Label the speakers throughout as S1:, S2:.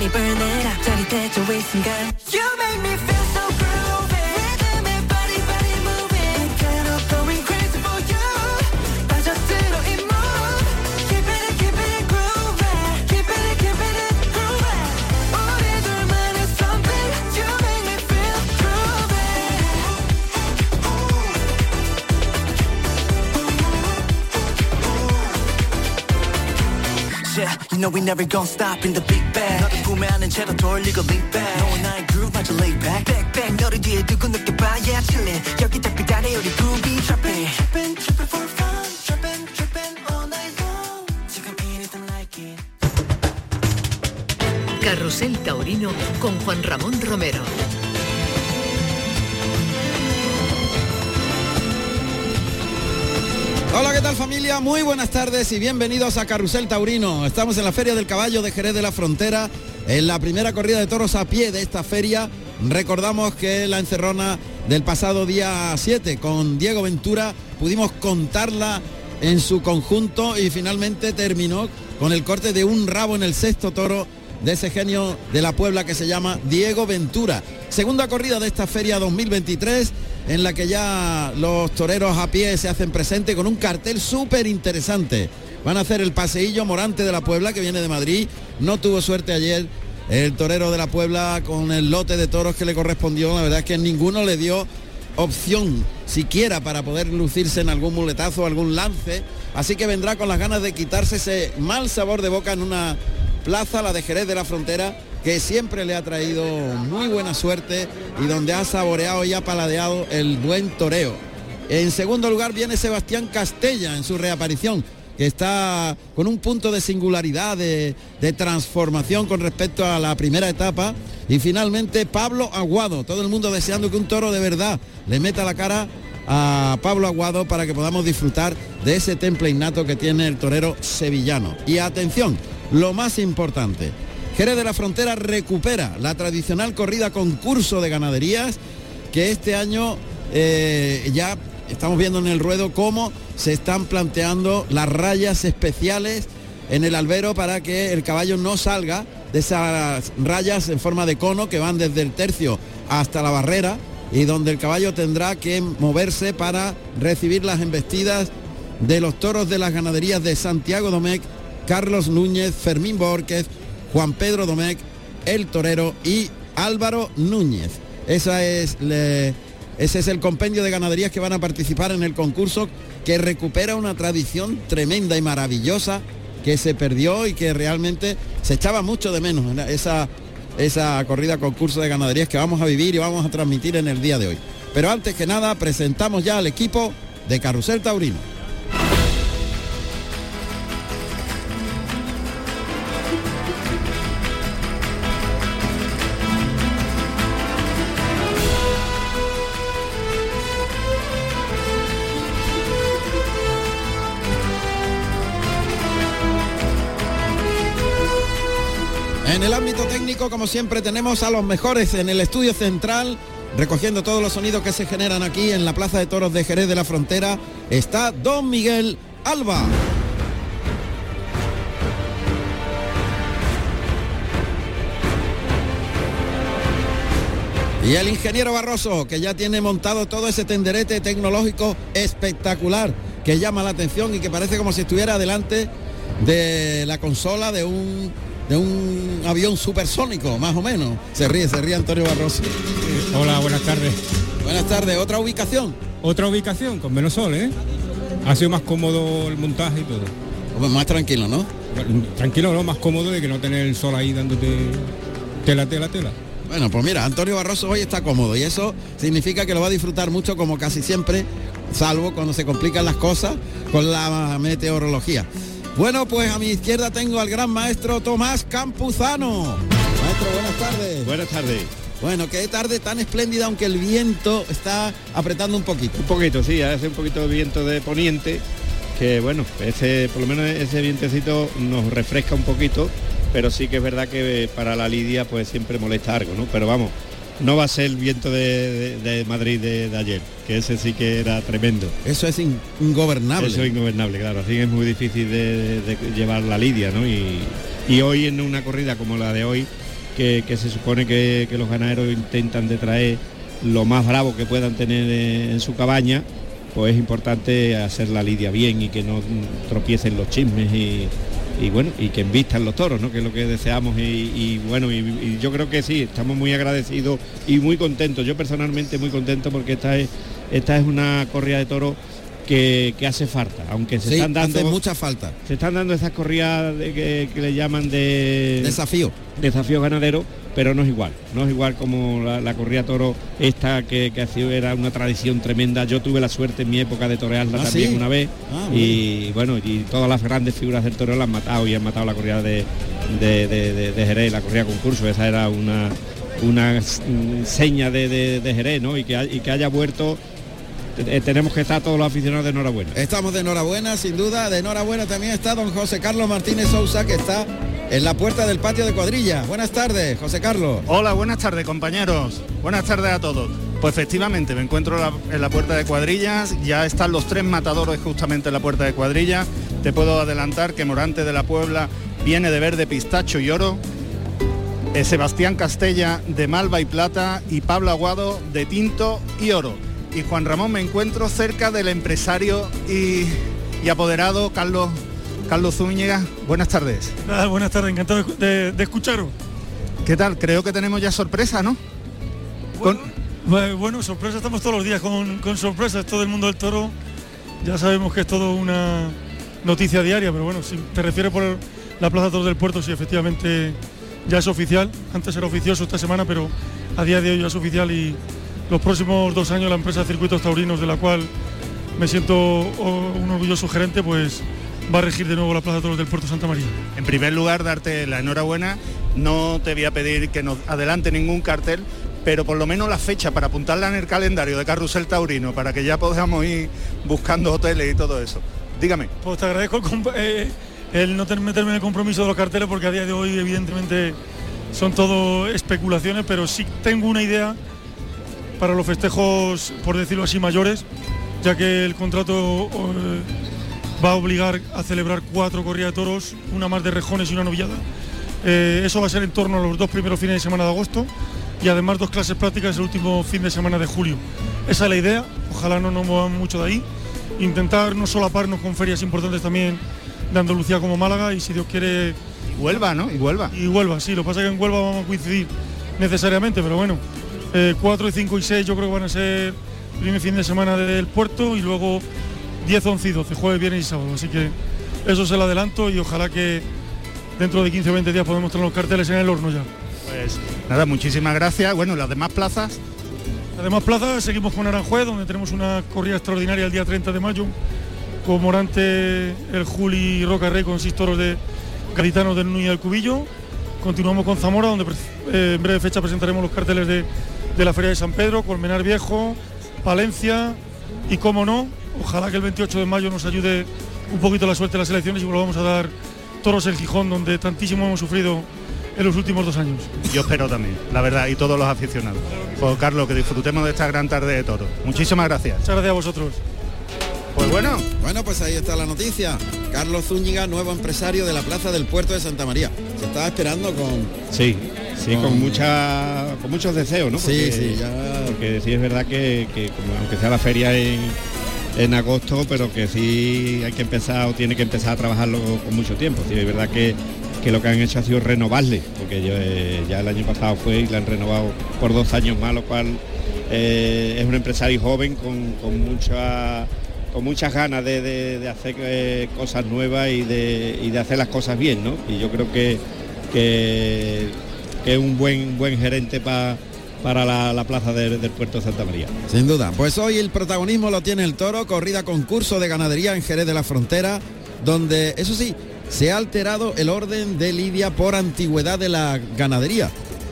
S1: 맘이 burn it up 짜릿해져 이 순간 You make me feel
S2: know we never gonna stop in the big bang 너를 구매하는 채로 돌리고 link back 너와 나의 groove 마저 lay back back back 너를 뒤에 두고 느껴봐 yeah chillin 여기 딱 비단해 우리 groovy trapping tripping tripping for fun tripping tripping all night long 지금 anything like it
S3: Carrusel Taurino con Juan Ramón Romero.
S4: Hola, ¿qué tal familia? Muy buenas tardes y bienvenidos a Carrusel Taurino. Estamos en la Feria del Caballo de Jerez de la Frontera, en la primera corrida de toros a pie de esta feria. Recordamos que la encerrona del pasado día 7 con Diego Ventura pudimos contarla en su conjunto y finalmente terminó con el corte de un rabo en el sexto toro de ese genio de la Puebla que se llama Diego Ventura. Segunda corrida de esta feria 2023 en la que ya los toreros a pie se hacen presente con un cartel súper interesante. Van a hacer el paseillo Morante de la Puebla que viene de Madrid. No tuvo suerte ayer el torero de la Puebla con el lote de toros que le correspondió. La verdad es que ninguno le dio opción siquiera para poder lucirse en algún muletazo, algún lance. Así que vendrá con las ganas de quitarse ese mal sabor de boca en una plaza, la de Jerez de la Frontera, que siempre le ha traído muy buena suerte y donde ha saboreado y ha paladeado el buen toreo. En segundo lugar viene Sebastián Castella en su reaparición, que está con un punto de singularidad, de, de transformación con respecto a la primera etapa. Y finalmente Pablo Aguado, todo el mundo deseando que un toro de verdad le meta la cara a Pablo Aguado para que podamos disfrutar de ese temple innato que tiene el torero sevillano. Y atención, lo más importante, Jerez de la Frontera recupera la tradicional corrida concurso de ganaderías que este año eh, ya estamos viendo en el ruedo cómo se están planteando las rayas especiales en el albero para que el caballo no salga de esas rayas en forma de cono que van desde el tercio hasta la barrera y donde el caballo tendrá que moverse para recibir las embestidas de los toros de las ganaderías de Santiago Domecq, Carlos Núñez, Fermín Borquez, Juan Pedro Domecq, El Torero y Álvaro Núñez. Esa es ese es el compendio de ganaderías que van a participar en el concurso que recupera una tradición tremenda y maravillosa que se perdió y que realmente se echaba mucho de menos en esa, esa corrida concurso de ganaderías que vamos a vivir y vamos a transmitir en el día de hoy. Pero antes que nada presentamos ya al equipo de Carrusel Taurino. Como siempre, tenemos a los mejores en el estudio central, recogiendo todos los sonidos que se generan aquí en la Plaza de Toros de Jerez de la Frontera. Está Don Miguel Alba. Y el ingeniero Barroso, que ya tiene montado todo ese tenderete tecnológico espectacular, que llama la atención y que parece como si estuviera delante de la consola de un, de un avión supersónico, más o menos. Se ríe, se ríe Antonio Barroso.
S5: Hola, buenas tardes.
S4: Buenas tardes, otra ubicación.
S5: Otra ubicación con menos sol, ¿eh? Ha sido más cómodo el montaje y todo.
S4: Pues más tranquilo, ¿no?
S5: Tranquilo, ¿no? Más cómodo de que no tener el sol ahí dándote tela, tela, tela.
S4: Bueno, pues mira, Antonio Barroso hoy está cómodo y eso significa que lo va a disfrutar mucho como casi siempre, salvo cuando se complican las cosas con la meteorología. Bueno, pues a mi izquierda tengo al gran maestro Tomás Campuzano. Maestro, buenas tardes.
S6: Buenas tardes.
S4: Bueno, qué tarde tan espléndida, aunque el viento está apretando un poquito.
S6: Un poquito, sí, hace un poquito de viento de poniente, que bueno, ese, por lo menos ese vientecito nos refresca un poquito, pero sí que es verdad que para la lidia pues siempre molesta algo, ¿no? Pero vamos, no va a ser el viento de, de- de Madrid de, de ayer, que ese sí que era tremendo.
S4: Eso es in- ingobernable.
S6: Eso es ingobernable, claro, así que es muy difícil de, llevar la lidia, ¿no? Y, y hoy en una corrida como la de hoy, que, que se supone que, que los ganaderos intentan de traer lo más bravo que puedan tener eh, en su cabaña, pues es importante hacer la lidia bien y que no tropiecen los chismes y, y bueno, y que envistan los toros, ¿no? que es lo que deseamos y, y bueno, y, y yo creo que sí, estamos muy agradecidos y muy contentos, yo personalmente muy contento porque esta es, esta es una corrida de toros que, que hace falta, aunque se
S4: Sí,
S6: están dando
S4: hace mucha falta.
S6: se están dando esas corridas de que, que le llaman de
S4: Desafío.
S6: desafío ganadero, pero no es igual, no es igual como la, la corrida toro esta que, que ha sido era una tradición tremenda. Yo tuve la suerte en mi época de torearla
S4: ¿Ah,
S6: también
S4: sí?
S6: una vez
S4: Ah,
S6: y bueno, y todas las grandes figuras del toreo la han matado y han matado la corrida de, de, de- de- Jerez, la corrida concurso, esa era una una mm, seña de, de- de Jerez, ¿no? Y que, y que haya vuelto, eh, tenemos que estar todos los aficionados de enhorabuena.
S4: Estamos de enhorabuena, sin duda. De enhorabuena también está don José Carlos Martínez Sousa, que está en la puerta del patio de cuadrilla. Buenas tardes, José Carlos.
S7: Hola, buenas tardes compañeros. Buenas tardes a todos. Pues efectivamente, me encuentro la- en la puerta de cuadrillas, ya están los tres matadores justamente en la puerta de cuadrilla. Te puedo adelantar que Morante de la Puebla viene de verde, pistacho y oro. Eh, Sebastián Castella de malva y plata y Pablo Aguado de tinto y oro. Y Juan Ramón me encuentro cerca del empresario y, y apoderado Carlos, Carlos Zúñiga. Buenas tardes.
S8: Nada, buenas tardes, encantado de, de- de escucharos.
S7: ¿Qué tal? Creo que tenemos ya sorpresa, ¿no? Con-
S8: Bueno, bueno, sorpresa, estamos todos los días con, con sorpresas, todo el mundo del toro. Ya sabemos que es todo una noticia diaria, pero bueno, si te refieres por la Plaza de Toros del Puerto, sí, efectivamente ya es oficial. Antes era oficioso esta semana, pero a día de hoy ya es oficial y los próximos dos años la empresa Circuitos Taurinos, de la cual me siento oh, un orgulloso gerente, pues va a regir de nuevo la Plaza de Toros del Puerto Santa María.
S7: En primer lugar, darte la enhorabuena. No te voy a pedir que nos adelante ningún cartel, pero por lo menos la fecha para apuntarla en el calendario de Carrusel Taurino, para que ya podamos ir buscando hoteles y todo eso. Dígame.
S8: Pues te agradezco el, eh, el no meterme en el compromiso de los carteles porque a día de hoy evidentemente son todo especulaciones, pero sí tengo una idea para los festejos, por decirlo así, mayores, ya que el contrato eh, va a obligar a celebrar cuatro corridas de toros, una más de rejones y una novillada. Eh, eso va a ser en torno a los dos primeros fines de semana de agosto y además dos clases prácticas el último fin de semana de julio. Esa es la idea, ojalá no nos movamos mucho de ahí. Intentar no solaparnos con ferias importantes también de Andalucía como Málaga y si Dios quiere
S7: Y Huelva, ¿no? Y Huelva.
S8: y Huelva, sí, lo que pasa es que en Huelva vamos a coincidir necesariamente, pero bueno, 4, 5 y 6 yo creo que van a ser primer fin de semana del puerto y luego 10, 11 y 12, jueves, viernes y sábado. Así que eso es el adelanto y ojalá que dentro de 15 o 20 días podamos tener los carteles en el horno ya.
S7: Pues nada, muchísimas gracias. Bueno, las demás plazas,
S8: Además, Plaza, seguimos con Aranjuez, donde tenemos una corrida extraordinaria el día 30 de mayo, con Morante, el Juli y Roca Rey, con seis toros de gaditanos del Núñez del Cubillo. Continuamos con Zamora, donde eh, en breve fecha presentaremos los carteles de, de la Feria de San Pedro, Colmenar Viejo, Palencia y, como no, ojalá que el 28 de mayo nos ayude un poquito la suerte de las elecciones y volvamos a dar toros en Gijón, donde tantísimo hemos sufrido en los últimos dos años.
S7: yo espero también, la verdad, y todos los aficionados. Pues Carlos, que disfrutemos de esta gran tarde de toros. Muchísimas gracias.
S8: Muchas gracias a vosotros.
S7: Pues bueno,
S4: Bueno, pues ahí está la noticia. Carlos Zúñiga, nuevo empresario de la Plaza del Puerto de Santa María. Se estaba esperando con...
S6: Sí, sí, con mucha, con muchos deseos, ¿no?
S4: Sí, sí, ya-
S6: Porque sí es verdad que, que como aunque sea la feria en, en agosto, pero que sí hay que empezar o tiene que empezar a trabajarlo con mucho tiempo. Sí, es verdad que, que lo que han hecho ha sido renovarle, porque yo, eh, ya el año pasado fue y la han renovado por dos años más, lo cual eh, es un empresario joven con, con mucha con muchas ganas de, de- de hacer eh, cosas nuevas y de, y de hacer las cosas bien, ¿no? Y yo creo que, que, que es un buen buen gerente pa- para la, la plaza de- del puerto de Santa María.
S4: Sin duda. Pues hoy el protagonismo lo tiene el toro, corrida concurso de ganadería en Jerez de la Frontera, donde, eso sí, se ha alterado el orden de lidia por antigüedad de la ganadería.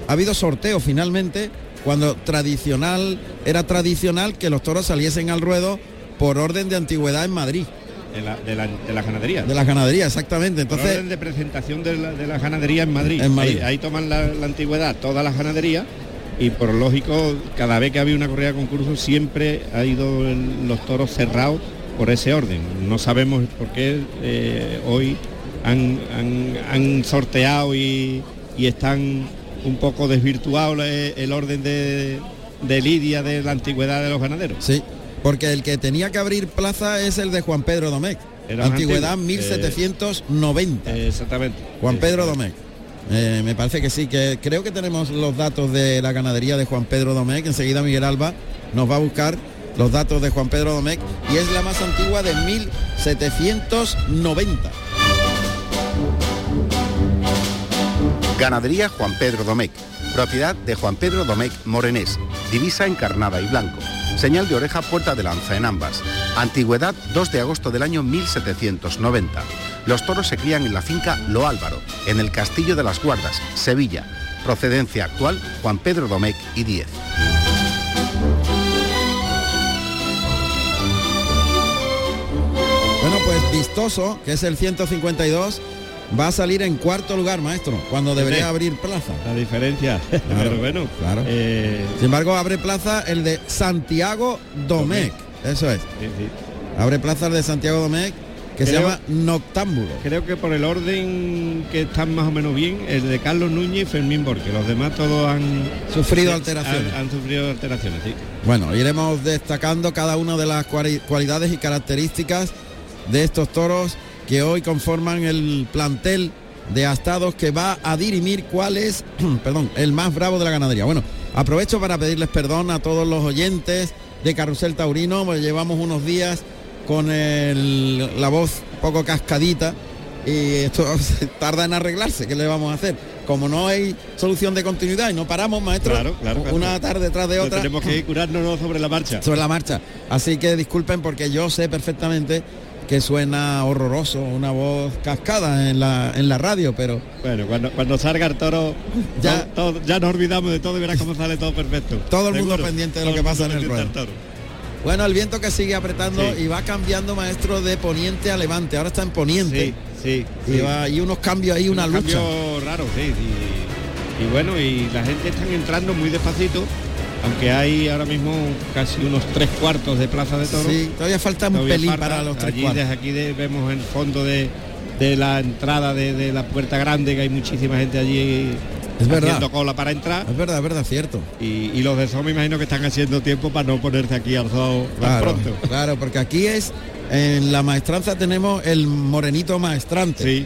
S4: Ha habido sorteo finalmente, cuando tradicional, era tradicional que los toros saliesen al ruedo por orden de antigüedad en Madrid,
S6: De la, de la, de la ganadería.
S4: de las ganaderías, exactamente. Entonces,
S6: orden de presentación de la, de la ganadería en Madrid.
S4: En Madrid.
S6: Ahí, ahí toman la, la antigüedad todas las ganaderías y por lógico, cada vez que había una corrida de concurso siempre ha ido el- los toros cerrados por ese orden. No sabemos por qué eh, hoy han, han- han sorteado y, y están un poco desvirtuado el, el orden de, de lidia de la antigüedad de los ganaderos.
S4: Sí, porque el que tenía que abrir plaza es el de Juan Pedro Domecq. Antigüedad
S6: antiguo.
S4: 1790.
S6: Eh, exactamente.
S4: Juan Pedro. Domecq. Eh, me parece que sí, que creo que tenemos los datos de la ganadería de Juan Pedro Domecq. Enseguida Miguel Alba nos va a buscar los datos de Juan Pedro Domecq y es la más antigua de 1790.
S9: Ganadería Juan Pedro Domecq, propiedad de Juan Pedro Domecq Morenés, divisa encarnada y blanco, señal de oreja puerta de lanza en ambas, antigüedad 2 de agosto del año 1790. Los toros se crían en la finca Lo Álvaro, en el Castillo de las Guardas, Sevilla, procedencia actual Juan Pedro Domecq y 10.
S4: Bueno, pues Vistoso, que es el 152, va a salir en cuarto lugar, maestro, cuando debería abrir plaza.
S6: La diferencia. Pero bueno,
S4: claro.
S6: eh,
S4: Sin embargo, abre plaza el de Santiago Domecq. Eso es.
S6: sí, sí.
S4: Abre plaza el de Santiago Domecq, que se llama Noctámbulo.
S6: Creo que por el orden que están más o menos bien, el de Carlos Núñez y Fermín Borque. Los demás todos han
S4: Sufrido alteraciones.
S6: Han, han sufrido alteraciones, sí.
S4: Bueno, iremos destacando cada una de las cuali- cualidades y características de estos toros que hoy conforman el plantel de astados que va a dirimir cuál es, perdón, el más bravo de la ganadería. Bueno, aprovecho para pedirles perdón a todos los oyentes de Carrusel Taurino, pues llevamos unos días con el- la voz poco cascadita y esto tarda en arreglarse, ¿qué le vamos a hacer? Como no hay solución de continuidad y no paramos, maestro,
S6: Claro, claro, claro.
S4: una tarde tras de
S6: Pero
S4: otra,
S6: tenemos que curarnos sobre la marcha.
S4: sobre la marcha. Así que disculpen porque yo sé perfectamente que suena horroroso, una voz cascada en la, en la radio, pero
S6: Bueno, cuando, cuando salga el toro,
S4: Ya.
S6: todo- ya nos olvidamos de todo y verás cómo sale todo perfecto.
S4: Todo el mundo pendiente de lo
S6: Todo
S4: que pasa en el ruedo.
S6: toro.
S4: bueno, el viento que sigue apretando
S6: Sí.
S4: y va cambiando, maestro, de poniente a levante. Ahora está en poniente
S6: Sí, sí.
S4: y,
S6: sí.
S4: va, y unos cambios ahí, una
S6: Un
S4: lucha.
S6: cambio raro, sí. Y, y bueno, y la gente están entrando muy despacito, aunque hay ahora mismo casi unos tres cuartos de plaza de toros.
S4: Sí, todavía falta un
S6: Todavía
S4: pelín
S6: falta.
S4: para los tres
S6: Allí,
S4: cuartos.
S6: desde aquí de- vemos el fondo de, de la entrada de, de la puerta grande, que hay muchísima gente allí
S4: Es verdad.
S6: haciendo cola para entrar.
S4: Es verdad, es verdad, cierto.
S6: Y, y los de zoo me imagino que están haciendo tiempo para no ponerse aquí al zoo tan
S4: Claro,
S6: pronto.
S4: claro, porque aquí es, en la maestranza tenemos el morenito maestrante.
S6: Sí,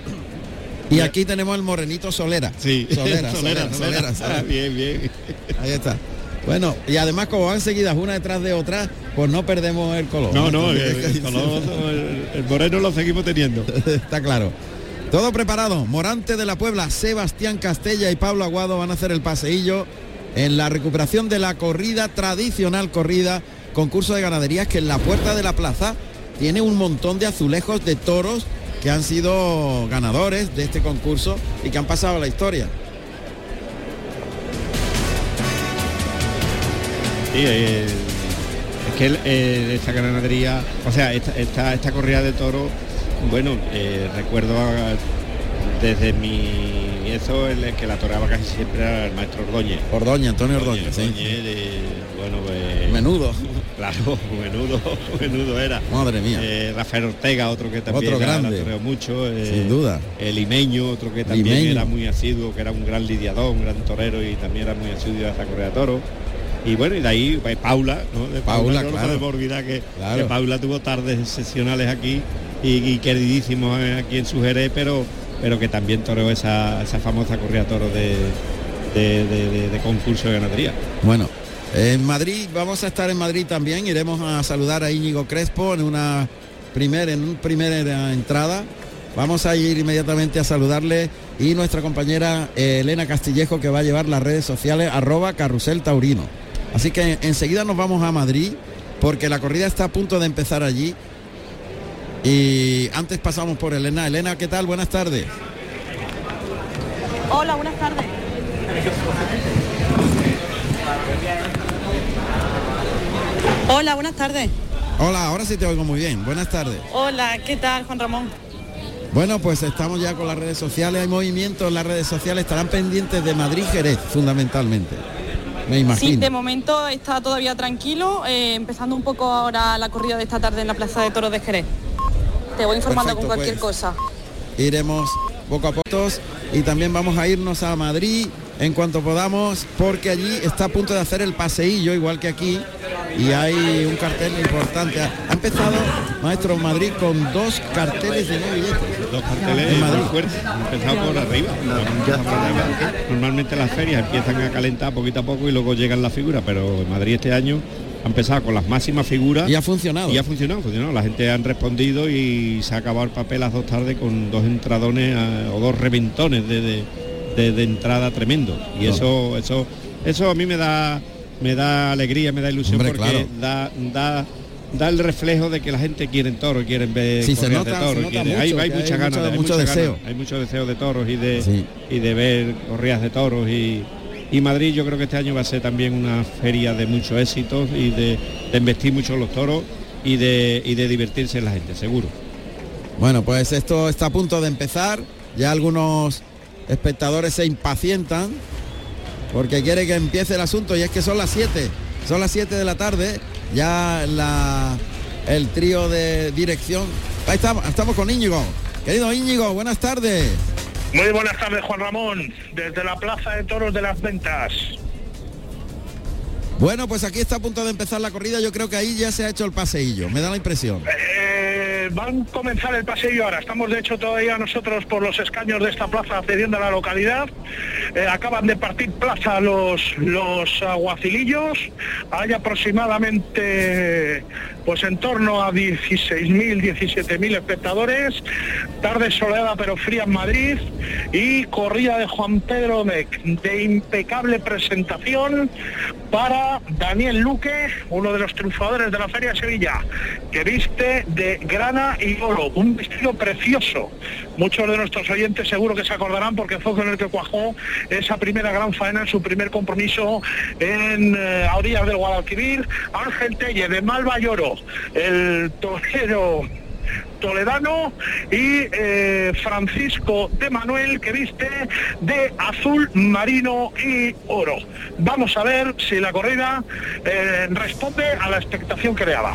S4: Y aquí tenemos el morenito solera.
S6: sí.
S4: Solera,
S6: Solera,
S4: solera,
S6: solera.
S4: solera, solera.
S6: Ah, bien, bien.
S4: Ahí está. Bueno, y además como van seguidas una detrás de otra, pues no perdemos el color.
S6: No, no, el, color, el- el moreno lo seguimos teniendo.
S4: Está claro. Todo preparado. Morante de la Puebla, Sebastián Castella y Pablo Aguado van a hacer el paseillo en la recuperación de la corrida tradicional corrida, concurso de ganaderías que en la puerta de la plaza tiene un montón de azulejos de toros que han sido ganadores de este concurso y que han pasado a la historia.
S6: Sí, eh, es que el- eh, esta ganadería, o sea, esta, esta, esta corrida de toro, bueno, eh, recuerdo a- desde mi eso el que la toreaba casi siempre era el maestro Ordóñez.
S4: Ordóñez, Antonio Ordóñez, sí.
S6: Ordóñez, de- bueno, pues,
S4: Menudo.
S6: Claro, menudo, menudo era.
S4: Madre mía.
S6: Eh, Rafael Ortega, otro que también
S4: Otro grande.
S6: mucho. eh,
S4: Sin duda.
S6: El limeño, otro que también
S4: Limeño.
S6: era muy asiduo, que era un gran lidiador, un gran torero y también era muy asiduo a esa correa de toro. Y bueno, y de ahí pues, Paula, ¿no? De
S4: Paula,
S6: no
S4: claro.
S6: podemos olvidar que,
S4: Claro.
S6: que Paula tuvo tardes excepcionales aquí y, y queridísimos eh, aquí en su Jerez, pero, pero que también toreó esa, esa famosa correa de toro de, de, de- de- concurso de ganadería.
S4: Bueno, en Madrid, vamos a estar en Madrid también, iremos a saludar a Íñigo Crespo en una primera, en una primera entrada. Vamos a ir inmediatamente a saludarle y nuestra compañera eh, Elena Castillejo que va a llevar las redes sociales arroba carrusel taurino. Así que enseguida nos vamos a Madrid porque la corrida está a punto de empezar allí. Y antes pasamos por Elena. Elena, ¿qué tal? Buenas tardes.
S10: Hola, buenas tardes. Hola, buenas tardes.
S4: Hola, ahora sí te oigo muy bien. Buenas tardes.
S10: Hola, ¿qué tal, Juan Ramón?
S4: Bueno, pues estamos ya con las redes sociales, hay movimientos en las redes sociales, estarán pendientes de Madrid Jerez, fundamentalmente. Me
S10: Sí, de momento está todavía tranquilo, eh, empezando un poco ahora la corrida de esta tarde en la Plaza de Toros de Jerez. Te voy informando
S4: Perfecto,
S10: con cualquier
S4: pues.
S10: cosa.
S4: Iremos poco a poco y también vamos a irnos a Madrid en cuanto podamos, porque allí está a punto de hacer el paseillo, igual que aquí, y hay un cartel importante. Ha empezado, maestro, Madrid con dos carteles de no billetes.
S6: Dos carteles
S4: En Madrid.
S6: fuertes, empezado por arriba. Normalmente las ferias empiezan a calentar poquito a poco y luego llegan las figuras, pero en Madrid este año ha empezado con las máximas figuras.
S4: Y ha funcionado.
S6: Y ha funcionado, ha funcionado. La gente han respondido y se ha acabado el papel a las dos tardes con dos entradones ah, o dos reventones de, de- de- de entrada tremendo. Y eso, eso, eso a mí me da me da alegría, me da ilusión
S4: Hombre,
S6: porque
S4: claro.
S6: da, da da el reflejo de que la gente quiere toro, quieren ver
S4: Sí, se nota-
S6: de
S4: se nota mucho,
S6: hay, hay mucha ganas,
S4: mucho-
S6: hay
S4: mucho deseo.
S6: ganas, hay mucho deseo de toros y de
S4: Sí.
S6: y de ver corridas de toros y, y Madrid yo creo que este año va a ser también una feria de muchos éxitos y de, de investir mucho en los toros y de, y de divertirse en la gente, seguro.
S4: Bueno, pues esto está a punto de empezar. Ya algunos espectadores se impacientan porque quiere que empiece el asunto y es que son las 7. Son las 7 de la tarde. Ya la, el trío de dirección. Ahí estamos, estamos con Íñigo. Querido Íñigo, buenas tardes.
S11: Muy buenas tardes, Juan Ramón, desde la Plaza de Toros de las Ventas.
S4: Bueno, pues aquí está a punto de empezar la corrida. Yo creo que ahí ya se ha hecho el paseillo. Me da la impresión.
S11: Eh, van a comenzar el paseo ahora. Estamos de hecho todavía nosotros por los escaños de esta plaza accediendo a la localidad. Eh, acaban de partir plaza los, los aguacilillos. Hay aproximadamente pues en torno a 16.000, 17.000 espectadores. Tarde soleada pero fría en Madrid. Y corrida de Juan Pedro Mec de impecable presentación para Daniel Luque, uno de los triunfadores de la Feria Sevilla, que viste de grana y oro, un vestido precioso. Muchos de nuestros oyentes seguro que se acordarán porque fue con el que cuajó esa primera gran faena en su primer compromiso en eh, a del Guadalquivir. Ángel Telle de Malva y Oro, el torero toledano y eh, Francisco de Manuel que viste de azul marino y oro. Vamos a ver si la corrida eh, responde a la expectación creada.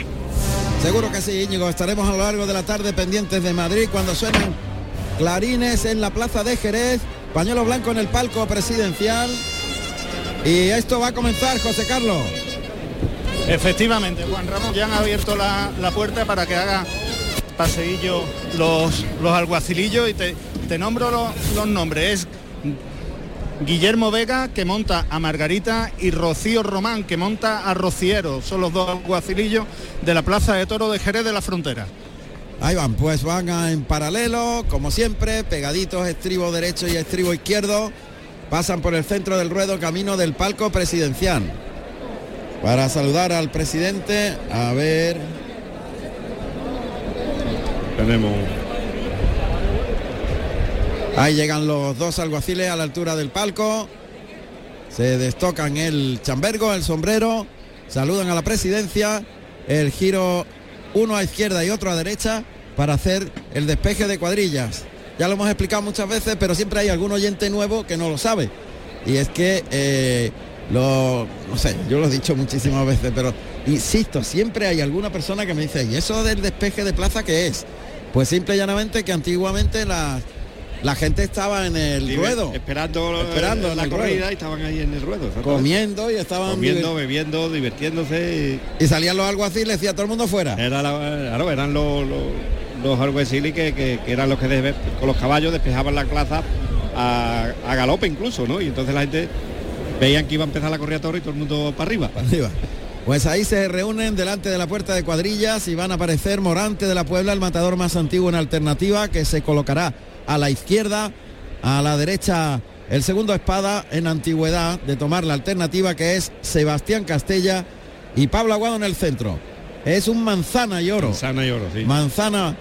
S4: Seguro que sí, Íñigo. Estaremos a lo largo de la tarde pendientes de Madrid cuando suenen clarines en la plaza de Jerez, pañuelo blanco en el palco presidencial. Y esto va a comenzar, José Carlos.
S7: Efectivamente, Juan Ramón, ya han abierto la, la puerta para que haga paseillo los, los alguacilillos y te, te nombro lo- los nombres. Es Guillermo Vega, que monta a Margarita, y Rocío Román, que monta a Rociero. Son los dos alguacilillos de la Plaza de Toro de Jerez de la Frontera.
S4: Ahí van, pues van en paralelo, como siempre, pegaditos estribo derecho y estribo izquierdo. Pasan por el centro del ruedo camino del palco presidencial. Para saludar al presidente, a ver,
S6: Tenemos
S4: Ahí llegan los dos alguaciles a la altura del palco. Se destocan el chambergo, el sombrero. Saludan a la presidencia. El giro uno a izquierda y otro a derecha para hacer el despeje de cuadrillas. Ya lo hemos explicado muchas veces, pero siempre hay algún oyente nuevo que no lo sabe. Y es que eh, lo, no sé, yo lo he dicho muchísimas veces, pero insisto, siempre hay alguna persona que me dice, ¿y eso del despeje de plaza qué es? Pues simple y llanamente que antiguamente la, la gente estaba en el ruedo,
S6: esperando,
S4: Esperando
S6: eh,
S4: en
S6: la corrida
S4: ruedo.
S6: y estaban ahí en el ruedo.
S4: comiendo y estaban
S6: comiendo, bebiendo, divirtiéndose.
S4: y salían los alguaciles, decía todo el mundo fuera.
S6: Y era la- claro, eran los, los, los alguaciles que, que- que eran los que con los caballos despejaban la plaza a, a galope incluso, ¿no? Y entonces la gente veían que iba a empezar la corrida toro y todo el mundo para arriba.
S4: Arriba. Pues ahí se reúnen delante de la puerta de cuadrillas y van a aparecer Morante de la Puebla, el matador más antiguo en alternativa, que se colocará a la izquierda, a la derecha el segundo espada en antigüedad de tomar la alternativa que es Sebastián Castella y Pablo Aguado en el centro. Es un manzana y oro.
S6: Sana y oro, sí.
S4: Manzana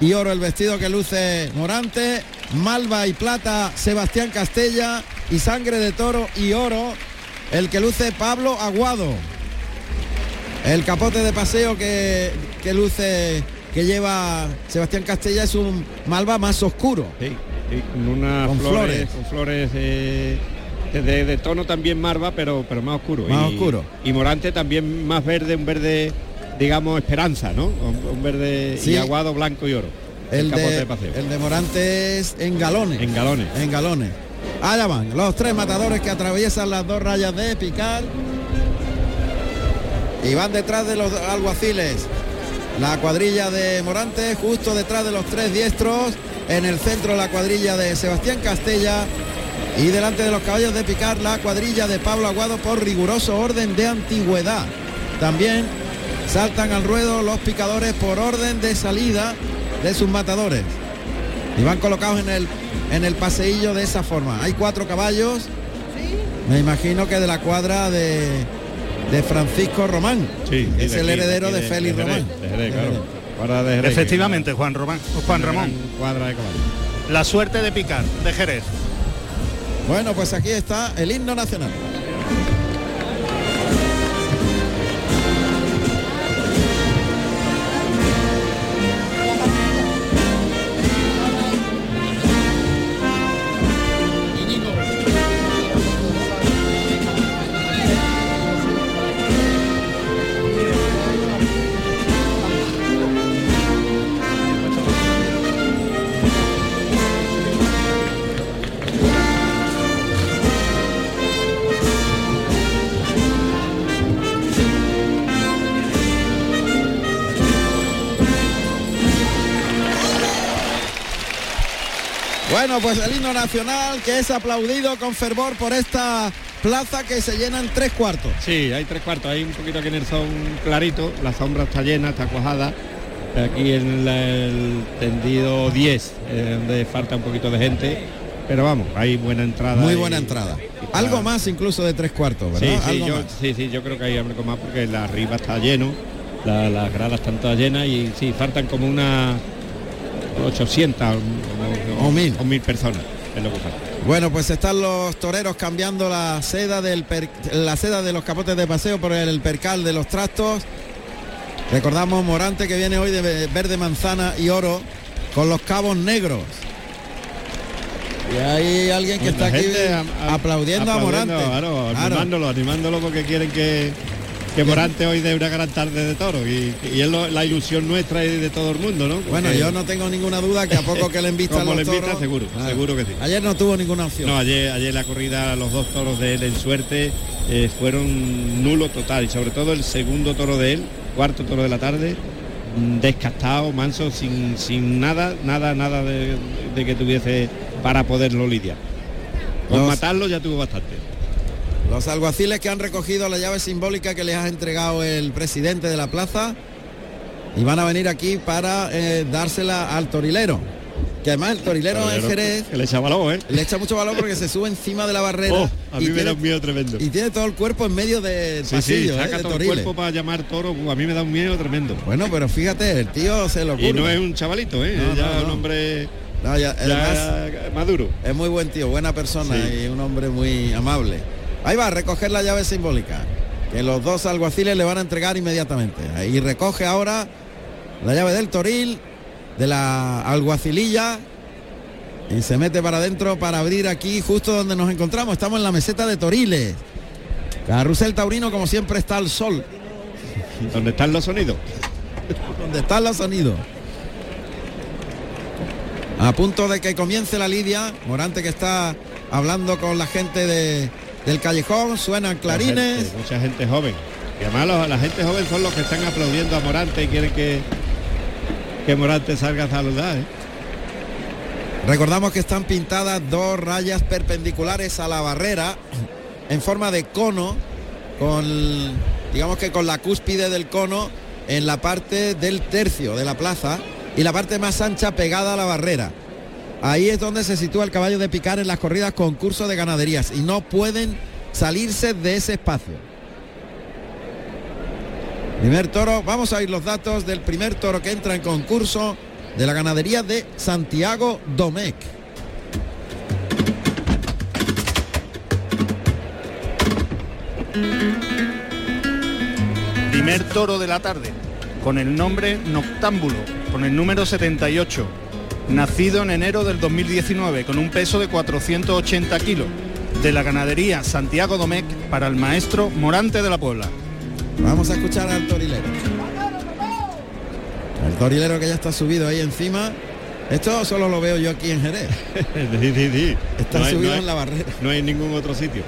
S4: y oro el vestido que luce Morante, malva y plata Sebastián Castella y sangre de toro y oro el que luce Pablo Aguado. El capote de paseo que, que luce que lleva Sebastián Castella es un malva más oscuro.
S6: Sí, sí, con unas
S4: Con
S6: flores,
S4: flores.
S6: con flores eh, de, de tono también marva, pero, pero más oscuro.
S4: Más
S6: y,
S4: oscuro.
S6: Y Morante también más verde, un verde, digamos, esperanza, ¿no? Un, verde
S4: Sí.
S6: y aguado, blanco y oro.
S4: El de,
S6: de paseo.
S4: el de Morante es en galones.
S6: En galones.
S4: En galones. Allá van, los tres matadores que atraviesan las dos rayas de picar. Y van detrás de los alguaciles. La cuadrilla de Morante, justo detrás de los tres diestros. En el centro la cuadrilla de Sebastián Castella. Y delante de los caballos de picar la cuadrilla de Pablo Aguado por riguroso orden de antigüedad. También saltan al ruedo los picadores por orden de salida de sus matadores. Y van colocados en el, en el paseillo de esa forma. Hay cuatro caballos. Me imagino que de la cuadra de, de Francisco Román.
S6: Sí,
S4: es el
S6: aquí,
S4: heredero
S6: de
S4: de, Félix
S6: de
S4: Román.
S6: de Jerez, claro. Cuadra de Jerez,
S7: Efectivamente, Juan Román, Juan Ramón.
S6: Cuadra de caballos.
S7: La suerte de picar de Jerez.
S4: Bueno, pues aquí está el himno nacional. Bueno, pues el himno nacional que es aplaudido con fervor por esta plaza que se llena en tres cuartos.
S6: Sí, hay tres cuartos, hay un poquito aquí en el son clarito, la sombra está llena, está cuajada. Aquí en el tendido 10, eh, donde falta un poquito de gente. Pero vamos, hay buena entrada.
S4: Muy
S6: y-
S4: buena entrada.
S6: y
S4: Algo más incluso de tres cuartos,
S6: Sí,
S4: ¿verdad?
S6: sí,
S4: Algo
S6: yo,
S4: más.
S6: sí, sí, yo creo que hay algo más porque la arriba está lleno, la- las gradas están todas llenas y sí, faltan como una 800 o,
S4: O mil.
S6: o mil personas, es lo que falta.
S4: Bueno, pues están los toreros cambiando la seda del per- la seda de los capotes de paseo por el percal de los trastos. Recordamos Morante que viene hoy de verde manzana y oro con los cabos negros. Y hay alguien que
S6: La
S4: está aquí
S6: a-
S4: aplaudiendo, a Morante.
S6: Claro,
S4: Claro.
S6: animándolo, animándolo porque quieren que, que Morante hoy dé una gran tarde de toro y, y es lo- la ilusión nuestra y de todo el mundo, ¿no? Porque-
S4: Bueno, yo no tengo ninguna duda que a poco que le envistan
S6: Como
S4: los
S6: le invita,
S4: toros-
S6: seguro,
S4: Claro.
S6: seguro que sí.
S4: Ayer no tuvo ninguna opción.
S6: No, ayer, ayer la corrida, los dos toros de él en suerte eh, fueron nulo total y sobre todo el segundo toro de él, cuarto toro de la tarde, mm, descastado, manso, sin, sin nada, nada, nada de, de que tuviese para poderlo lidiar. Con
S4: Los-
S6: matarlo ya tuvo bastante.
S4: Los alguaciles que han recogido la llave simbólica que les ha entregado el presidente de la plaza y van a venir aquí para eh, dársela al torilero. Que además el torilero en
S6: Torilero
S4: Jerez
S6: le echa valor, ¿eh?
S4: le echa mucho valor porque se sube encima de la barrera
S6: Oh, a mí
S4: y,
S6: me da un miedo tremendo.
S4: y tiene todo el cuerpo en medio del
S6: Sí, sí,
S4: pasillo eh,
S6: saca
S4: de
S6: todo el cuerpo para llamar toro, uh, a mí me da un miedo tremendo.
S4: Bueno, pero fíjate, el tío se lo
S6: Y no es un chavalito, ¿eh?
S4: No,
S6: ya
S4: no, no.
S6: un hombre
S4: ya- además,
S6: maduro.
S4: es muy buen tío, buena persona
S6: Sí.
S4: y un hombre muy amable. Ahí va a recoger la llave simbólica, que los dos alguaciles le van a entregar inmediatamente. Ahí recoge ahora la llave del toril, de la alguacililla, y se mete para adentro para abrir aquí justo donde nos encontramos. Estamos en la meseta de Toriles. Carrusel Taurino, como siempre, está al sol,
S6: ¿Dónde están los sonidos?
S4: donde están los sonidos. A punto de que comience la lidia, Morante que está hablando con la gente de, del callejón, suenan clarines.
S6: Mucha gente, mucha gente joven. Y además los- la gente joven son los que están aplaudiendo a Morante y quieren que, que Morante salga a saludar. ¿eh?
S4: Recordamos que están pintadas dos rayas perpendiculares a la barrera en forma de cono, con digamos que con la cúspide del cono en la parte del tercio de la plaza y la parte más ancha pegada a la barrera. Ahí es donde se sitúa el caballo de picar en las corridas concurso de ganaderías y no pueden salirse de ese espacio. Primer toro, vamos a ir los datos del primer toro que entra en concurso de la ganadería de Santiago Domecq.
S7: Primer toro de la tarde, con el nombre Noctámbulo, con el número 78, nacido en enero del 2019, con un peso de 480 kilos, de la ganadería Santiago Domecq para el maestro Morante de la Puebla.
S4: Vamos a escuchar al torilero. El torilero que ya está subido ahí encima. Esto solo lo veo yo aquí en Jerez.
S6: sí, sí, sí.
S4: Está
S6: No hay-
S4: subido
S6: no hay-
S4: en la barrera.
S6: No hay ningún otro sitio.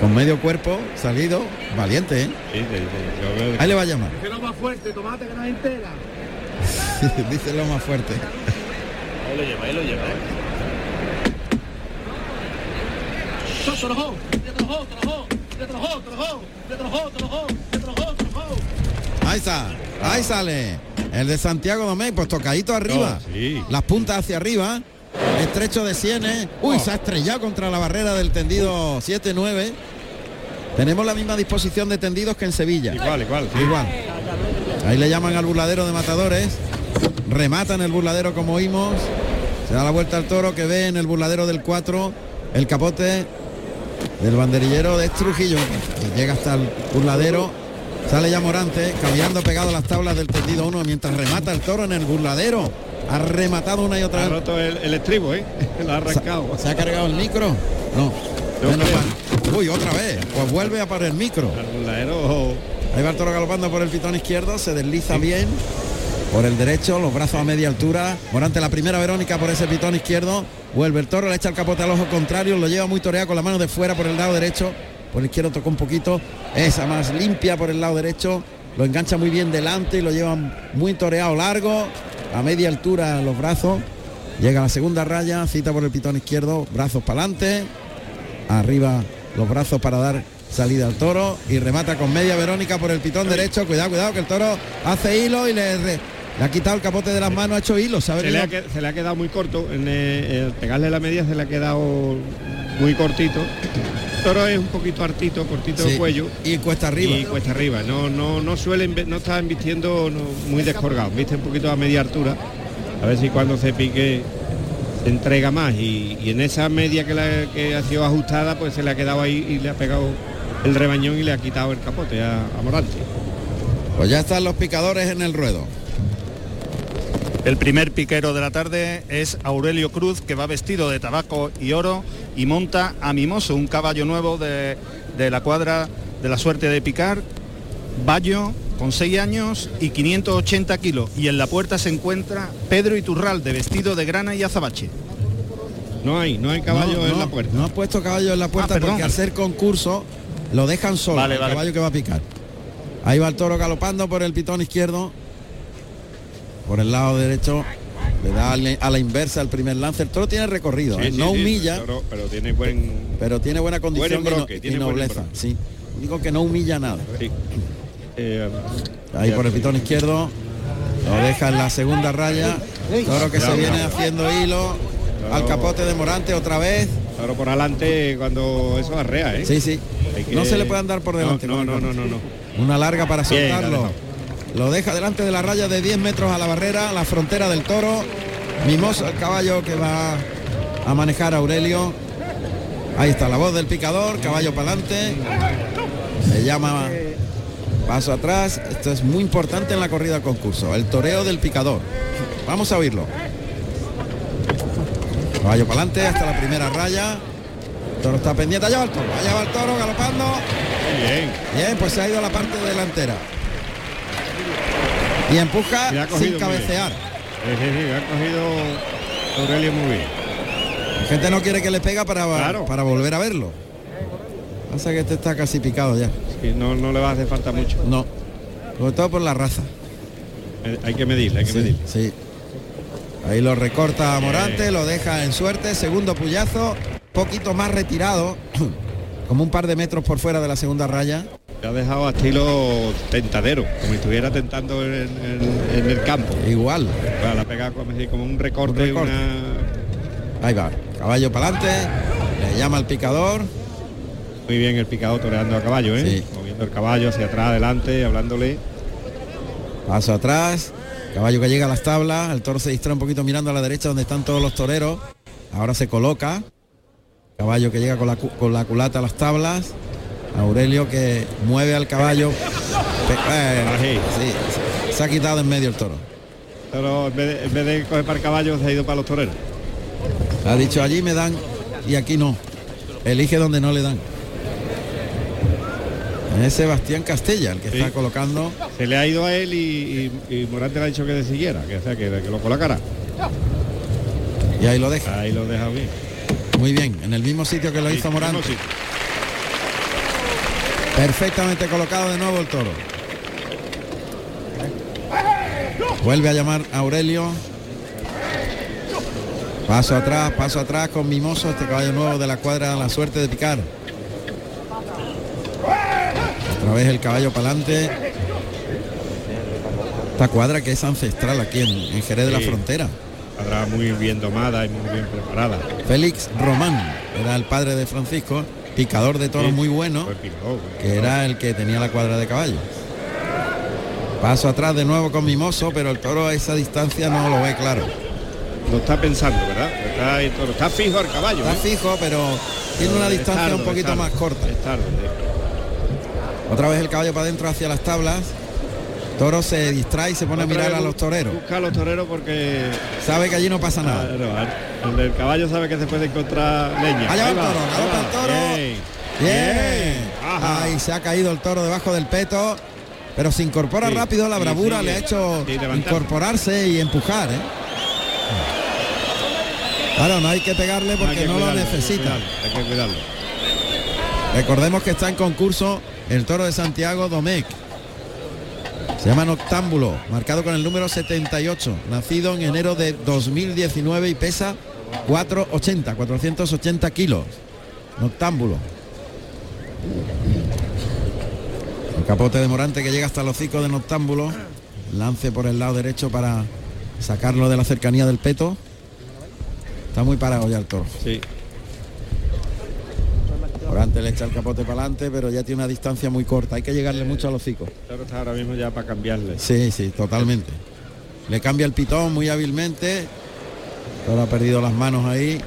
S4: Con medio cuerpo, salido, valiente, ¿eh?
S6: Sí, sí, sí. Yo veo-
S4: Ahí le va a llamar.
S12: lo más fuerte, tomate que no es entera.
S4: Dice lo más fuerte.
S12: Ahí lo lleva, ahí lo lleva.
S4: Ahí está, ahí sale. El de Santiago Domecq, pues tocadito arriba.
S6: Oh, sí.
S4: Las puntas hacia arriba. Estrecho de sienes. Uy, se ha estrellado contra la barrera del tendido 7-9. Tenemos la misma disposición de tendidos que en Sevilla.
S6: Igual, igual. sí.
S4: Igual. Ahí le llaman al burladero de matadores. Rematan el burladero como oímos. Se da la vuelta al toro que ve en el burladero del 4 el capote del banderillero de Trujillo. Llega hasta el burladero. Sale ya Morante, caminando pegado a las tablas del tendido 1 mientras remata el toro en el burladero. Ha rematado una y otra
S6: Ha
S4: vez.
S6: roto el, el estribo, ¿eh? Lo ha arrancado.
S4: ¿Se ha cargado el micro? No. Menos mal. Uy, otra vez. Pues vuelve a parar el micro.
S6: Al burladero,
S4: Ahí va el galopando por el pitón izquierdo, se desliza bien por el derecho, los brazos a media altura. Morante la primera Verónica por ese pitón izquierdo. Vuelve el toro, le echa el capote al ojo contrario, lo lleva muy toreado con la mano de fuera por el lado derecho. Por el izquierdo tocó un poquito. Esa más limpia por el lado derecho. Lo engancha muy bien delante y lo lleva muy toreado largo. A media altura los brazos. Llega a la segunda raya, cita por el pitón izquierdo, brazos para adelante. Arriba los brazos para dar salida al toro y remata con media Verónica por el pitón derecho. Cuidado, cuidado, que el toro hace hilo y le, ha quitado el capote de las manos, ha hecho hilo. Se ha
S6: se le, ha,
S4: venido-
S6: que- se le ha quedado muy corto. En el pegarle la media se le ha quedado muy cortito. El toro es un poquito hartito, cortito
S4: Sí,
S6: el cuello.
S4: Y cuesta arriba.
S6: Y cuesta arriba. No, no, no suelen, no están vistiendo no, muy descolgado. Viste un poquito a media altura. A ver si cuando se pique entrega más. Y, y en esa media que, la- que ha sido ajustada, pues se le ha quedado ahí y le ha pegado el rebañón y le ha quitado el capote a, a Morante.
S4: Pues ya están los picadores en el ruedo.
S7: El primer piquero de la tarde es Aurelio Cruz, que va vestido de tabaco y oro y monta a Mimoso, un caballo nuevo de, de la cuadra de la suerte de picar, Bayo, con 6 años y 580 kilos. Y en la puerta se encuentra Pedro Iturralde, vestido de grana y azabache.
S6: No hay, no hay caballo
S4: No,
S6: en
S4: no,
S6: la puerta.
S4: No ha puesto caballo en la puerta
S7: Ah,
S4: porque al ser concurso lo dejan solo,
S7: Vale,
S4: el
S7: vale.
S4: caballo que va a picar. Ahí va el toro galopando por el pitón izquierdo. Por el lado derecho. Le da a la- inversa el primer lance. El toro tiene recorrido,
S6: Sí,
S4: ¿eh?
S6: sí,
S4: no
S6: sí,
S4: humilla,
S6: pero, pero tiene buen.
S4: pero tiene buena condición y no-
S6: embroque,
S4: y,
S6: tiene buen
S4: nobleza. Sí. Digo que no humilla nada.
S6: sí. Eh,
S4: Ahí por el pitón izquierdo. Lo deja en la segunda raya. Toro que se viene haciendo hilo. Al capote de Morante otra vez.
S6: Ahora por adelante cuando eso arrea, ¿eh?
S4: Sí, sí.
S6: Que-
S4: No se le puede andar por delante.
S6: No, no, no, no, no.
S4: Una larga para soltarlo. Lo deja delante de la raya de 10 metros a la barrera, la frontera del toro. Mimoso el caballo que va a manejar Aurelio. Ahí está la voz del picador, caballo para adelante. Se llama paso atrás. Esto es muy importante en la corrida concurso. El toreo del picador. Vamos a oírlo. Caballo para adelante hasta la primera raya. El toro está pendiente. Allá va el toro. Allá va el toro galopando.
S6: Bien.
S4: Bien, pues se ha ido a la parte delantera. Y empuja sin cabecear.
S6: Sí, sí, sí, ha cogido Aurelio muy bien.
S4: La gente no quiere que le pega para,
S6: Claro.
S4: para volver a verlo. Pasa que este está casi picado ya.
S6: Sí, no, no le va a hacer falta mucho.
S4: No. Sobre todo por la raza.
S6: Eh, Hay que medirle, hay que
S4: Sí,
S6: medirle.
S4: sí. Ahí lo recorta Morante, lo deja en suerte. Segundo puyazo, poquito más retirado. Como un par de metros por fuera de la segunda raya.
S6: Le ha dejado a estilo tentadero, como si estuviera tentando en, en- en el campo.
S4: Igual.
S6: Claro, la ha pegado como, como un recorte,
S4: Un recorte.
S6: una-
S4: Ahí va. Caballo para adelante. Le llama al picador.
S6: Muy bien el picado toreando a caballo, ¿eh?
S4: Sí.
S6: Moviendo el caballo hacia atrás, adelante, hablándole.
S4: Paso atrás. Caballo que llega a las tablas. El toro se distrae un poquito mirando a la derecha donde están todos los toreros. Ahora se coloca. Caballo que llega con la, con la culata a las tablas. Aurelio que mueve al caballo. Eh, sí, se ha quitado en medio el toro.
S6: Pero en vez, de, en vez de coger para el caballo se ha ido para los toreros.
S4: Ha dicho allí me dan y aquí no. Elige donde no le dan. Es Sebastián Castella el que
S6: Sí.
S4: está colocando.
S6: Se le ha ido a él y, y- y Morante le ha dicho que le siguiera, que, o sea, que, que lo colocara.
S4: Y ahí lo deja.
S6: Ahí lo deja bien.
S4: Muy bien, en el mismo sitio que lo hizo Morante. Perfectamente colocado de nuevo el toro. Vuelve a llamar a Aurelio. Paso atrás, paso atrás con Mimoso, este caballo nuevo de la cuadra La Suerte de Picar. Otra vez el caballo para adelante. Esta cuadra que es ancestral aquí en, en Jerez de la. Frontera.
S6: Cuadra muy bien domada y muy bien preparada.
S4: Félix Román era el padre de Francisco, picador de toros
S6: Sí.
S4: muy bueno,
S6: picador,
S4: que era el que tenía la cuadra de caballo. Paso atrás de nuevo con Mimoso, pero el toro a esa distancia no lo ve claro.
S6: Lo está pensando, ¿verdad? Está, fijo el caballo.
S4: Está
S6: ¿eh?
S4: fijo, pero tiene una distancia un poquito más corta.
S6: Es tarde.
S4: Otra vez el caballo para adentro hacia las tablas. Toro se distrae y se pone a mirar a los toreros.
S6: Busca a los toreros porque
S4: Sabe que allí no pasa nada.
S6: Claro, el del caballo sabe que se puede encontrar leña.
S4: Allá va el toro,
S6: ahí va.
S4: el toro.
S6: Bien.
S4: Ahí se ha caído el toro debajo del peto. Pero se incorpora
S6: Sí,
S4: rápido, la bravura
S6: sí,
S4: le ha hecho incorporarse y empujar. ¿eh? Claro, no hay que pegarle porque
S6: que
S4: no lo
S6: cuidarlo, hay que
S4: necesita.
S6: cuidarlo, Hay que cuidarlo.
S4: Recordemos que está en concurso el toro de Santiago Domecq. Se llama Noctámbulo, marcado con el número 78, nacido en enero de 2019 y pesa 480, 480 kilos. Noctámbulo. El capote de Morante que llega hasta el hocico de Noctámbulo. Lance por el lado derecho para sacarlo de la cercanía del peto. Está muy parado ya el toro.
S6: Sí.
S4: Morante le echa el capote para adelante, pero ya tiene una distancia muy corta. Hay que llegarle mucho al hocico.
S6: El toro está ahora mismo ya para cambiarle.
S4: Sí, sí, totalmente. Le cambia el pitón muy hábilmente. Ahora ha perdido las manos ahí.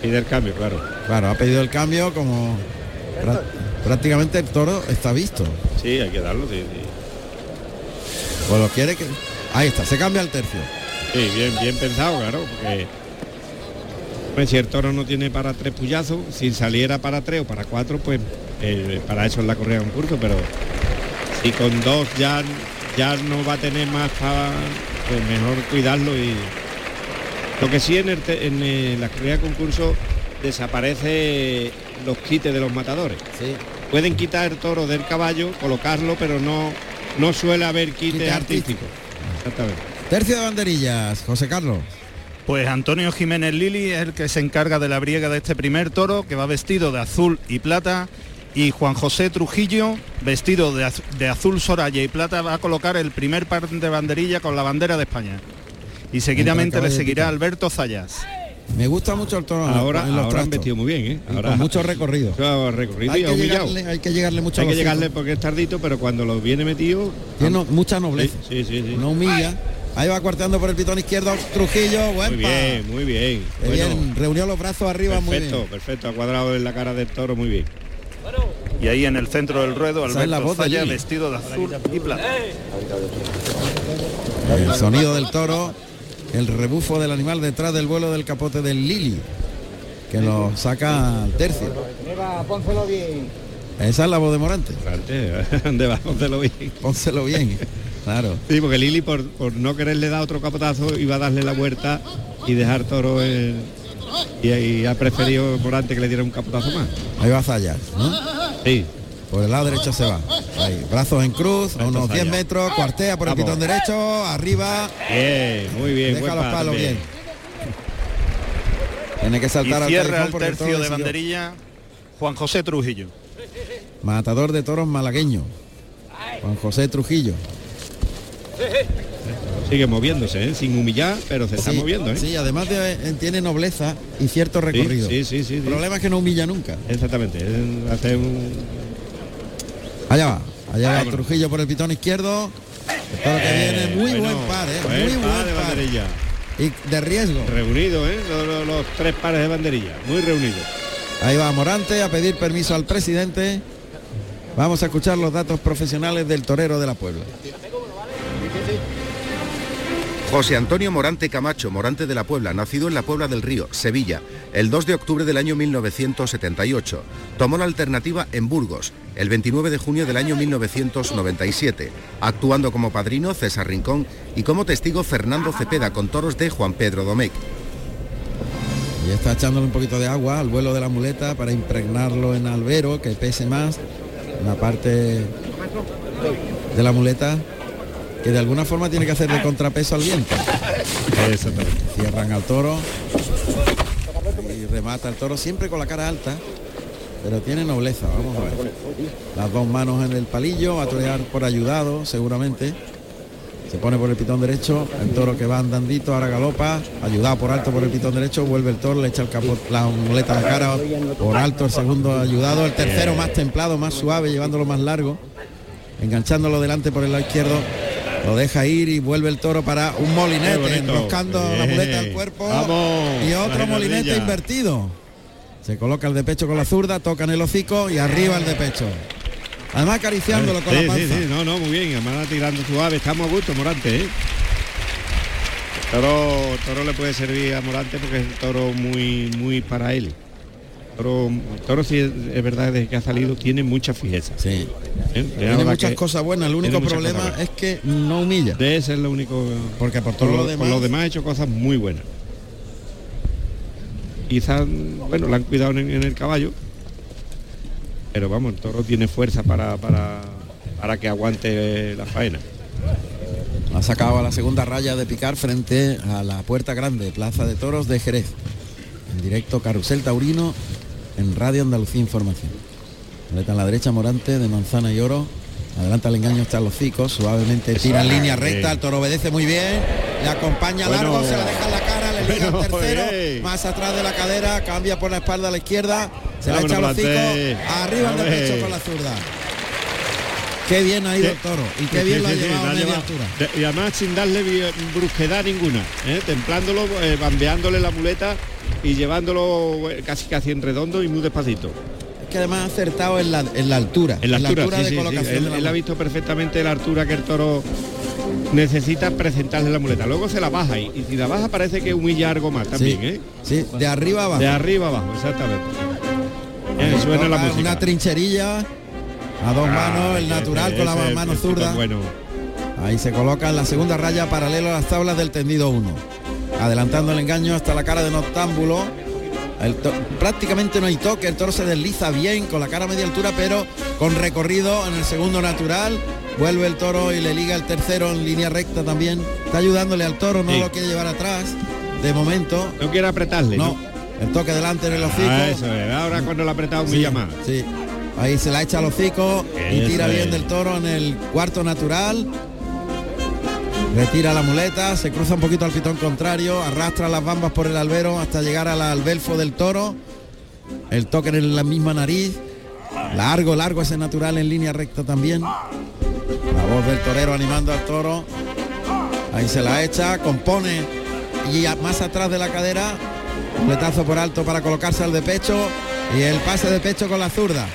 S6: Pide el cambio, claro.
S4: Claro, ha pedido el cambio como prá- prácticamente el toro está visto.
S6: Sí, hay que darlo, sí, sí.
S4: Pues lo quiere que. Ahí está, se cambia el tercio.
S6: Sí, bien, bien pensado, claro, porque pues, si el toro no tiene para tres puyazos, si saliera para tres o para cuatro, pues eh, para eso es la correa de concurso, pero si con dos ya, ya no va a tener más para, pues mejor cuidarlo y lo que sí en, el en eh, la correa de concurso desaparece los quites de los matadores.
S4: Sí.
S6: Pueden quitar el toro del caballo, colocarlo, pero no, no suele haber quite,
S4: Quite
S6: artístico. Exactamente.
S4: Tercio de banderillas, José Carlos.
S7: Pues Antonio Jiménez Lili es el que se encarga de la briega de este primer toro, que va vestido de azul y plata, y Juan José Trujillo, vestido de, az- de azul soraya y plata, va a colocar el primer par de banderilla con la bandera de España. Y seguidamente le seguirá. Alberto Zayas.
S4: Me gusta mucho el toro
S6: Ahora,
S4: en los
S6: ahora han vestido muy bien, ¿eh? Ahora
S4: con mucho recorrido. Hay
S6: y
S4: que, llegarle, hay que llegarle mucho
S6: Hay que llegarle porque es tardito, pero cuando lo viene metido,
S4: Tiene mucha nobleza.
S6: sí, sí, sí.
S4: No humilla. Ahí va cuarteando por el pitón izquierdo Trujillo. Buen
S6: Muy bien, muy bien. Bueno,
S4: bien, reunió los brazos arriba muy
S6: perfecto,
S4: bien.
S6: perfecto. Ha cuadrado en la cara del toro muy bien.
S7: Y ahí en el centro del ruedo, Alberto
S4: Lili.
S7: vestido de azul y plata.
S4: El sonido del toro, el rebufo del animal detrás del vuelo del capote del Lili, que lo saca al tercio.
S12: pónselo.
S4: Esa es la voz de Morante.
S6: Antes, debajo de lo bien.
S4: Pónselo bien. Claro.
S6: Sí, porque Lili por, por no quererle dar otro capotazo iba a darle la vuelta y dejar toro en- y, y ha preferido Morante que le diera un capotazo más.
S4: Ahí va Zayas, ¿no?
S6: Sí.
S4: Por el lado derecho se va. Ahí, brazos en cruz, a unos 10
S6: Zayas.
S4: metros, cuartea por el pitón derecho, arriba,
S6: Bien, muy bien.
S4: deja
S6: buen
S4: los
S6: pa
S4: palos
S6: también.
S4: bien. Tiene que
S7: Y
S4: saltar al
S7: cierra el
S4: el toro
S7: tercio de
S4: decidió.
S7: banderilla Juan José Trujillo.
S4: Matador de toros malagueño. Juan José Trujillo.
S6: Sigue moviéndose, ¿eh? sin humillar, pero se está
S4: Sí,
S6: moviendo. ¿eh?
S4: Sí, además de, eh, tiene nobleza y cierto recorrido.
S6: Sí, sí, sí.
S4: El problema es que no humilla nunca.
S6: Exactamente. él hace un...
S4: Allá va. Allá va. Trujillo por el pitón izquierdo. Que
S6: Eh,
S4: viene, muy
S6: bueno,
S4: buen par, ¿eh?
S6: buen
S4: muy
S6: par
S4: buen
S6: de
S4: par.
S6: banderilla.
S4: Y de riesgo.
S6: Reunido, ¿eh? Los, los- los tres pares de banderilla. Muy reunidos.
S4: Ahí va Morante a pedir permiso al presidente. Vamos a escuchar los datos profesionales del torero de la Puebla.
S9: José Antonio Morante Camacho, Morante de la Puebla, nacido en la Puebla del Río, Sevilla, el 2 de octubre del año 1978. Tomó la alternativa en Burgos. el 29 de junio del año 1997, actuando como padrino César Rincón y como testigo Fernando Cepeda con toros de Juan Pedro Domecq.
S4: Y está echándole un poquito de agua al vuelo de la muleta para impregnarlo en albero, que pese más, en la parte de la muleta, que de alguna forma tiene que hacer de contrapeso al viento.
S6: Exactamente.
S4: Cierran al toro y remata el toro siempre con la cara alta, pero tiene nobleza, vamos a ver. Las dos manos en el palillo, va a torear por ayudado, seguramente. Se pone por el pitón derecho, el toro que va andandito, ahora galopa, ayudado por alto por el pitón derecho, vuelve el toro, le echa el capot, la muleta a la cara, por alto el segundo ayudado, el tercero más templado, más suave, llevándolo más largo, enganchándolo delante por el lado izquierdo, lo deja ir y vuelve el toro para un molinete, enroscando la muleta al cuerpo
S6: Vamos,
S4: y otro molinete invertido. Se coloca el de pecho con la zurda, toca en el hocico y arriba el de pecho. Además acariciándolo con
S6: sí,
S4: la panza.
S6: Sí, sí, no, no, muy bien, además tirando suave, estamos a gusto, Morante, ¿eh? Toro, toro le puede servir a Morante porque es un toro muy, muy para él. Toro, toro sí es, verdad desde que ha salido tiene mucha fijeza.
S4: Sí.
S6: ¿Eh?
S4: Tiene muchas
S6: que-
S4: cosas buenas, el único problema
S6: buenas.
S4: es que no humilla.
S6: De ese es lo único.
S4: Porque por
S6: Por
S4: todo
S6: lo,
S4: lo
S6: por
S4: demás,
S6: lo demás ha hecho cosas muy buenas. Quizás, bueno, la han cuidado en, en el caballo. Pero vamos, el toro tiene fuerza para, para, para que aguante la faena.
S4: ha sacado a la segunda raya de picar frente a la puerta grande, Plaza de Toros de Jerez. En directo Carrusel Taurino en Radio Andalucía Información. Muleta en la derecha Morante de Manzana y Oro. Adelanta el engaño hasta los hocicos, suavemente tira en línea recta, el toro obedece muy bien, le acompaña
S6: Bueno.
S4: largo, se la deja en la cara, le liga
S6: Bueno,
S4: al tercero, más atrás de la cadera, cambia por la espalda a la izquierda, se la echa al hocico,
S6: Morante.
S4: arriba el de
S6: Vamos.
S4: pecho con la zurda. Qué bien ha ido el toro y qué bien
S6: Sí,
S4: lo ha
S6: sí,
S4: llevado
S6: la
S4: a media
S6: llevado.
S4: altura.
S6: Y además sin darle brusquedad ninguna, ¿eh? templándolo, eh, bambeándole la muleta y llevándolo eh, casi casi en redondo y muy despacito.
S4: Es que además ha acertado en la, en la altura,
S6: En la altura, sí,
S4: de
S6: sí, sí.
S4: colocación
S6: Él,
S4: de la
S6: él ha visto perfectamente la altura que el toro necesita presentarle la muleta. Luego se la baja y, y si la baja parece que humilla algo más también, ¿eh?
S4: Sí, de arriba abajo.
S6: De arriba abajo, exactamente. Eh, suena la música.
S4: Una trincherilla a dos manos, el natural
S6: ese-
S4: con la mano zurda.
S6: Bueno,
S4: Ahí se coloca en la segunda raya paralelo a las tablas del tendido 1. Adelantando el engaño hasta la cara de Noctámbulo. El prácticamente no hay toque, el toro se desliza bien con la cara a media altura, pero con recorrido en el segundo natural. Vuelve el toro y le liga el tercero en línea recta también. Está ayudándole al toro, no
S6: Sí.
S4: lo quiere llevar atrás. De momento.
S6: no quiere apretarle,
S4: No.
S6: ¿no?
S4: El toque delante en el hocico.
S6: Ah, eso es. Ahora cuando lo ha apretado
S4: Sí,
S6: humilla más.
S4: sí. Ahí se la echa al hocico y tira bien del toro en el cuarto natural. Retira la muleta, se cruza un poquito al pitón contrario, arrastra las bambas por el albero hasta llegar al albelfo del toro. El toque en la misma nariz. Largo, largo ese natural en línea recta también. La voz del torero animando al toro. Ahí se la echa, compone y más atrás de la cadera. Muletazo por alto para colocarse al de pecho y el pase de pecho con la zurda.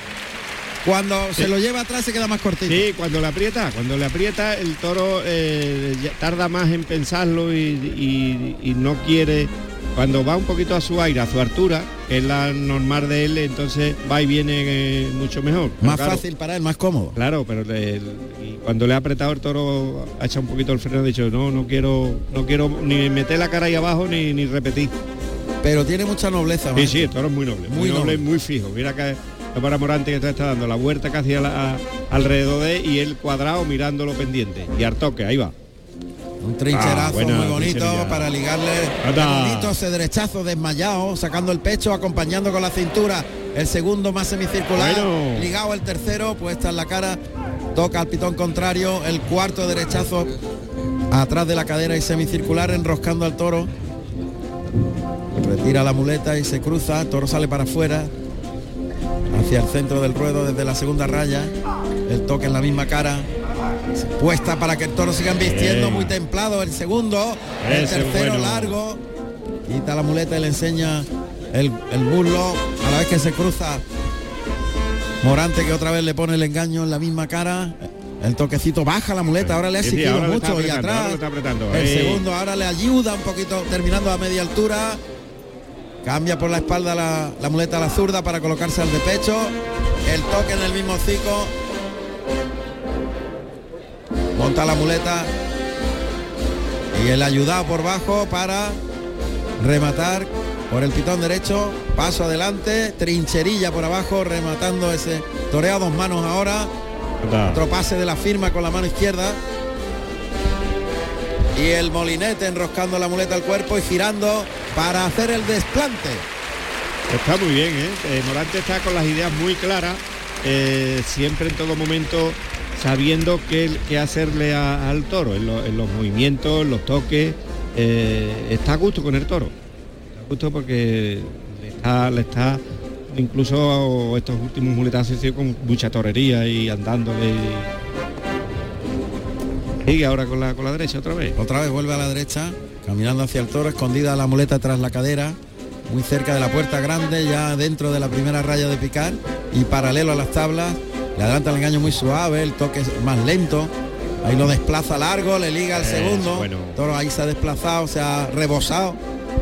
S4: Cuando se
S6: Sí.
S4: lo lleva atrás se queda más cortito.
S6: Sí, cuando le aprieta, cuando le aprieta el toro eh, tarda más en pensarlo y, y- y no quiere. Cuando va un poquito a su aire, a su altura, que es la normal de él, entonces va y viene eh, mucho mejor.
S4: Más
S6: claro,
S4: fácil para él, más cómodo.
S6: Claro, pero le- cuando le ha apretado el toro, ha echado un poquito el freno, ha dicho, no, no quiero, no quiero ni meter la cara ahí abajo ni, ni repetir.
S4: Pero tiene mucha nobleza.
S6: Sí, sí, el toro es muy noble, muy,
S4: Muy
S6: noble,
S4: noble.
S6: muy fijo. Mira que para Morante que está dando la vuelta casi a la- a- alrededor de y el cuadrado mirándolo pendiente. Y al toque, ahí va.
S4: Un trincherazo
S6: Ah, buena
S4: muy bonito para ligarle
S6: Anda.
S4: bonito ese derechazo desmayado, sacando el pecho, acompañando con la cintura el segundo más semicircular,
S6: Bueno.
S4: ligado el tercero, puesta en la cara, toca al pitón contrario, el cuarto derechazo atrás de la cadera y semicircular enroscando al toro. Retira la muleta y se cruza, el toro sale para afuera, hacia el centro del ruedo desde la segunda raya, el toque en la misma cara, puesta para que el toro siga vistiendo, muy templado el segundo, el
S6: Ese
S4: tercero
S6: bueno.
S4: largo, quita la muleta y le enseña el, el muslo, a la vez que se cruza Morante que otra vez le pone el engaño en la misma cara, el toquecito baja la muleta, ahora le ha
S6: sí,
S4: exigido mucho y atrás. el segundo ahora le ayuda un poquito terminando a media altura Cambia por la espalda la, la muleta a la zurda para colocarse al de pecho. El toque en el mismo hocico. Monta la muleta. Y el ayudado por bajo para rematar por el pitón derecho. Paso adelante. Trincherilla por abajo rematando ese toreado dos manos ahora. Otro pase de la firma con la mano izquierda. Y el molinete enroscando la muleta al cuerpo y girando para hacer el desplante.
S6: Está muy bien, ¿eh? Eh, Morante está con las ideas muy claras, eh, siempre en todo momento sabiendo qué, hacerle al toro, en, lo- en los movimientos, en los toques. eh, está a gusto con el toro. Está a gusto porque le está, incluso estos últimos muletazos con mucha torería y andándole. Sigue ahora con la, con la derecha otra vez.
S4: Otra vez vuelve a la derecha, caminando hacia el toro, escondida la muleta tras la cadera, muy cerca de la puerta grande, ya dentro de la primera raya de picar y paralelo a las tablas. Le adelanta el engaño muy suave, el toque es más lento. Ahí lo desplaza largo, le liga al segundo.
S6: bueno.
S4: Toro ahí se ha desplazado, se ha rebosado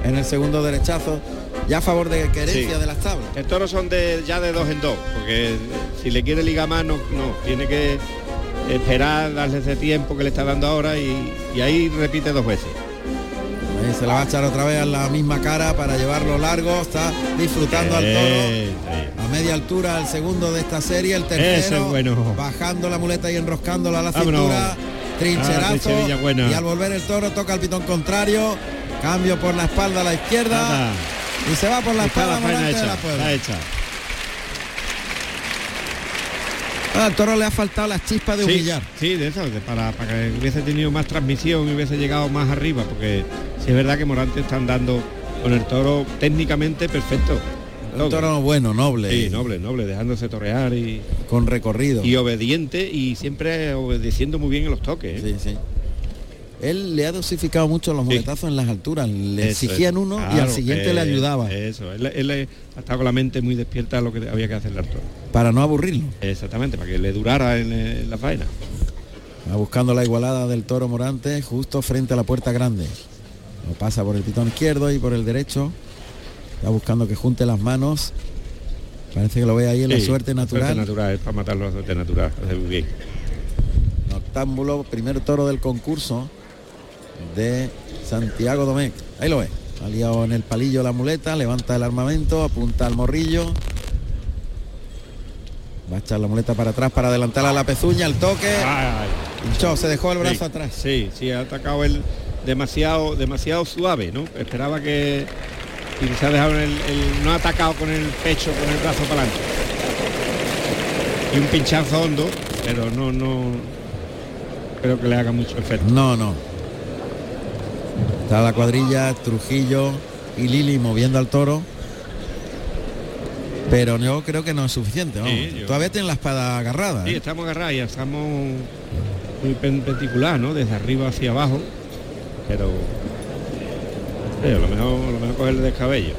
S4: en el segundo derechazo. Ya a favor de querencia
S6: Sí.
S4: de las tablas.
S6: El toro son de ya de dos en dos, porque si le quiere ligar más no, no, tiene que esperar, darle ese tiempo que le está dando ahora y, y ahí repite dos veces.
S4: Ahí se la va a echar otra vez a la misma cara para llevarlo largo. Está disfrutando al toro. A media altura el segundo de esta serie, el tercero,
S6: es bueno.
S4: bajando la muleta y enroscándola a la
S6: Vámonos.
S4: cintura, trincherazo,
S6: Ah, trincherilla buena.
S4: y al volver el toro toca el pitón contrario, cambio por la espalda a la izquierda,
S6: Nada.
S4: y se va por la
S6: Está
S4: espalda
S6: la faena
S4: Morante de
S6: hecha,
S4: la Puebla.
S6: está hecha.
S4: Ah, al toro le ha faltado las chispas de
S6: Sí,
S4: humillar.
S6: Sí, de eso, de- para, para que hubiese tenido más transmisión y hubiese llegado más arriba, porque sí es verdad que Morante está andando con el toro técnicamente perfecto.
S4: Un toro bueno, noble,
S6: Sí, noble, noble, dejándose torear y,
S4: con recorrido.
S6: y obediente y siempre obedeciendo muy bien en los toques. ¿eh?
S4: Sí, sí. Él le ha dosificado mucho los muletazos en las alturas, le
S6: Eso,
S4: exigían
S6: eso.
S4: uno y al siguiente le
S6: eh,
S4: ayudaba
S6: Eso, él, él ha estado con la mente muy despierta a lo que había que hacerle al toro.
S4: para no aburrirlo.
S6: Exactamente, para que le durara en, en la faena.
S4: Va buscando la igualada del toro Morante justo frente a la puerta grande. Lo pasa por el pitón izquierdo y por el derecho. Está buscando que junte las manos. Parece que lo ve ahí en la
S6: Sí,
S4: suerte natural.
S6: Suerte natural, es para matarlo a suerte natural, hace muy bien.
S4: Octámbulo, primer toro del concurso de Santiago Domecq. Ahí lo ve. Ha liado en el palillo la muleta, levanta el armamento, apunta al morrillo. Va a echar la muleta para atrás para adelantar a la pezuña, el toque. Hinchó, se dejó el brazo
S6: Sí,
S4: atrás.
S6: Sí, sí, ha atacado él demasiado, demasiado suave, ¿no? Esperaba que y se ha dejado el, el- no ha atacado con el pecho, con el brazo para adelante. Y un pinchazo hondo, pero no, no creo que le haga mucho efecto.
S4: No, no. Está la cuadrilla, Trujillo y Lili moviendo al toro. Pero yo creo que no es suficiente.
S6: Sí,
S4: Todavía tiene la espada agarrada.
S6: Sí,
S4: ¿eh?
S6: estamos agarrados y estamos muy pen- particular, ¿no? Desde arriba hacia abajo. Pero sí, a lo mejor, a lo mejor coger el descabello.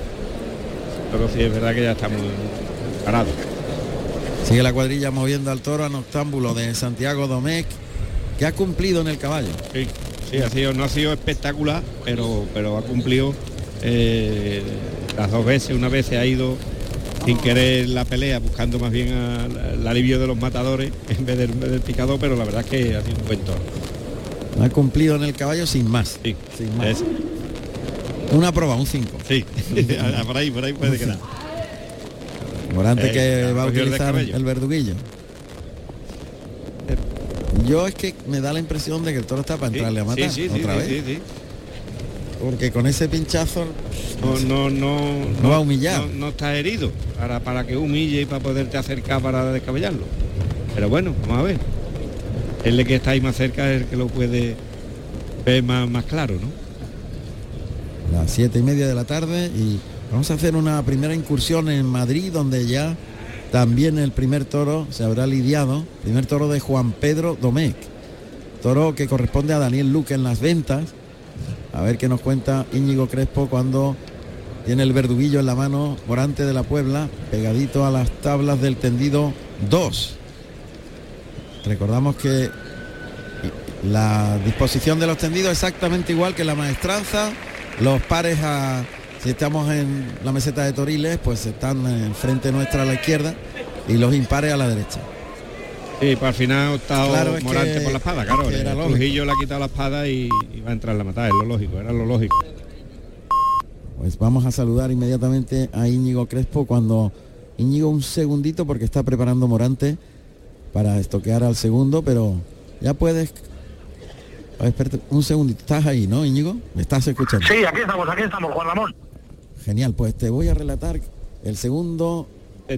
S6: Pero sí es verdad que ya está muy parado.
S4: Sigue la cuadrilla moviendo al toro a noctámbulo de Santiago Domecq, que ha cumplido en el caballo.
S6: Sí, sí, ha sido, no ha sido espectacular, pero, pero ha cumplido eh, las dos veces. Una vez se ha ido sin querer la pelea, buscando más bien el alivio de los matadores en vez del, del picador, pero la verdad es que ha sido un buen toro.
S4: Ha cumplido en el caballo sin más.
S6: Sí,
S4: Sin más.
S6: es-
S4: Una prueba, un 5.
S6: sí. por ahí, por ahí puede quedar.
S4: Morante
S6: Eh,
S4: que va a utilizar el verduguillo. Yo es que me da la impresión de que el toro está para entrarle a matar
S6: Sí, sí, sí,
S4: otra
S6: sí,
S4: vez. Porque con ese pinchazo
S6: No, no, no,
S4: No va a humillar.
S6: No, no está herido para, para que humille y para poderte acercar para descabellarlo. Pero bueno, vamos a ver. El de que está ahí más cerca es el que lo puede ver más, más claro, ¿no?
S4: las siete y media de la tarde y vamos a hacer una primera incursión en Madrid donde ya también el primer toro se habrá lidiado, primer toro de Juan Pedro Domecq, toro que corresponde a Daniel Luque en las ventas, a ver qué nos cuenta Íñigo Crespo cuando tiene el verduguillo en la mano, Morante de la Puebla, pegadito a las tablas del tendido 2. Recordamos que la disposición de los tendidos exactamente igual que la maestranza, los pares a si estamos en la meseta de Toriles, pues están enfrente nuestra a la izquierda y los impares a la derecha.
S6: Sí, pues al final ha optado
S4: Claro, es
S6: Morante
S4: que-
S6: por la espada, claro.
S4: que era
S6: el. Trujillo le ha quitado la espada y, y va a entrar la matada, es lo lógico, era lo lógico.
S4: Pues vamos a saludar inmediatamente a Íñigo Crespo cuando Íñigo un segundito porque está preparando Morante para estoquear al segundo, pero ya puedes. A ver, espérate, un segundito, estás ahí, ¿no, Íñigo? ¿Me estás escuchando?
S11: Sí, aquí estamos, aquí estamos, Juan Ramón.
S4: Genial, pues te voy a relatar el segundo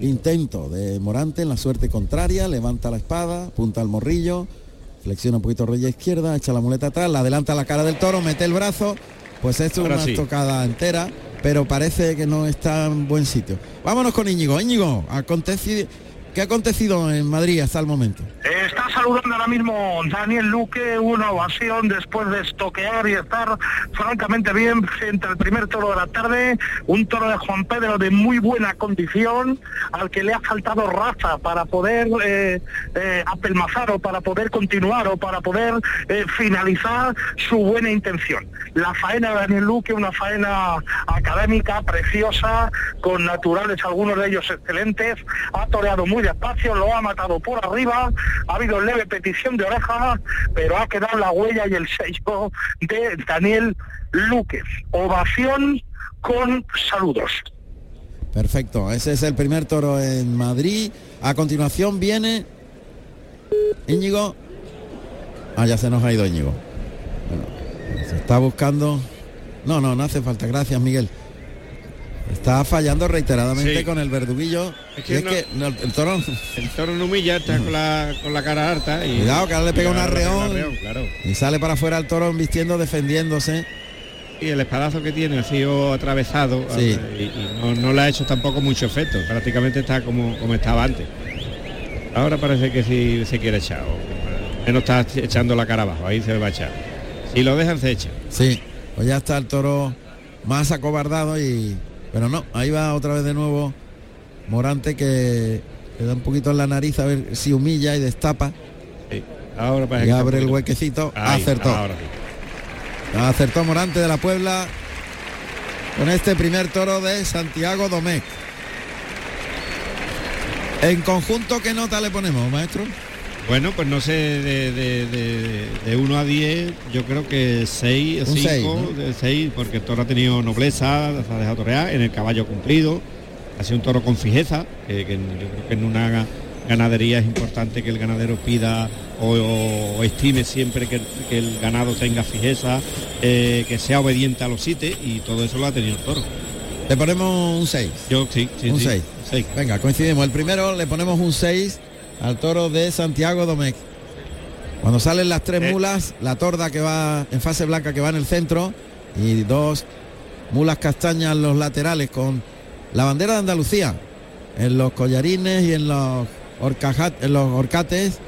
S4: intento de Morante en la suerte contraria, levanta la espada, punta al morrillo, flexiona un poquito rodilla izquierda, echa la muleta atrás, la adelanta a la cara del toro, mete el brazo, pues esto es una
S6: sí.
S4: estocada entera, pero parece que no está en buen sitio. Vámonos con Íñigo. Íñigo, aconteci- ¿qué ha acontecido en Madrid hasta el momento?
S11: Está saludando ahora mismo Daniel Luque, una ovación después de estoquear y estar francamente bien frente al primer toro de la tarde, un toro de Juan Pedro de muy buena condición, al que le ha faltado raza para poder eh, eh, apelmazar o para poder continuar o para poder eh, finalizar su buena intención. La faena de Daniel Luque, una faena académica, preciosa, con naturales, algunos de ellos excelentes, ha toreado muy despacio, lo ha matado por arriba, habido leve petición de oreja, pero ha quedado la huella y el sello de Daniel Luque. Ovación con saludos.
S4: Perfecto, ese es el primer toro en Madrid. A continuación viene Íñigo. Ah, ya se nos ha ido Íñigo. Bueno, se está buscando. No, no, no hace falta. Gracias, Miguel. Está fallando reiteradamente
S6: Sí.
S4: con el verduguillo.
S6: Es que
S4: es
S6: no-
S4: que no, el toro.
S6: El toro no humilla, está con la, con la cara harta y.
S4: Cuidado, que ahora le pega un
S6: ahora le pega un
S4: arreón.
S6: arreón, claro.
S4: Y sale para afuera el toro vistiendo, defendiéndose.
S6: Y el espadazo que tiene ha sido atravesado
S4: Sí.
S6: y, y no, no le ha hecho tampoco mucho efecto. Prácticamente está como, como estaba antes. Ahora parece que sí se quiere echar. o no está echando la cara abajo, ahí se va a echar. Si lo dejan se echa.
S4: Sí, pues ya está el toro más acobardado y. Pero no, ahí va otra vez de nuevo Morante que le da un poquito en la nariz a ver si humilla y destapa.
S6: Sí. Ahora
S4: Y
S6: que está un
S4: abre el huequecito.
S6: Ahí,
S4: acertó.
S6: ahora sí.
S4: Acertó Morante de la Puebla con este primer toro de Santiago Domecq. En conjunto, ¿qué nota le ponemos, maestro?
S6: Bueno, pues no sé, de, de, de, de 1 a 10, yo creo que 6,
S4: Un
S6: 5,
S4: seis, ¿no?
S6: de 6, porque el toro ha tenido nobleza, se ha dejado torear, en el caballo cumplido, ha sido un toro con fijeza, que, que yo creo que en una ga- ganadería es importante que el ganadero pida o, o estime siempre que, que el ganado tenga fijeza, eh, que sea obediente a los sites y todo eso lo ha tenido el toro.
S4: Le ponemos un 6.
S6: Yo sí, sí,
S4: un
S6: sí,
S4: 6.
S6: seis.
S4: Venga, coincidimos. El primero le ponemos un 6 al toro de Santiago Domecq. Cuando salen las tres
S7: Eh.
S4: mulas, la torda que va en fase blanca que va en el centro y dos mulas castañas en los laterales con la bandera de Andalucía en los collarines y en los, horcaja- en los horcates.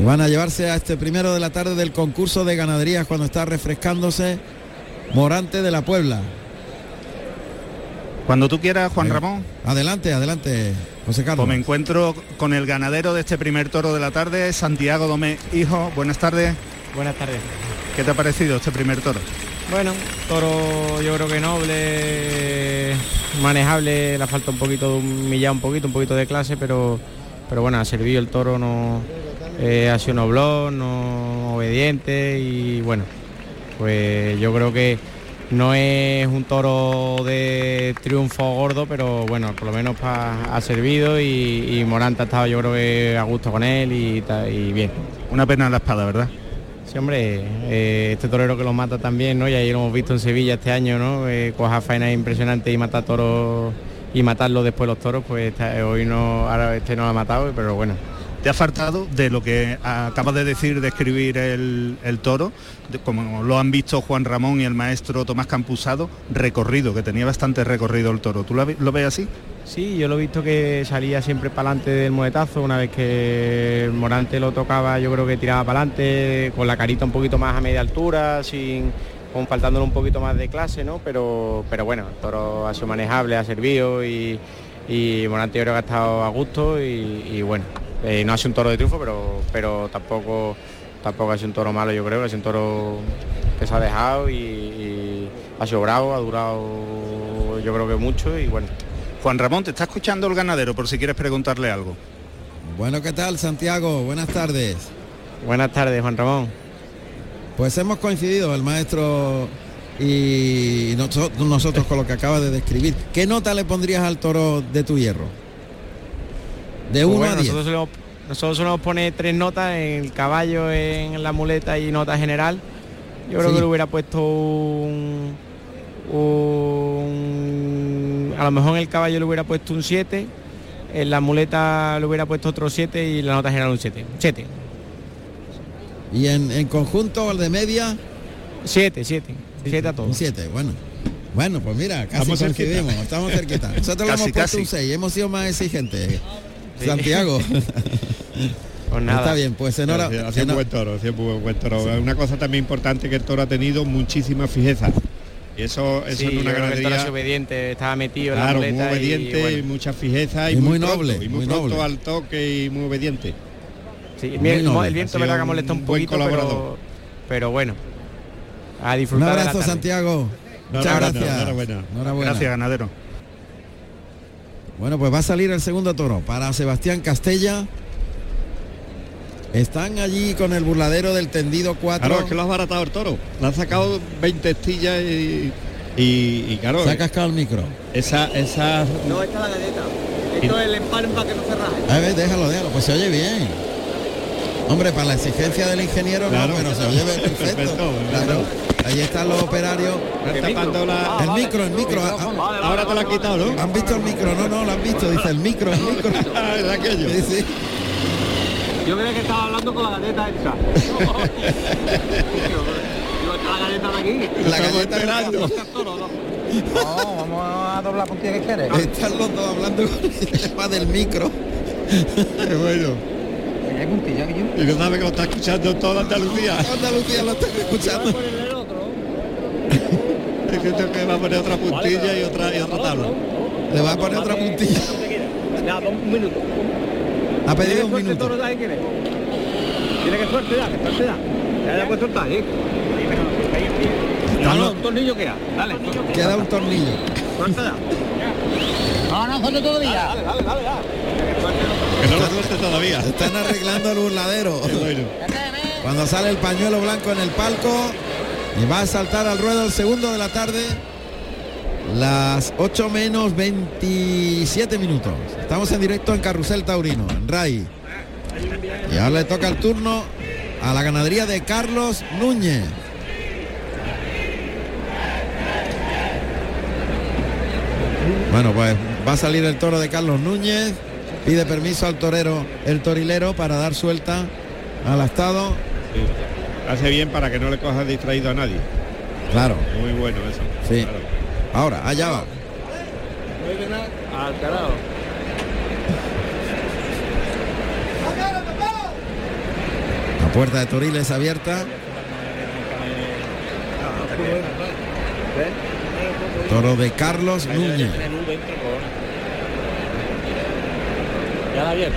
S4: Y van a llevarse a este primero de la tarde del concurso de ganaderías cuando está refrescándose Morante de la Puebla.
S7: Cuando tú quieras, Juan
S4: Venga.
S7: Ramón.
S4: Adelante, adelante, José Carlos.
S7: Pues me encuentro con el ganadero de este primer toro de la tarde, Santiago Domé. Hijo, buenas tardes.
S13: Buenas tardes.
S7: ¿Qué te ha parecido este primer toro?
S13: Bueno, toro yo creo que noble, manejable, le falta un poquito de humillar un poquito, un poquito de clase, pero pero bueno, ha servido el toro, no eh, ha sido noblón, no obediente y bueno, pues yo creo que no es un toro de triunfo gordo, pero bueno, por lo menos ha servido y, y Morante ha estado yo creo que a gusto con él y, bien.
S7: Una pena en la espada, ¿verdad?
S13: Sí, hombre, eh, este torero que lo mata también, ¿no? Y ahí lo hemos visto en Sevilla este año, ¿no? Eh, coja faena impresionante y matar toros y matarlo después los toros, pues hoy no, ahora este no lo ha matado, pero bueno.
S7: ¿Te ha faltado de lo que acabas de decir, de escribir el, toro, como lo han visto Juan Ramón y el maestro Tomás Campusado, recorrido, que tenía bastante recorrido el toro? ¿Tú lo, ve- lo ves así?
S13: Sí, yo lo he visto que salía siempre para adelante del muetazo, una vez que Morante lo tocaba, yo creo que tiraba para adelante, con la carita un poquito más a media altura, sin con faltándole un poquito más de clase, ¿no? Pero, pero bueno, el toro ha sido manejable, ha servido y, y Morante yo creo que ha estado a gusto y bueno, eh, no ha sido un toro de triunfo, pero, pero tampoco, tampoco ha sido un toro malo, yo creo que ha sido un toro que se ha dejado y, y- ha sido bravo, ha durado yo creo que mucho y bueno.
S7: Juan Ramón, te está escuchando el ganadero por si quieres preguntarle algo.
S4: Bueno, ¿qué tal, Santiago? Buenas tardes.
S13: Buenas tardes, Juan Ramón.
S4: Pues hemos coincidido el maestro y noso- nosotros con lo que acaba de describir. ¿Qué nota le pondrías al toro de tu hierro? De
S13: Pues
S4: 1
S13: bueno,
S4: a 10.
S13: nosotros solemos, nosotros solemos poner tres notas en el caballo, en la muleta y nota general. Yo creo
S4: Sí.
S13: que le hubiera puesto un, un- A lo mejor en el caballo le hubiera puesto un 7, en la muleta le hubiera puesto otro 7 y la nota general un 7. 7.
S4: Y en, en conjunto, el de media,
S13: 7, 7. 7 a
S4: un
S13: todos.
S4: 7. Bueno. Bueno, pues mira, casi
S7: Estamos cerquita.
S4: estamos cerquita. Nosotros le
S7: Casi,
S4: hemos puesto
S7: casi.
S4: un 6, hemos sido más exigentes.
S13: Sí.
S4: Santiago.
S13: Pues nada.
S4: Está bien, pues enhora-
S6: Hacía- hacía buen toro, hacía un buen- toro. Una cosa también importante que el toro ha tenido muchísima fijeza. Y eso, eso
S13: Sí,
S6: en una
S13: que el toro
S6: ganadería,
S13: sido obediente, estaba metido en
S6: claro,
S13: la
S6: muy
S13: y,
S6: obediente, y,
S13: bueno.
S6: mucha fijeza y,
S4: Y muy
S6: pronto,
S4: noble,
S6: y muy,
S4: muy
S6: pronto
S4: noble.
S6: al toque y muy obediente.
S13: Sí, el,
S4: Muy
S13: el- el viento
S6: sido
S13: que molesta un
S6: un
S13: poquito, pero, pero bueno. A
S4: Un
S13: disfrutar de la
S4: abrazo,
S13: tarde.
S4: Santiago. Muchas
S6: Enhorabuena,
S4: gracias.
S6: enhorabuena.
S4: Enhorabuena.
S7: Gracias, ganadero.
S4: Bueno, pues va a salir el segundo toro para Sebastián Castella. Están allí con el burladero del tendido 4.
S6: Claro, es que lo has baratado el toro. Le han sacado 20 estillas y, y, y claro,
S4: Se ha cascado el micro.
S6: esa, esa
S12: No, esta es la galleta. Esto es el empalme para que no se.
S4: A ver, déjalo, déjalo. Pues se oye bien. Hombre, para la exigencia del ingeniero
S6: Claro.
S4: no, pero se oye perfecto.
S6: Perfecto,
S4: Claro. Ahí están los operarios.
S6: están tapando la...
S4: El micro, el micro. Ah,
S6: Ahora te lo han quitado, ¿no?
S4: ¿Han visto el micro? No, no, lo han visto. Dice el micro, el micro.
S6: Ah, es aquello.
S4: Sí, sí.
S12: Yo creía que estaba hablando con la galleta esa. La galleta de aquí.
S4: La galleta grande.
S12: No, vamos a doblar la puntilla que quieres.
S4: Están los dos hablando con el tema del micro.
S6: Qué bueno.
S12: Hay puntilla que yo.
S6: Y no sabe que lo está escuchando toda Andalucía.
S4: Andalucía lo están escuchando.
S12: ponerle el otro.
S6: Es que tengo que va a poner otra puntilla y otra y otra tabla.
S4: Le va a poner otra puntilla.
S12: Ya, dos un minuto.
S4: Ha
S12: ¿Tiene
S4: pedido un
S12: suerte
S4: minuto.
S12: Tiene que suerte ya, que suerte ya. Ya ya puedes soltar, ¿eh? No, un tornillo queda. Dale.
S4: Queda un tornillo.
S12: Suelta ya. No, no, suelta todavía. Dale, dale, dale, dale.
S6: Que no lo suelte todavía.
S4: Están arreglando el burladero.
S6: Bueno.
S4: Cuando sale el pañuelo blanco en el palco y va a saltar al ruedo el segundo de la tarde. Las 8 menos 27 minutos. Estamos en directo en Carrusel Taurino, en RAI. Y ahora le toca el turno a la ganadería de Carlos Núñez. Bueno, pues va a salir el toro de Carlos Núñez. Pide permiso al torero, el torilero, para dar suelta al astado.
S6: Sí. Hace bien para que no le cojas distraído a nadie.
S4: Claro,
S6: Muy bueno eso.
S4: Sí.
S6: Claro.
S4: ahora, allá va.
S12: Al carajo.
S4: La puerta de Toriles abierta. Toro de Carlos Núñez.
S12: Ya abierto.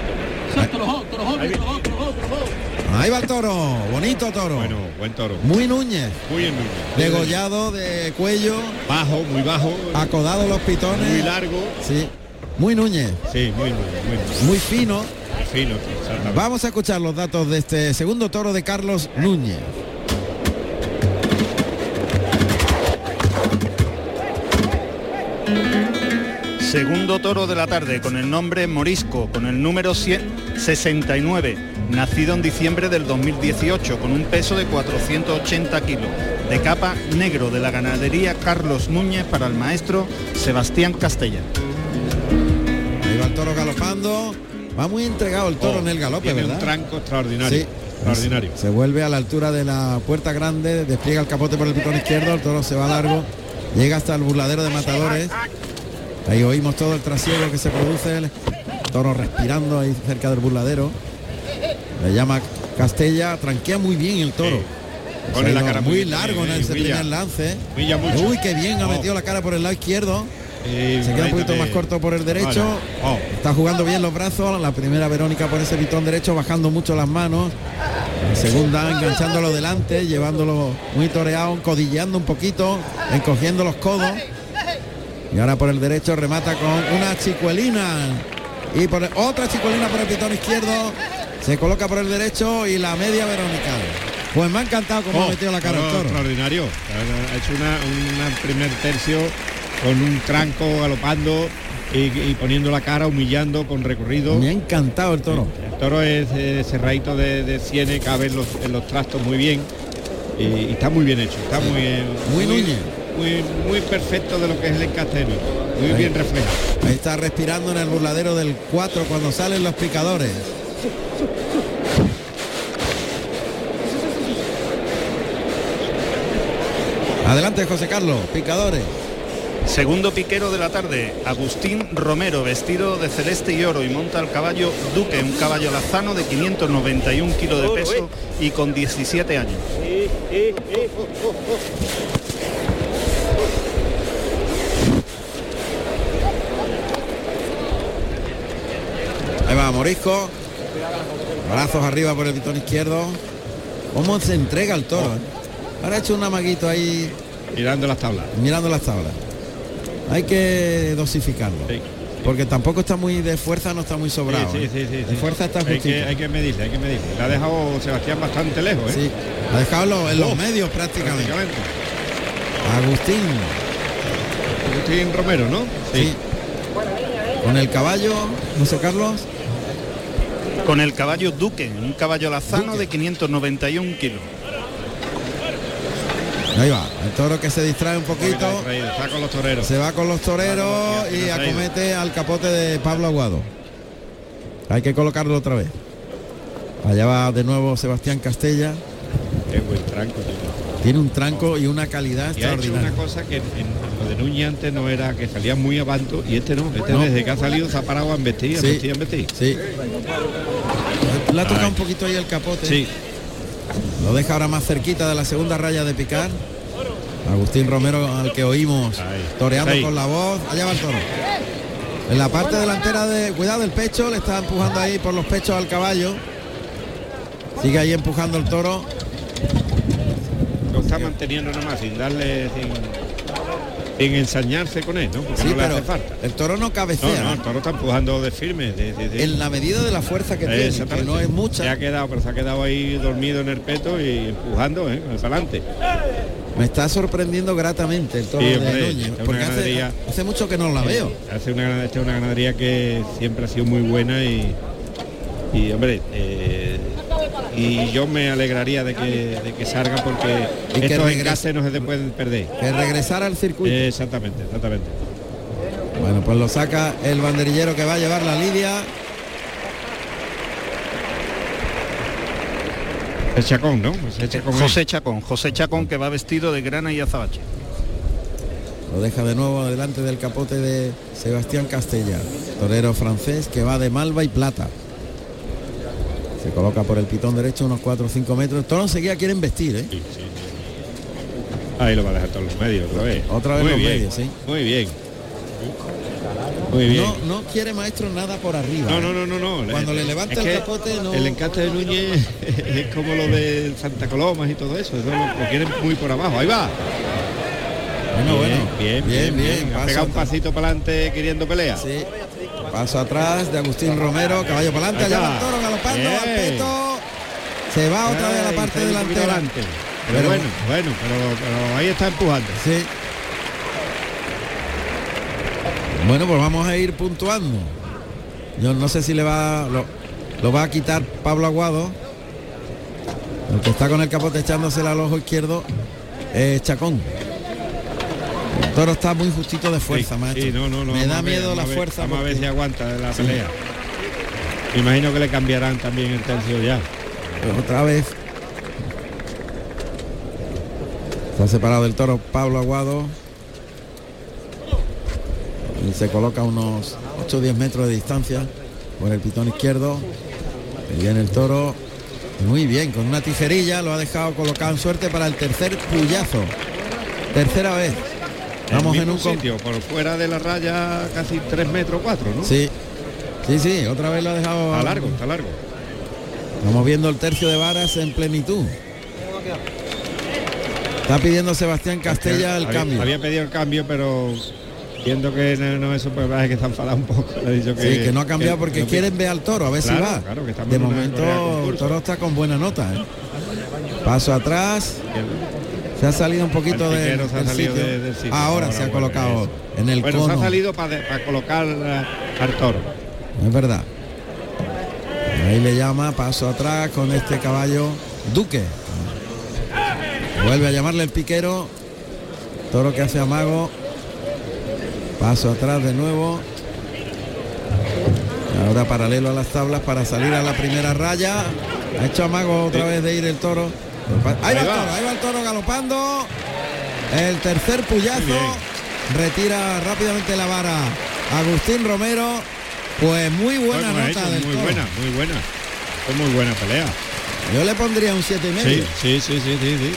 S4: Ahí va el toro, bonito toro.
S6: Bueno, buen toro.
S4: Muy Núñez,
S6: Muy muy bien.
S4: degollado de cuello,
S6: Bajo, muy bajo.
S4: acodado los pitones.
S6: Muy largo.
S4: Sí, muy Núñez,
S6: Sí, muy, muy, muy
S4: muy fino.
S6: fino.
S4: Vamos a escuchar los datos de este segundo toro de Carlos Núñez.
S7: Segundo toro de la tarde con el nombre Morisco, con el número 100 69, nacido en diciembre del 2018, con un peso de 480 kilos, de capa negro de la ganadería Carlos Núñez para el maestro Sebastián Castella.
S4: Ahí va el toro galopando. Va muy entregado el toro
S6: Oh,
S4: en el galope,
S6: tiene
S4: ¿verdad?
S6: un tranco extraordinario.
S4: Sí.
S6: Extraordinario.
S4: Se vuelve a la altura de la puerta grande, despliega el capote por el pitón izquierdo, el toro se va largo, llega hasta el burladero de matadores. Ahí oímos todo el trasiego que se produce, el toro respirando ahí cerca del burladero. Le llama Castella, tranquea muy bien el toro.
S6: Sí. Pone la cara
S4: muy
S6: muy-
S4: largo en ese primer lance.
S6: Mucho.
S4: Uy, qué bien ha
S6: Oh.
S4: metido la cara por el lado izquierdo.
S6: Y
S4: Se queda un poquito más corto por el derecho.
S6: Oh.
S4: Está jugando bien los brazos. La primera Verónica por ese pitón derecho, bajando mucho las manos. La segunda enganchándolo delante, llevándolo muy toreado, codilleando un poquito, encogiendo los codos. Y ahora por el derecho remata con una chicuelina. Y por el- otra chicuelina por el pitón izquierdo. Se coloca por el derecho y la media Verónica. Pues me ha encantado cómo
S6: Oh,
S4: ha metido la cara al
S6: toro. Extraordinario. Ha hecho una, un primer tercio con un tranco galopando y, y poniendo la cara, humillando con recorrido.
S4: Me ha encantado el toro.
S6: El toro es eh, cerradito de, de sienes, cabe en los, en los trastos muy bien. Y, y está muy bien hecho, está muy bien.
S4: Muy Núñez.
S6: Muy, muy perfecto de lo que es el Núñez. Muy
S4: Ahí.
S6: bien reflejado.
S4: Ahí está respirando en el burladero del 4 cuando salen los picadores. Adelante José Carlos, picadores.
S7: Segundo piquero de la tarde, Agustín Romero, vestido de celeste y oro y monta el caballo Duque, un caballo lazano de 591 kilos de peso y con 17 años.
S4: Ahí va Morisco. Brazos arriba por el pitón izquierdo. ¿Cómo se entrega el toro? eh? Ahora ha hecho un amaguito ahí
S6: Mirando las tablas.
S4: mirando las tablas. Hay que dosificarlo. Porque tampoco está muy de fuerza, no está muy sobrado.
S6: Sí,
S4: ¿eh?
S6: sí, sí, sí,
S4: de fuerza está
S6: hay
S4: justito.
S6: que, hay que medirle, hay que medirle. La ha dejado Sebastián bastante lejos, ¿eh?
S4: Sí, ha dejado en los- en los
S6: Oh,
S4: medios prácticamente.
S6: prácticamente.
S4: Agustín.
S6: Agustín Romero, ¿no?
S4: Sí. Con el caballo, José Carlos.
S7: Con el caballo Duque, un caballo lazano de 591 kilos.
S4: Ahí va, el toro que se distrae un poquito.
S6: Está con los toreros.
S4: Se va con los toreros y acomete al capote de Pablo Aguado. Hay que colocarlo otra vez. Allá va de nuevo Sebastián Castella.
S6: Qué buen tranco tiene.
S4: Tiene un tranco y una calidad
S6: Y ha hecho
S4: extraordinaria.
S6: una cosa que en, en lo de Núñez antes no era que salía muy avanto y este no, este
S4: No.
S6: desde que ha salido se ha parado a embestir, a
S4: Sí.
S6: embestir, a embestir.
S4: Sí. Le ha tocado
S6: Ay.
S4: un poquito ahí el capote.
S6: Sí.
S4: Lo deja ahora más cerquita de la segunda raya de picar. Agustín Romero al que oímos toreando
S6: Ahí.
S4: con la voz. Allá va el toro. En la parte delantera de. Cuidado el pecho, le está empujando ahí por los pechos al caballo. Sigue ahí empujando el toro.
S6: Lo está manteniendo nomás sin darle, sin, sin ensañarse con él, ¿no? Porque
S4: Sí,
S6: no le
S4: pero
S6: hace falta.
S4: el toro no cabecea.
S6: no, el toro está empujando de firme. de- de- de-
S4: En la medida de la fuerza que tiene, que no es mucha.
S6: Se ha quedado, pero se ha quedado ahí dormido en el peto y empujando, ¿eh? Para adelante.
S4: Me está sorprendiendo gratamente el toro
S6: Sí,
S4: de Núñez, porque hace, mucho que no la veo.
S6: Hace una, esta es una ganadería que siempre ha sido muy buena y, y hombre, eh, y yo me alegraría de que, de que salga porque
S4: Y que
S6: estos encases no se pueden perder.
S4: Que regresara al circuito.
S6: Exactamente, exactamente.
S4: Bueno, pues lo saca el banderillero que va a llevar la lidia.
S6: El Chacón, ¿no? José Chacón.
S7: José Chacón, José Chacón que va vestido de grana y azabache.
S4: Lo deja de nuevo delante del capote de Sebastián Castella, torero francés que va de malva y plata. Se coloca por el pitón derecho unos 4 o 5 metros. Toro enseguida quieren vestir, ¿eh?
S6: Ahí lo va a dejar todos los medios otra vez.
S4: Otra vez
S6: muy
S4: los
S6: bien,
S4: medios, sí.
S6: Muy bien. Muy bien.
S4: No, no quiere maestro nada por arriba.
S6: No,
S4: ¿eh?
S6: no, no, no, no.
S4: Cuando le levanta
S6: Es
S4: el capote no.
S6: El encaste de Núñez es como lo de Santa Colomas y todo eso. Eso lo, lo quieren muy por abajo. Ahí va.
S4: Bueno, bueno.
S6: Bien, bien, bien. Ha
S4: Paso
S6: pegado un pasito para adelante queriendo pelea.
S4: Sí. Paso atrás de Agustín Romero, caballo para adelante, allá va el toro galopando, al peto. Se va otra vez a la parte delantera.
S6: adelante. Pero,
S4: Pero-
S6: bueno, bueno, pero, pero ahí está empujando.
S4: Sí. Bueno, pues vamos a ir puntuando. Yo no sé si le va lo, lo va a quitar Pablo Aguado. El que está con el capote echándosela al ojo izquierdo es Chacón. El toro está muy justito de fuerza,
S6: Sí,
S4: maestro.
S6: sí, no, no, no,
S4: Me da miedo la fuerza.
S6: Vamos a ver si aguanta la
S4: Sí.
S6: pelea. Me imagino que le cambiarán también el tercio ya.
S4: Otra vez. Ha separado del toro Pablo Aguado. Y se coloca a unos 8 o 10 metros de distancia por el pitón izquierdo. Y viene el toro. Muy bien, con una tijerilla lo ha dejado colocado en suerte para el tercer puyazo. Tercera vez. Vamos en un
S6: sitio, por fuera de la raya casi 3 metros 4, ¿no?
S4: Sí, sí, sí, otra vez lo ha dejado.
S6: Está largo, está largo.
S4: Vamos viendo el tercio de varas en plenitud. Está pidiendo Sebastián Castella el
S6: había,
S4: cambio.
S6: Había pedido el cambio, pero viendo que no, no eso, pues parece que está enfadado un poco. Le he dicho que,
S4: sí, que no ha cambiado
S6: que-
S4: porque
S6: no-
S4: quieren ver al toro, a ver
S6: Claro,
S4: si va.
S6: claro, que estamos
S4: de momento el toro está con buena nota. ¿eh? Paso atrás. Se ha salido un poquito de,
S6: piquero se ha
S4: del
S6: salido
S4: sitio.
S6: de- del sitio.
S4: Ahora,
S6: Ahora
S4: se ha colocado
S6: eso.
S4: en el
S6: Bueno, se
S4: cono.
S6: ha salido para colocar eh, al toro.
S4: Es verdad. Ahí le llama, paso atrás con este caballo Duque. Vuelve a llamarle el piquero. Toro que hace amago. Paso atrás de nuevo. Ahora paralelo a las tablas para salir a la primera raya. Ha hecho amago otra vez de ir el toro. Ahí va el toro, ahí va el toro galopando. El tercer puyazo. Retira rápidamente la vara. Agustín Romero. Pues muy buena
S6: Bueno,
S4: nota
S6: hecho,
S4: del
S6: muy
S4: toro.
S6: buena, muy buena. Fue muy buena pelea.
S4: Yo le pondría un siete y medio.
S6: Sí, sí, sí, sí, sí, sí.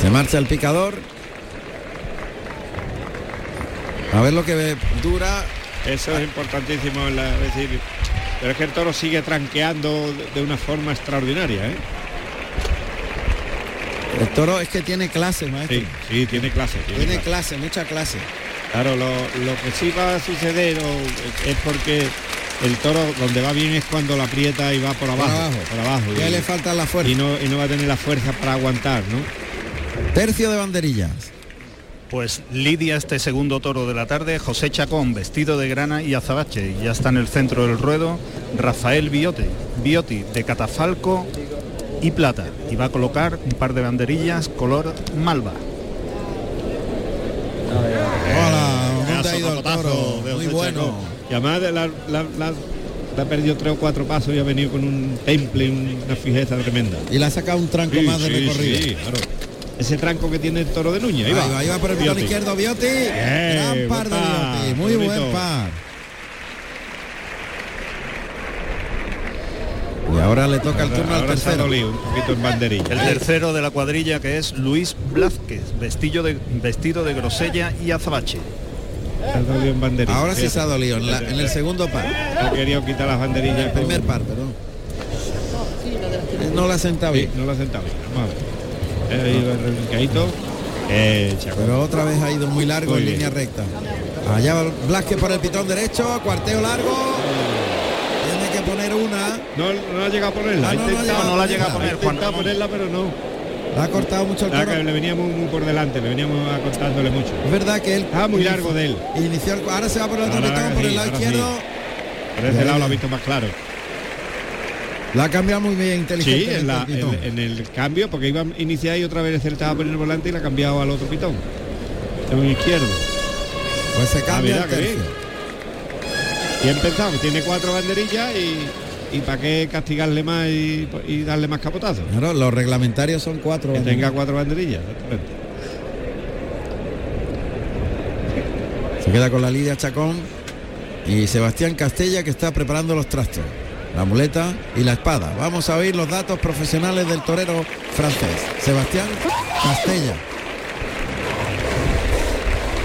S4: Se marcha el picador. A ver lo que dura.
S6: Eso es importantísimo, la- es decir, pero es que el toro sigue tranqueando de- una forma extraordinaria, ¿eh?
S4: El toro es que tiene clase, maestro.
S6: Sí, sí, tiene clase. Tiene
S4: Tiene
S6: clase.
S4: clase, mucha clase.
S6: Claro, lo, lo que sí va a suceder o- es porque el toro donde va bien es cuando la aprieta y va por abajo.
S4: abajo.
S6: Por abajo.
S4: Ya
S6: y,
S4: le falta la fuerza.
S6: y no, y no va a tener la fuerza para aguantar, ¿no?
S4: Tercio de banderillas.
S7: Pues lidia este segundo toro de la tarde, José Chacón, vestido de grana y azabache. Ya está en el centro del ruedo Rafael Biote, Bioti de catafalco y plata. Y va a colocar un par de banderillas color malva.
S4: Hola, ¿cómo te ha
S6: Pedazo
S4: ido el
S6: capotazo
S4: toro?
S6: de
S4: Muy bueno.
S6: Chacón. Y además de la, la- la- la ha perdido tres o cuatro pasos y ha venido con un temple, una fijeza tremenda.
S4: Y le ha sacado un tranco
S6: Sí,
S4: más de
S6: sí,
S4: recorrido.
S6: sí, claro. Ese tranco que tiene el toro de Nuña. Ahí,
S4: Ahí
S6: va,
S4: va, ahí va por el pitón izquierdo, Bioti.
S6: Bien,
S4: Gran par de Bioti. Muy
S6: qué
S4: buen
S6: bonito.
S4: par. Y ahora le toca el turno al
S6: Ahora
S4: tercero.
S6: dolido un poquito en banderilla.
S7: El tercero de la cuadrilla que es Luis Blázquez, vestido de, vestido de grosella y azabache.
S6: Se ha dolido en banderilla.
S4: Ahora sí se ha dolido, en, la- en el segudo par.
S6: Ha querido quitar las banderillas.
S4: El primer par, perdón. No la ha sentado
S6: Sí,
S4: bien.
S6: no lo ha sentado bien. Vamos a ver. Eh.
S4: Pero otra vez ha ido muy largo
S6: Muy
S4: en
S6: bien.
S4: línea recta. Allá va Blasque por el pitón derecho, cuarteo largo. Tiene que poner una.
S6: No, no ha llegado a ponerla.
S4: Ah, no, no ha
S6: intentado,
S4: llegado a
S6: la ha llegado a
S4: ponerla.
S6: poner. Ha intentado ponerla, pero no.
S4: La ha cortado mucho el
S6: La
S4: toro.
S6: que le veníamos muy por delante, le veníamos acortándole mucho.
S4: Es verdad que él.
S6: Ah, muy largo de él.
S4: Inició el- ahora se va por el otro pitón, por
S6: sí,
S4: el lado izquierdo.
S6: Por ese lado lo ha visto más claro.
S4: La ha cambiado muy bien, inteligente.
S6: Sí, en, la-
S4: el pitón.
S6: en- en el cambio, porque iba a iniciar y otra vez estaba poniendo el volante y la ha cambiado al otro pitón. En un izquierdo.
S4: Pues se cambia
S6: Ah,
S4: el tercio.
S6: Bien pensado, tiene cuatro banderillas y, y para qué castigarle más y, y darle más capotazos.
S4: Claro, los reglamentarios son cuatro.
S6: Que tenga cuatro banderillas.
S4: Se queda con la Lidia Chacón y Sebastián Castella que está preparando los trastos. La muleta y la espada. Vamos a oír los datos profesionales del torero francés. Sebastián Castella.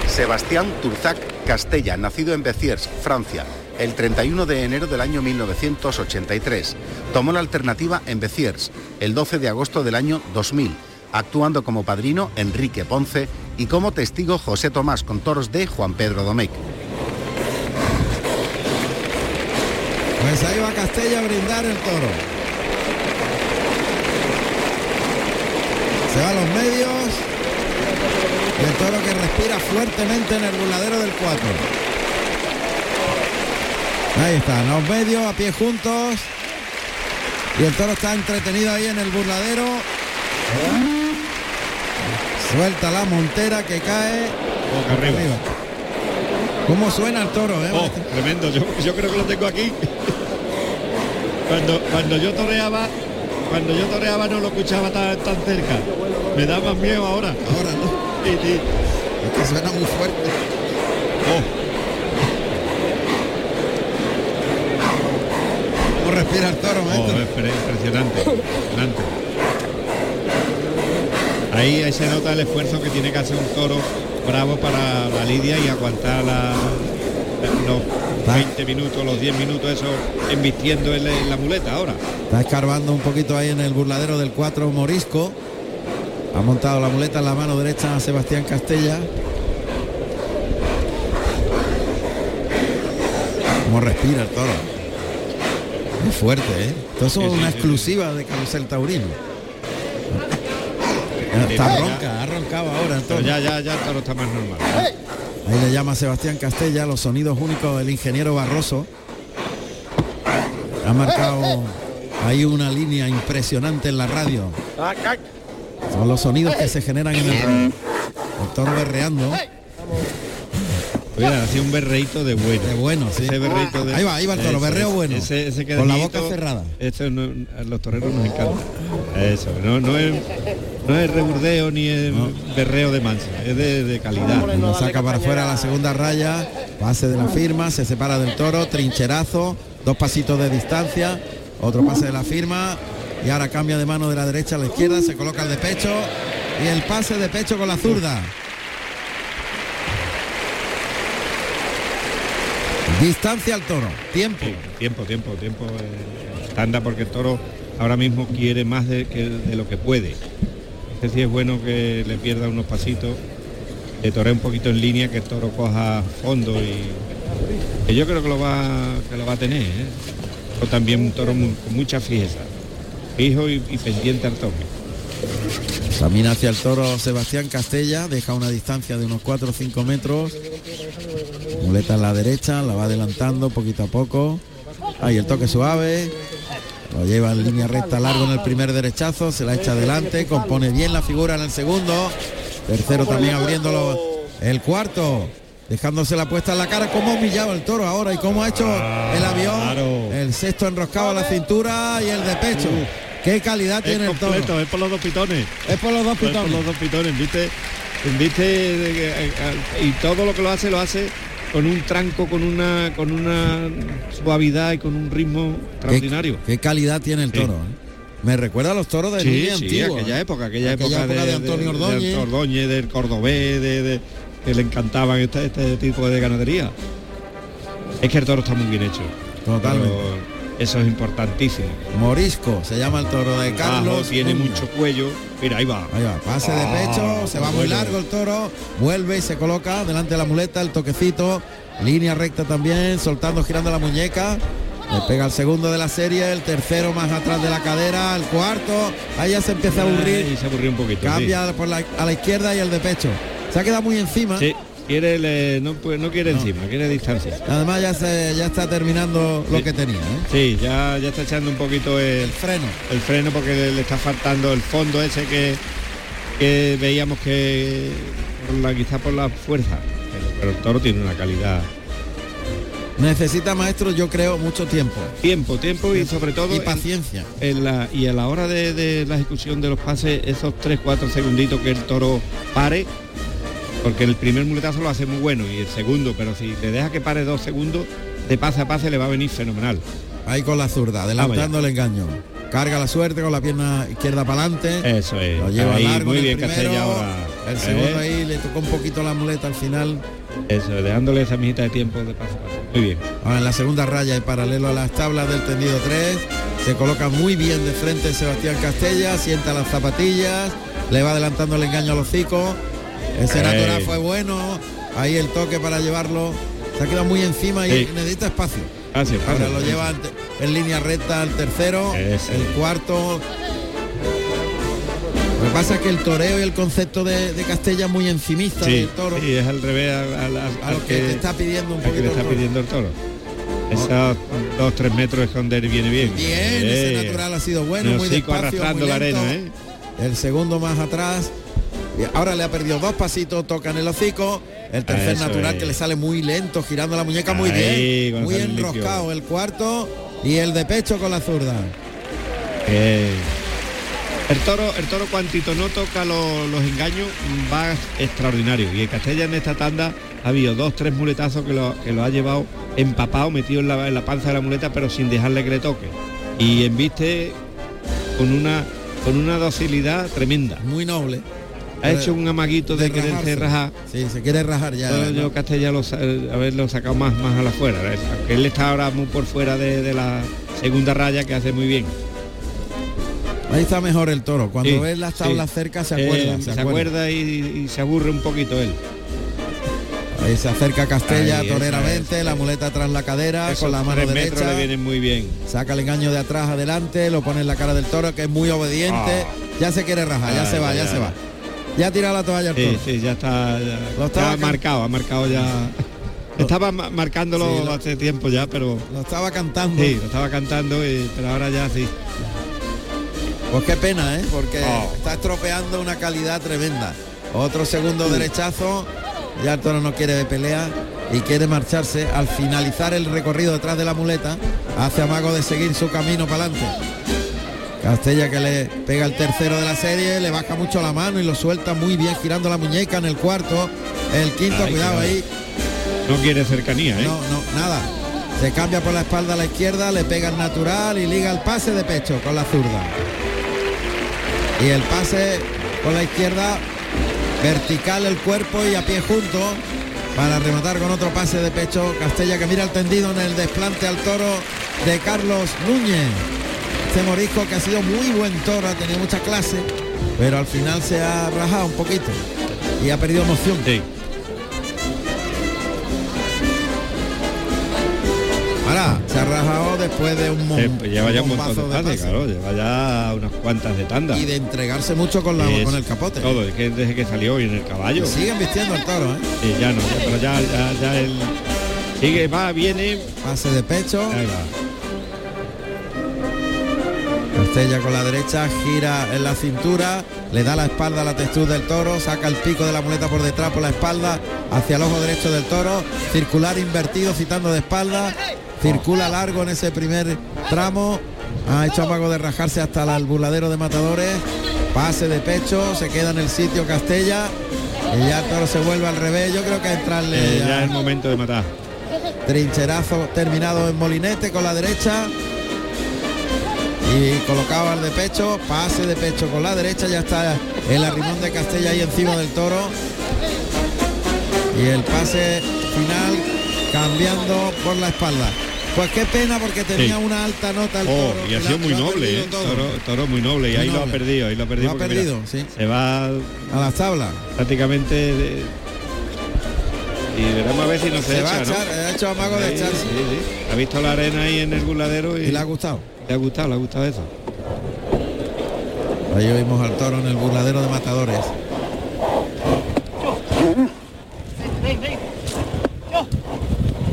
S9: Sebastián Turzac Castella, nacido en Béziers, Francia, el 31 de enero del año 1983. Tomó la alternativa en Béziers el 12 de agosto del año 2000, actuando como padrino Enrique Ponce y como testigo José Tomás con toros de Juan Pedro Domecq.
S4: Pues ahí va Castella a brindar el toro. Se va a los medios. Y el toro que respira fuertemente en el burladero del 4. Ahí está, los medios a pie juntos. Y el toro está entretenido ahí en el burladero. Suelta la montera que cae.
S6: Boca arriba.
S4: ¿Cómo suena el toro, eh?
S6: Oh, tremendo, yo, yo creo que lo tengo aquí. Cuando, cuando yo toreaba, cuando yo toreaba no lo escuchaba tan, tan cerca. Me da más miedo ahora.
S4: Ahora no.
S6: Sí, sí.
S4: Es que suena muy fuerte. ¿Cómo respira el toro,
S6: Oh, impresionante. impresionante. Ahí, ahí se nota el esfuerzo que tiene que hacer un toro bravo para la lidia y aguantar la- los 20 minutos, los 10 minutos, eso embistiendo en la, en la muleta ahora.
S4: Está escarbando un poquito ahí en el burladero del 4 Morisco. Ha montado la muleta en la mano derecha a Sebastián Castella. Cómo respira el toro. Es fuerte, ¿eh? Esto es
S6: Sí, sí,
S4: una
S6: sí,
S4: exclusiva de Carusel Taurino.
S6: Sí,
S4: Está
S6: ya.
S4: ronca, ha roncado ahora toro.
S6: ya, ya, ya el está más normal.
S4: Ahí le llama Sebastián Castella, los sonidos únicos del ingeniero Barroso. Ha marcado ahí una línea impresionante en la radio. Son los sonidos que se generan en el, el toro berreando.
S6: Mira, hacía un berreito de bueno.
S4: De bueno, sí.
S6: Ese berreito de...
S4: Ahí va, ahí va el toro,
S6: Eso,
S4: berreo
S6: ese-
S4: bueno.
S6: Ese, ese
S4: Con la boca cerrada.
S6: Eso no- a los toreros nos encanta. Eso, no, no es no es reburdeo ni es berreo de mansa, es de, de calidad.
S4: Lo saca para afuera la segunda raya, pase de la firma, se separa del toro, trincherazo, dos pasitos de distancia, otro pase de la firma y ahora cambia de mano de la derecha a la izquierda, se coloca el de pecho y el pase de pecho con la zurda. Distancia al toro, tiempo.
S6: Sí, tiempo, tiempo, tiempo. eh, estándar porque el toro ahora mismo quiere más de, que- de lo que puede. Este sí es bueno que le pierda unos pasitos, que toree un poquito en línea, que el toro coja fondo y que yo creo que lo va, que lo va a tener. ¿eh? O también un toro con mucha fijeza, fijo y, y pendiente al toque.
S4: Camina hacia el toro Sebastián Castella, deja una distancia de unos 4 o 5 metros. Muleta en la derecha, la va adelantando poquito a poco. Ahí el toque suave. Lo lleva en línea recta largo en el primer derechazo, se la echa adelante, compone bien la figura en el segundo. Tercero también abriéndolo el cuarto, dejándose la puesta en la cara. Cómo humillado el toro ahora y cómo ha hecho el avión. El sexto enroscado a la cintura y el de pecho. Qué calidad
S6: Es
S4: tiene el toro.
S6: completo, es por los dos pitones.
S4: Es por los dos
S6: Es por
S4: pitones.
S6: los dos pitones, viste, viste que, eh, eh, y todo lo que lo hace lo hace con un tranco, con una con una suavidad y con un ritmo extraordinario.
S4: Qué calidad tiene el
S6: Sí.
S4: toro. ¿eh? Me recuerda a los toros de
S6: Sí, sí,
S4: antigua.
S6: aquella
S4: ¿eh?
S6: época, aquella,
S4: Aquella
S6: época,
S4: época de Antonio Ordóñez.
S6: de Ordóñez, del Cordobés, de, de- que le encantaban este, este tipo de ganadería. Es que el toro está muy bien hecho.
S4: Totalmente.
S6: Pero eso es importantísimo.
S4: Morisco, se llama el toro de Carlos.
S6: tiene mucho cuello. Mira, ahí va.
S4: Ahí va, pase de
S6: Ah,
S4: pecho, se va muy largo el toro, vuelve y se coloca delante de la muleta, el toquecito, línea recta también, soltando, girando la muñeca. Le pega el segundo de la serie, el tercero más atrás de la cadera, el cuarto, ahí ya se empieza a aburrir.
S6: Ahí se aburrió un poquito. sí.
S4: Cambia por la, a la izquierda y el de pecho. Se ha quedado muy encima.
S6: Sí, quiere no, pues, no quiere encima, quiere distancia.
S4: Además ya se ya está terminando lo que tenía. ¿eh?
S6: Sí, ya, ya está echando un poquito el,
S4: freno.
S6: El freno porque le, le está faltando el fondo ese que, que veíamos que por la, quizá por la fuerza. Pero, pero el toro tiene una calidad.
S4: Necesita maestro, yo creo, mucho tiempo.
S6: Tiempo, tiempo y sobre todo
S4: Y
S6: en-
S4: paciencia.
S6: en la, y a la hora de, de la ejecución de los pases, esos 3-4 segunditos que el toro pare, porque el primer muletazo lo hace muy bueno y el segundo, pero si le deja que pare dos segundos, de pase a pase le va a venir fenomenal.
S4: Ahí con la zurda, adelantando el engaño. Carga la suerte con la pierna izquierda para adelante.
S6: Eso es.
S4: Lo lleva
S6: Ahí,
S4: largo
S6: muy bien
S4: primero,
S6: Castella ahora.
S4: El segundo
S6: ¿Eh?
S4: ahí le tocó un poquito la muleta al final.
S6: Eso, dejándole esa mijita de tiempo de paso a paso. Muy bien.
S4: Ahora en la segunda raya y paralelo a las tablas del tendido 3. Se coloca muy bien de frente Sebastián Castella, sienta las zapatillas, le va adelantando el engaño al hocico. Ese
S6: Ey.
S4: natural fue bueno. Ahí el toque para llevarlo. Se ha quedado muy encima y
S6: Sí.
S4: necesita espacio.
S6: Gracias,
S4: Ahora
S6: Pablo.
S4: lo lleva ante- en línea recta al tercero,
S6: Eso.
S4: el cuarto. Lo que pasa es que el toreo y el concepto de, de Castella es muy encimista
S6: Sí,
S4: del toro.
S6: sí, es al revés al, al- al-
S4: A lo
S6: al
S4: que te está pidiendo un
S6: al que
S4: poquito
S6: le
S4: el
S6: está
S4: toro.
S6: pidiendo el toro. Esos dos, tres metros esconder viene bien.
S4: Bien, ese
S6: Eh,
S4: natural ha sido bueno,
S6: el
S4: muy despacio,
S6: arrastrando
S4: muy
S6: la arena, ¿eh?
S4: El segundo más atrás. Ahora le ha perdido dos pasitos, toca en el hocico. El tercer
S6: Eso
S4: natural
S6: es.
S4: que le sale muy lento, girando la muñeca muy
S6: Ahí,
S4: bien. Muy enroscado el cuarto y el de pecho con la zurda.
S6: Eh, el toro, el toro cuantito no toca lo- los engaños, va extraordinario. Y en Castella en esta tanda ha habido dos, tres muletazos que lo, que lo ha llevado empapado, metido en la, en la panza de la muleta, pero sin dejarle que le toque. Y embiste con una con una docilidad tremenda.
S4: Muy noble.
S6: Ha hecho un amaguito de, quererse
S4: rajarse.
S6: rajar.
S4: Sí, se quiere rajar ya.
S6: Pero
S4: ¿no?
S6: yo Castella lo, sa- haberlo sacado más, más a la fuera. Aunque él está ahora muy por fuera de, de la segunda raya que hace muy bien.
S4: Ahí está mejor el toro. Cuando
S6: Sí,
S4: ves las tablas
S6: sí.
S4: cerca se
S6: Eh,
S4: acuerda.
S6: se acuerda y, y se aburre un poquito él.
S4: Ahí se acerca Castella
S6: Ahí, esa
S4: toreramente, la muleta tras la cadera,
S6: Esos
S4: con la mano derecha.
S6: le vienen muy bien.
S4: Saca el engaño de atrás adelante, lo pone en la cara del toro, que es muy obediente. Ya se quiere rajar, ya
S6: Ah,
S4: se va, ya,
S6: ya,
S4: se va. Ya tira la toalla el toro.
S6: Sí, sí, ya está, ya,
S4: Lo estaba
S6: ya ha marcado, ha marcado ya. Estaba ma- marcándolo
S4: Sí, lo-
S6: hace tiempo ya, pero
S4: Lo estaba cantando.
S6: sí, lo estaba cantando, y- pero ahora ya sí.
S4: Pues qué pena, ¿eh? Porque
S6: Oh.
S4: está estropeando una calidad tremenda. Otro segundo derechazo. Ya el toro no quiere de pelea y quiere marcharse. Al finalizar el recorrido detrás de la muleta, hace amago de seguir su camino para adelante. Castella que le pega el tercero de la serie, le baja mucho la mano y lo suelta muy bien girando la muñeca en el cuarto. El quinto,
S6: Ay,
S4: cuidado
S6: cuidado.
S4: ahí.
S6: No quiere cercanía, ¿eh?
S4: No, no, nada. Se cambia por la espalda a la izquierda, le pega el natural y liga el pase de pecho con la zurda. Y el pase con la izquierda, vertical el cuerpo y a pie junto para rematar con otro pase de pecho. Castella que mira el tendido en el desplante al toro de Carlos Núñez. Este morisco que ha sido muy buen toro, ha tenido mucha clase, pero al final se ha rajado un poquito y ha perdido emoción.
S6: Sí.
S4: Ahora, se ha rajado después de un, mon-
S6: Eh, pues lleva ya un montón de claro, lleva ya unas cuantas de tanda.
S4: y de entregarse mucho con, la,
S6: Es
S4: con el capote.
S6: Todo, es que desde que salió y en el caballo.
S4: Siguen vistiendo el toro, ¿eh?
S6: Sí, ya no, ya, pero ya, ya, ya él sigue, va, viene.
S4: Pase de pecho.
S6: Ahí va.
S4: Castella con la derecha, gira en la cintura, le da la espalda a la textura del toro, saca el pico de la muleta por detrás por la espalda, hacia el ojo derecho del toro, circular invertido citando de espalda, circula largo en ese primer tramo, ha hecho amago de rajarse hasta el burladero de matadores, pase de pecho, se queda en el sitio Castella, y ya el toro se vuelve al revés, yo creo que a entrarle
S6: Eh,
S4: ya.
S6: ya es el momento de matar.
S4: Trincherazo terminado en molinete con la derecha. Y colocado al de pecho, pase de pecho con la derecha, ya está el arrimón de Castella ahí encima del toro. Y el pase final cambiando por la espalda. Pues qué pena porque tenía
S6: Sí.
S4: una alta nota el
S6: Oh,
S4: toro.
S6: y ha sido muy noble, ¿eh? Toro, toro muy noble y
S4: Muy
S6: ahí lo ha perdido, ahí lo ha perdido.
S4: Lo ha
S6: mira,
S4: perdido, sí.
S6: Se va
S4: A las tablas.
S6: prácticamente de- y veremos a ver si no se,
S4: Se va a echar, ha hecho amago de echarse.
S6: sí. Ha visto la arena ahí en el burladero y,
S4: Y le ha gustado.
S6: Le ha gustado, le ha gustado eso.
S4: Ahí oímos al toro en el burladero de matadores.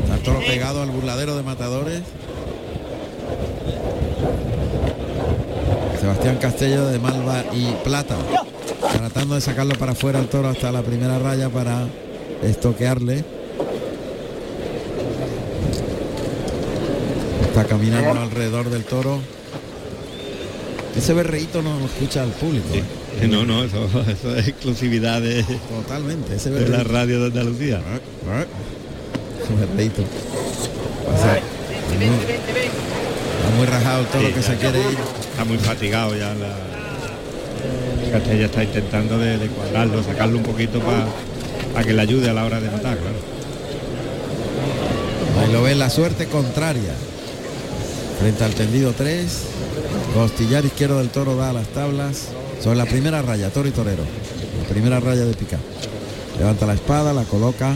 S4: Está toro pegado al burladero de matadores. Sebastián Castello de Malva y Plata. Tratando de sacarlo para afuera el toro hasta la primera raya para estoquearle. Está caminando alrededor del toro. Ese berreíto no lo escucha el público. ¿eh?
S6: No, no, eso, eso es exclusividad de,
S4: Totalmente, ese
S6: de la radio de Andalucía.
S4: Ese berreíto. Sea, muy- Está muy rajado el toro
S6: Sí,
S4: que se quiere ir.
S6: Está muy fatigado ya. La... Castella está intentando de, de cuadrarlo, sacarlo un poquito para que le ayude a la hora de matar, claro.
S4: Ahí lo ven la suerte contraria. Frente al tendido 3. Costillar izquierdo del toro da a las tablas. Sobre la primera raya, toro y torero. La primera raya de picar. Levanta la espada, la coloca.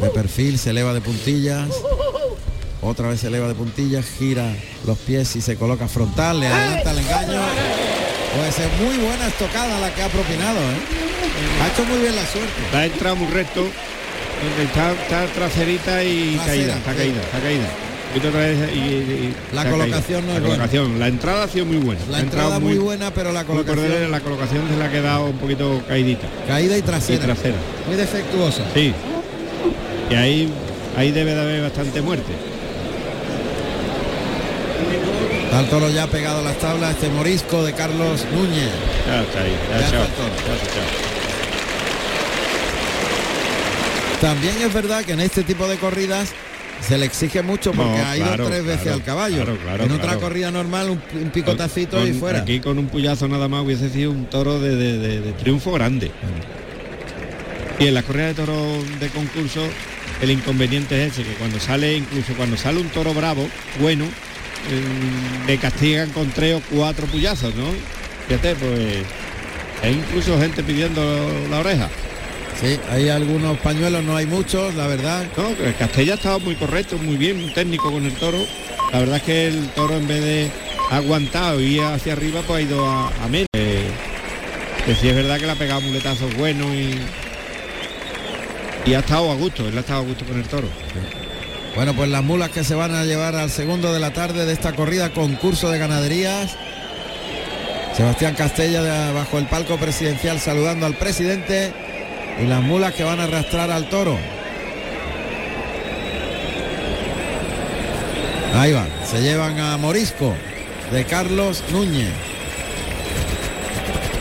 S4: De perfil, se eleva de puntillas. Otra vez se eleva de puntillas, gira los pies y se coloca frontal, le adelanta el engaño. Pues es muy buena estocada la que ha propinado, ¿eh? Ha hecho muy bien la suerte.
S6: Ha entrado muy recto, está, está traserita y
S4: Trasera,
S6: caída, está caída, está caída. Y otra vez y- y-
S4: La
S6: ha
S4: colocación no
S6: la
S4: es buena.
S6: colocación, La entrada ha sido muy buena.
S4: La
S6: ha
S4: entrada muy buena, pero la colocación
S6: delante, la colocación se le ha quedado un poquito caidita.
S4: caída y
S6: Y
S4: trasera. Muy defectuosa.
S6: Sí. Y ahí, ahí debe de haber bastante muerte.
S4: El toro ya pegado a las tablas, este morisco de Carlos Núñez.
S6: Ya está ahí, ya,
S4: está el toro.
S6: ya se echado.
S4: También es verdad que en este tipo de corridas se le exige mucho porque
S6: No,
S4: ha ido
S6: claro,
S4: tres veces
S6: claro,
S4: al caballo.
S6: claro,
S4: en otra corrida normal un, un picotacito
S6: Con-
S4: y fuera.
S6: Aquí con un puyazo nada más hubiese sido un toro de, de- de- de triunfo grande. Y en las corridas de toros de concurso el inconveniente es ese, que cuando sale, incluso cuando sale un toro bravo, bueno, eh, le castigan con tres o cuatro puyazos, ¿no? Fíjate, pues hay incluso gente pidiendo la oreja.
S4: Sí, hay algunos pañuelos, no hay muchos, la verdad.
S6: No, el Castella ha estado muy correcto, muy bien, muy técnico con el toro. La verdad es que el toro en vez de aguantado y hacia arriba, pues ha ido a, a menos. Eh, que sí es verdad que le ha pegado muletazos buenos y, y ha estado a gusto, él ha estado a gusto con el toro.
S4: Bueno, pues las mulas que se van a llevar al segundo de la tarde de esta corrida concurso de ganaderías. Sebastián Castella de- bajo el palco presidencial saludando al presidente y las mulas que van a arrastrar al toro. Ahí va, se llevan a Morisco de Carlos Núñez.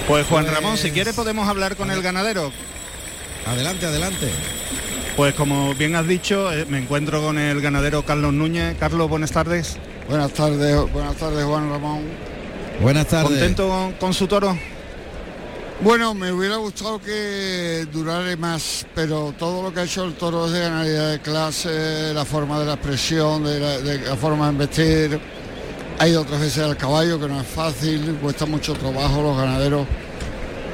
S7: Pues Juan Ramón, si quiere podemos hablar con el ganadero.
S4: Adelante, adelante.
S7: Pues como bien has dicho, eh, me encuentro con el ganadero Carlos Núñez. Carlos, buenas tardes.
S14: Buenas tardes, buenas tardes Juan Ramón.
S4: Buenas tardes.
S7: ¿Contento con, con su toro?
S14: Bueno, me hubiera gustado que durara más, pero todo lo que ha hecho el toro es de ganadería de clase, la forma de la expresión, de la, forma de investir. Ha ido tres veces al caballo, que no es fácil, cuesta mucho trabajo los ganaderos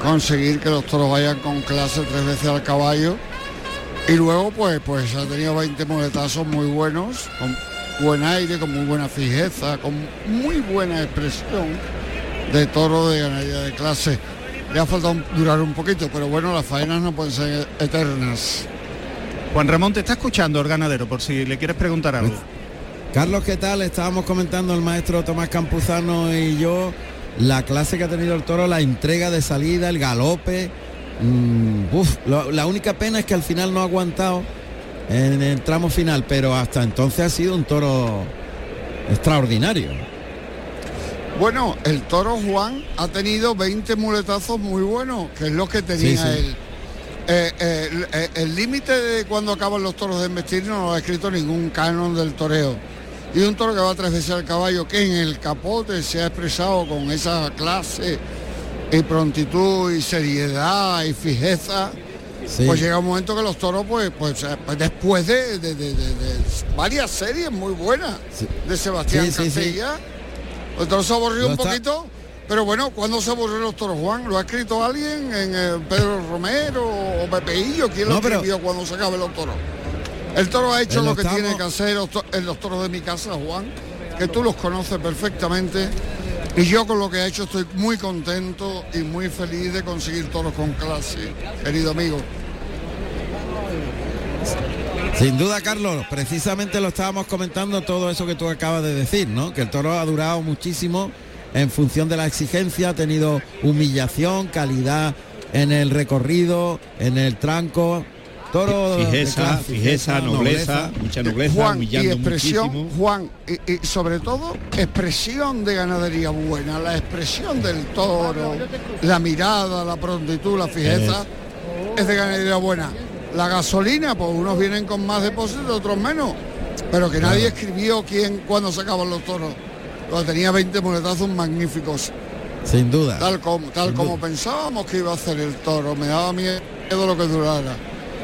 S14: conseguir que los toros vayan con clase tres veces al caballo. Y luego pues, pues ha tenido 20 muletazos muy buenos, con buen aire, con muy buena fijeza, con muy buena expresión de toro de ganadería de clase. Le ha faltado durar un poquito, pero bueno, las faenas no pueden ser eternas.
S7: Juan Ramón te está escuchando el ganadero, por si le quieres preguntar algo.
S4: Carlos, ¿qué tal? Estábamos comentando el maestro Tomás Campuzano y yo la clase que ha tenido el toro, la entrega de salida, el galope. Mm, uf, lo- la única pena es que al final no ha aguantado en el tramo final, pero hasta entonces ha sido un toro extraordinario.
S14: Bueno, el toro Juan ha tenido 20 muletazos muy buenos, que es lo que tenía
S4: Sí, sí.
S14: él. Eh, eh, el- eh, el límite de cuando acaban los toros de embestir no lo ha escrito ningún canon del toreo. Y un toro que va tres veces al caballo, que en el capote se ha expresado con esa clase y prontitud y seriedad y fijeza,
S4: Sí.
S14: pues llega un momento que los toros, pues, pues, pues después de, de- de- de- de varias series muy buenas de Sebastián. Castilla, el toro se aburrió un
S4: está-
S14: poquito, pero bueno, ¿cuándo se aburrió los toros, Juan? ¿Lo ha escrito alguien en eh, Pedro Romero o Pepeillo? ¿Quién lo
S4: No, pero-
S14: escribió cuando se acabe los toros? El toro ha hecho lo que tiene que hacer en los toros de mi casa, Juan, que tú los conoces perfectamente. Y yo con lo que ha hecho estoy muy contento y muy feliz de conseguir toros con clase, querido amigo.
S4: Sin duda, Carlos, precisamente lo estábamos comentando todo eso que tú acabas de decir, ¿no? Que el toro ha durado muchísimo en función de la exigencia, ha tenido humillación, calidad en el recorrido, en el tranco. Toro de
S6: Fijeza,
S4: clase,
S6: fijeza, nobleza, mucha nobleza,
S14: Juan, y
S6: humillando
S14: expresión,
S6: muchísimo.
S14: Juan, y, y sobre todo expresión de ganadería buena, la expresión del toro, la mirada, la prontitud, la fijeza, es de ganadería buena. La gasolina, pues unos vienen con más depósito, otros menos, pero que nadie escribió quién, cuándo sacaban los toros. Lo tenía 20 muletazos magníficos,
S4: Sin duda.
S14: tal como, tal
S4: Sin
S14: como
S4: duda.
S14: pensábamos que iba a hacer el toro, me daba miedo lo que durara.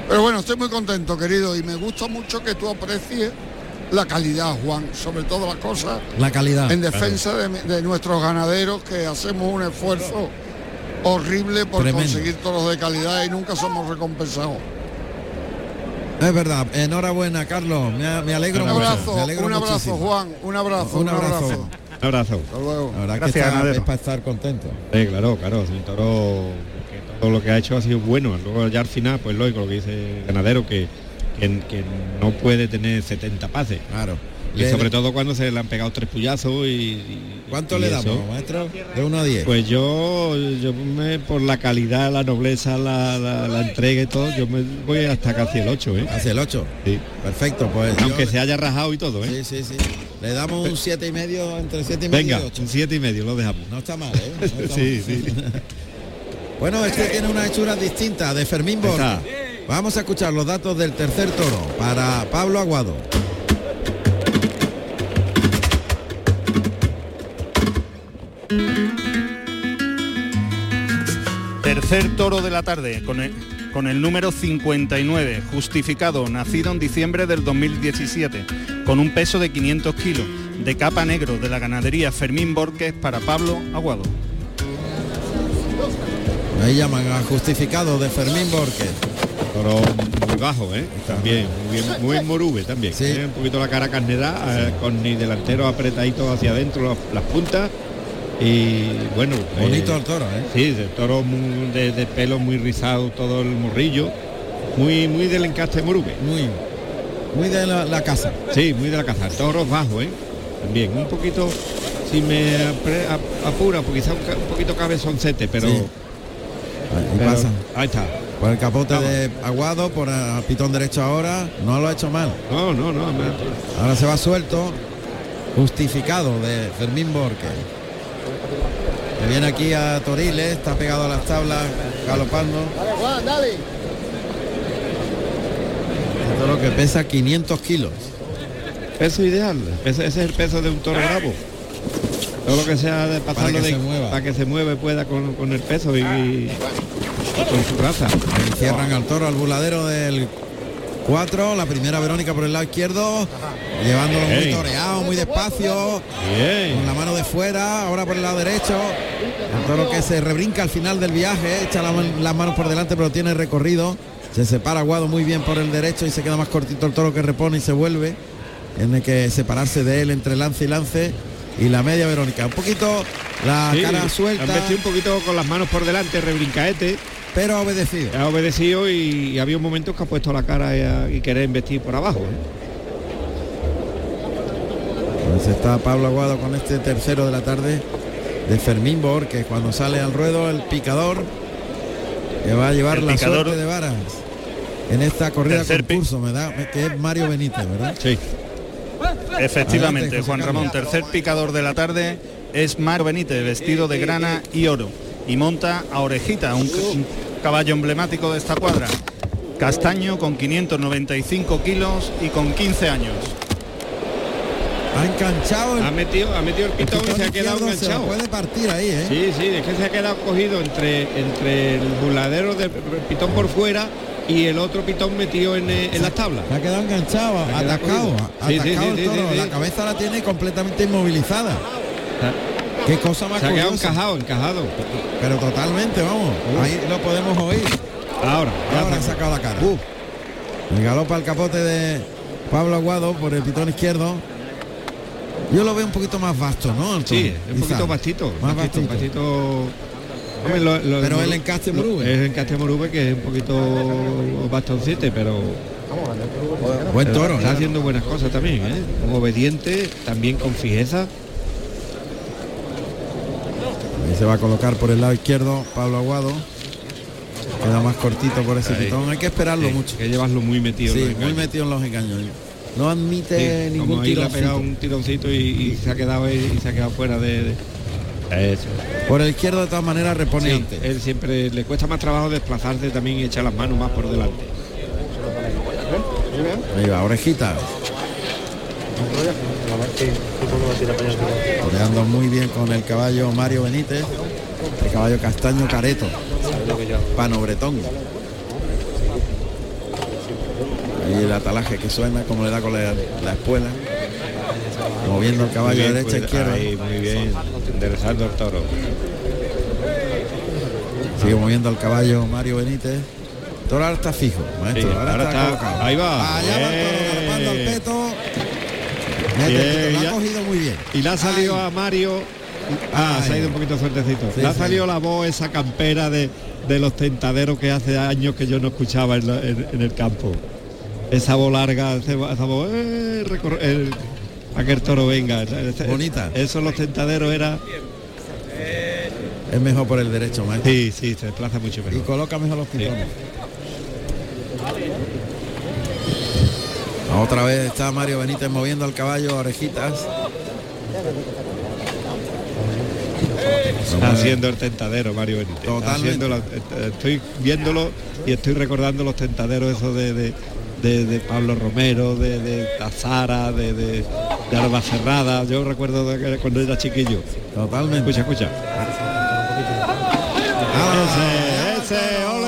S14: Pero bueno, estoy muy contento, querido, y me gusta mucho que tú aprecies la calidad, Juan, sobre todas las cosas,
S4: La calidad.
S14: en defensa de, de nuestros ganaderos que hacemos un esfuerzo horrible por
S4: Tremendo.
S14: conseguir toros de calidad y nunca somos recompensados.
S4: Es verdad, enhorabuena, Carlos. Me, me alegro
S14: Un
S4: mucho.
S14: abrazo,
S4: me alegro
S14: un abrazo,
S4: muchísimo.
S14: Juan, un abrazo,
S4: Un
S14: un abrazo.
S4: abrazo.
S6: Un abrazo.
S14: Hasta luego.
S4: La verdad
S7: Gracias,
S4: que está-
S7: ganadero.
S4: es para estar contento.
S6: Sí, claro, claro, es un toro que todo lo que ha hecho ha sido bueno. Luego ya al final, pues lógico lo que dice el ganadero, que, que, que no puede tener 70 pases.
S4: Claro.
S6: Y
S4: Le-
S6: sobre todo cuando se le han pegado tres puyazos y... y-
S4: ¿Cuánto
S6: y
S4: le damos, maestro? De 1 a 10.
S6: Pues yo, yo me, por la calidad, la nobleza, la, la- la entrega y todo, yo me voy hasta casi el 8, ¿eh?
S4: Hacia el 8.
S6: Sí.
S4: Perfecto, pues.
S6: Aunque
S4: yo-
S6: se haya rajado y todo, ¿eh?
S4: Sí, sí, sí. Le damos un siete y medio, entre siete y medio
S6: Venga, un siete y medio, lo dejamos.
S4: No está mal, ¿eh? No está
S6: Sí,
S4: mal.
S6: sí.
S4: Bueno, este tiene una hechura distinta de Fermín Borja. Vamos a escuchar los datos del tercer toro para Pablo Aguado.
S7: Tercer toro de la tarde con el, con el número 59, justificado, nacido en diciembre del 2017, con un peso de 500 kilos, de capa negro de la ganadería Fermín Borges para Pablo Aguado.
S4: Ahí llaman a justificado de Fermín Borges.
S6: Toro muy bajo, ¿eh? También, muy, bien- muy morube también. Tiene un poquito la cara carnera, eh, con ni delantero apretadito hacia adentro las, las puntas. Y bueno.
S4: Bonito el toro, ¿eh?
S6: Sí, de toro muy- de, de pelo muy rizado, todo el morrillo. Muy, muy del encaste morube.
S4: Muy, muy de la, la casa.
S6: Sí, muy de la casa. Toros bajos, ¿eh? También, un poquito, si me apre- ap- apura, porque quizá un, poquito cabezoncete, pero...
S4: Sí.
S6: Pero-
S4: pasa.
S6: Ahí está.
S4: Por el capote de Aguado, por el pitón derecho ahora, no lo ha hecho mal.
S6: No, no, no.
S4: Ahora se va suelto, justificado de Fermín Borges. Que viene aquí a Toriles, está pegado a las tablas, galopando.
S14: Dale, Juan, dale.
S4: Un toro que pesa 500 kilos.
S6: Peso ideal, ese, ese es el peso de un toro bravo. Todo lo que sea de pasarlo
S4: que
S6: de
S4: se mueva.
S6: para que se mueva y pueda con, con el peso y, y con su raza.
S4: Ahí cierran al toro al buladero del 4, la primera Verónica por el lado izquierdo, llevándolo muy toreado, muy despacio,
S6: Bien.
S4: con la mano de fuera, ahora por el lado derecho. El toro que se rebrinca al final del viaje, echa la las manos por delante, pero tiene recorrido. Se separa Aguado muy bien por el derecho y se queda más cortito el toro que repone y se vuelve. Tiene que separarse de él entre lance y lance. Y la media Verónica. Un poquito la
S6: Sí,
S4: cara suelta,
S6: un poquito con las manos por delante, rebrincaete.
S4: Pero ha obedecido.
S6: Ha obedecido y, y había momentos que ha puesto la cara y, a- y querer investir por abajo. ¿eh?
S4: Pues está Pablo Aguado con este tercero de la tarde de Fermín Bor, que cuando sale al ruedo el picador que va a llevar
S7: El
S4: la
S7: picador.
S4: suerte de varas en esta corrida
S7: Tercer
S4: concurso, me da que es Mario Benítez, ¿verdad?
S6: Sí.
S7: Efectivamente,
S4: Adelante,
S7: Juan. Ramón, tercer picador de la tarde es Mario Benítez, vestido de grana y oro. Y monta a Orejita, un, un caballo emblemático de esta cuadra. Castaño con 595 kilos y con 15 años.
S4: Ha enganchado el
S6: Ha metido, ha metido el pitón y se ha quedado
S4: izquierdo, se
S6: enganchado.
S4: puede partir ahí, ¿eh?
S6: Sí, sí, es que se ha quedado cogido entre, entre el buladero del pitón por fuera y el otro pitón metido en, eh, en las tablas.
S4: Se ha quedado enganchado,
S6: ha quedado
S4: atacado,
S6: Sí, sí,
S4: el toro, la cabeza la tiene completamente inmovilizada. Qué cosa más
S6: Se ha quedado
S4: curiosa.
S6: encajado, encajado.
S4: Pero totalmente, vamos. Ahí lo podemos oír.
S6: Ahora, ya
S4: Ahora ha sacado la cara. El galopa el capote de Pablo Aguado por el pitón izquierdo. Yo lo veo un poquito más vasto, ¿no? el
S6: Sí, un
S4: Quizá.
S6: poquito bastito,
S4: Más
S6: bastito,
S4: bastito.
S6: Hombre, lo- lo-
S4: Pero el encaste morube.
S6: Es el encaste morube que es un poquito bastoncete, pero
S4: Buen toro.
S6: Está haciendo buenas cosas también, ¿eh? Como obediente, también con fijeza.
S4: Se va a colocar por el lado izquierdo Pablo Aguado. Queda más cortito por ese
S6: Ahí.
S4: pitón. Hay que esperarlo
S6: Sí,
S4: mucho.
S6: Que llevarlo muy metido. en
S4: Sí,
S6: los
S4: muy metido en los engaños. No admite
S6: Sí,
S4: ningún
S6: como ahí le ha pegado un tironcito y, y se ha quedado ahí, y se ha quedado fuera de, de- Eso.
S4: Por el izquierdo de todas maneras repone
S6: Sí,
S4: antes.
S6: él siempre le cuesta más trabajo desplazarse también y echar las manos más por delante.
S4: Ahí va, orejita. Toreando muy bien con el caballo Mario Benítez. El caballo castaño careto. Panobretón. Ahí el atalaje que suena como le da con la, la espuela. Moviendo el caballo
S6: bien,
S4: derecha
S6: pues,
S4: izquierda.
S6: ahí, muy bien, enderezando el toro.
S4: Sigue moviendo el caballo Mario Benítez. Toro ahora está fijo, maestro.
S6: Sí,
S4: ahora,
S6: ahora
S4: está,
S6: está-
S4: colocado.
S6: ahí va.
S4: Allá va el toro,
S6: Bien,
S4: lo ha cogido muy bien.
S6: Y le ha salido
S4: Ay.
S6: a Mario. Ah,
S4: Ay.
S6: se ha ido un poquito suertecito.
S4: Sí,
S6: le ha
S4: sí.
S6: salido la voz esa campera de, de los tentaderos que hace años que yo no escuchaba en, la- en- en el campo. Esa voz larga, esa voz, eh, recorre- el- a que el toro venga.
S4: Bonita.
S6: Eso los tentaderos era.
S4: Es mejor por el derecho, maestro.
S6: Sí, sí, se desplaza mucho
S4: Y
S6: mejor.
S4: coloca mejor los pitones. Otra vez está Mario Benítez moviendo al caballo orejitas.
S6: Está haciendo el tentadero Mario Benítez.
S4: Totalmente.
S6: la- estoy viéndolo y estoy recordando los tentaderos esos de, de- de, de Pablo Romero, de, de Azara, de, de, Alba Cerrada. Yo recuerdo cuando era chiquillo.
S4: Totalmente.
S6: Escucha, escucha.
S4: Ah,
S6: ese, ese, ole, ole.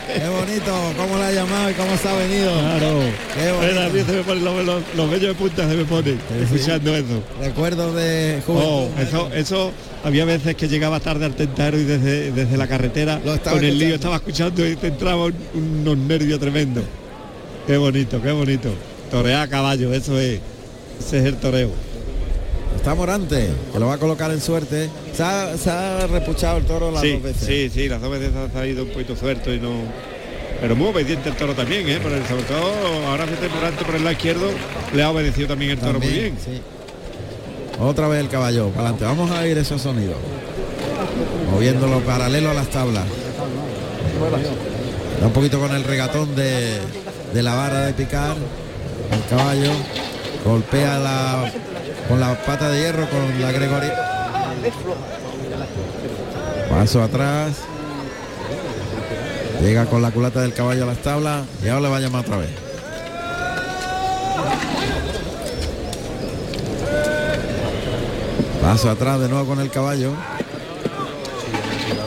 S4: Qué bonito, cómo la ha llamado y cómo se ha venido.
S6: Claro.
S4: Qué bonito.
S6: A mí se me ponen los, los, los vellos de punta se me ponen escuchando eso.
S4: Recuerdo de
S6: Oh,
S4: juventud.
S6: eso, eso había veces que llegaba tarde al tentadero y desde, desde la carretera con el lío estaba escuchando y te entraba un- unos nervios tremendos. Qué bonito, qué bonito. Torear a caballo, eso es. Ese es el toreo.
S4: Está Morante, que lo va a colocar en suerte. Se ha, se ha repuchado el toro las
S6: sí,
S4: dos veces.
S6: sí, sí, las dos veces ha salido un poquito suelto y no. Pero muy obediente el toro también, ¿eh? Pero sobre todo ahora mete Morante por el lado izquierdo, le ha obedecido también el toro muy bien.
S4: sí. Otra vez el caballo, para adelante. Vamos a oír esos sonidos. Moviéndolo paralelo a las tablas. Da un poquito con el regatón de, de la vara de picar. El caballo. Golpea la, con la pata de hierro con la Gregoria. Paso atrás. Llega con la culata del caballo a las tablas y ahora le va a llamar otra vez. Paso atrás de nuevo con el caballo.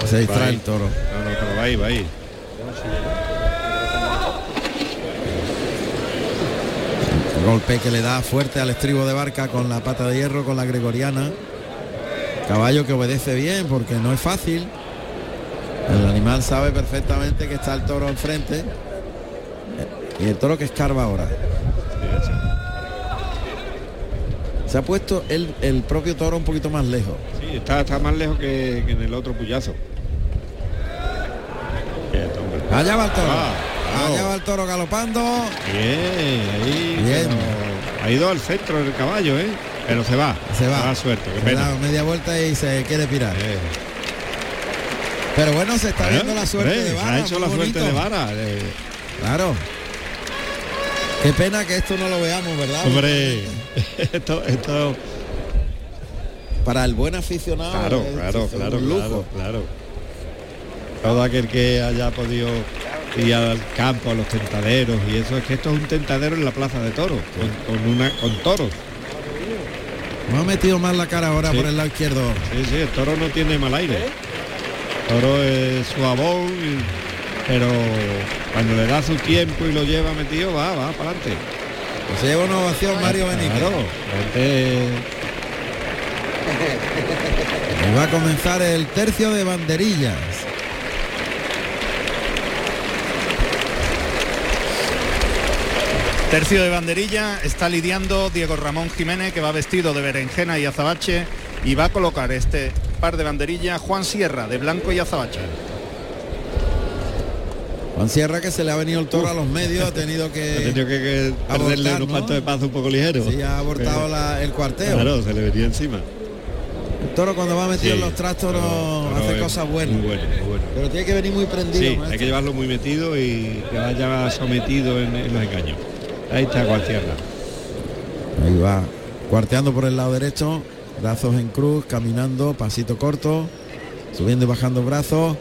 S4: Se distrae el toro.
S6: Pero va ahí, va ahí.
S4: Golpe que le da fuerte al estribo de barca con la pata de hierro, con la gregoriana. Caballo que obedece bien porque no es fácil. El animal sabe perfectamente que está el toro enfrente. Y el toro que escarba ahora. Se ha puesto el, el propio toro un poquito más lejos.
S6: Sí, está, está más lejos que, que en el otro puyazo.
S4: Allá va el toro.
S6: Ah,
S4: Allá va el toro galopando.
S6: Bien, ahí.
S4: Bien.
S6: pero Ha ido al centro el caballo, ¿eh? Pero se va.
S4: Se va.
S6: Da suerte, qué
S4: Se
S6: pena.
S4: da media vuelta y se quiere pirar. Pero bueno, se está
S6: ¿Eh?
S4: viendo la suerte de
S6: se
S4: vara.
S6: Ha hecho la suerte de vara. eh.
S4: Claro. Qué pena que esto no lo veamos, ¿verdad?
S6: Hombre, esto, esto.
S4: Para el buen aficionado.
S6: Claro, claro,
S4: lujo.
S6: claro, claro. Todo aquel que haya podido ir al campo, a los tentaderos y eso, es que esto es un tentadero en la plaza de toros, con, con una, con toros.
S4: Me ha metido más la cara ahora
S6: Sí.
S4: por el lado izquierdo.
S6: Sí, sí, el toro no tiene mal aire. El toro es suavón, y- pero cuando le da su tiempo y lo lleva metido, va, va para adelante.
S4: Pues se lleva una ovación Mario Benítez.
S6: Claro,
S4: Y va a comenzar el tercio de banderillas.
S7: Tercio de banderilla está lidiando Diego Ramón Jiménez que va vestido de berenjena y azabache y va a colocar este par de banderilla Juan Sierra de blanco y azabache.
S4: Juan Sierra que se le ha venido el toro a los medios, ha tenido que,
S6: ha tenido que, que perderle
S4: abortar,
S6: unos
S4: ¿no?
S6: cuantos de paso un poco ligeros.
S4: Sí, ha abortado la- el cuarteo.
S6: Claro, se le venía encima.
S4: El toro cuando va metido
S6: Sí,
S4: en los trastos no hace
S6: es
S4: cosas buenas.
S6: Muy bueno, muy bueno.
S4: Pero tiene que venir muy prendido.
S6: Sí, hay que llevarlo muy metido y que vaya sometido en, en los engaños. Ahí está Juan Sierra.
S4: Ahí va, cuarteando por el lado derecho, brazos en cruz, caminando, pasito corto, subiendo y bajando brazos.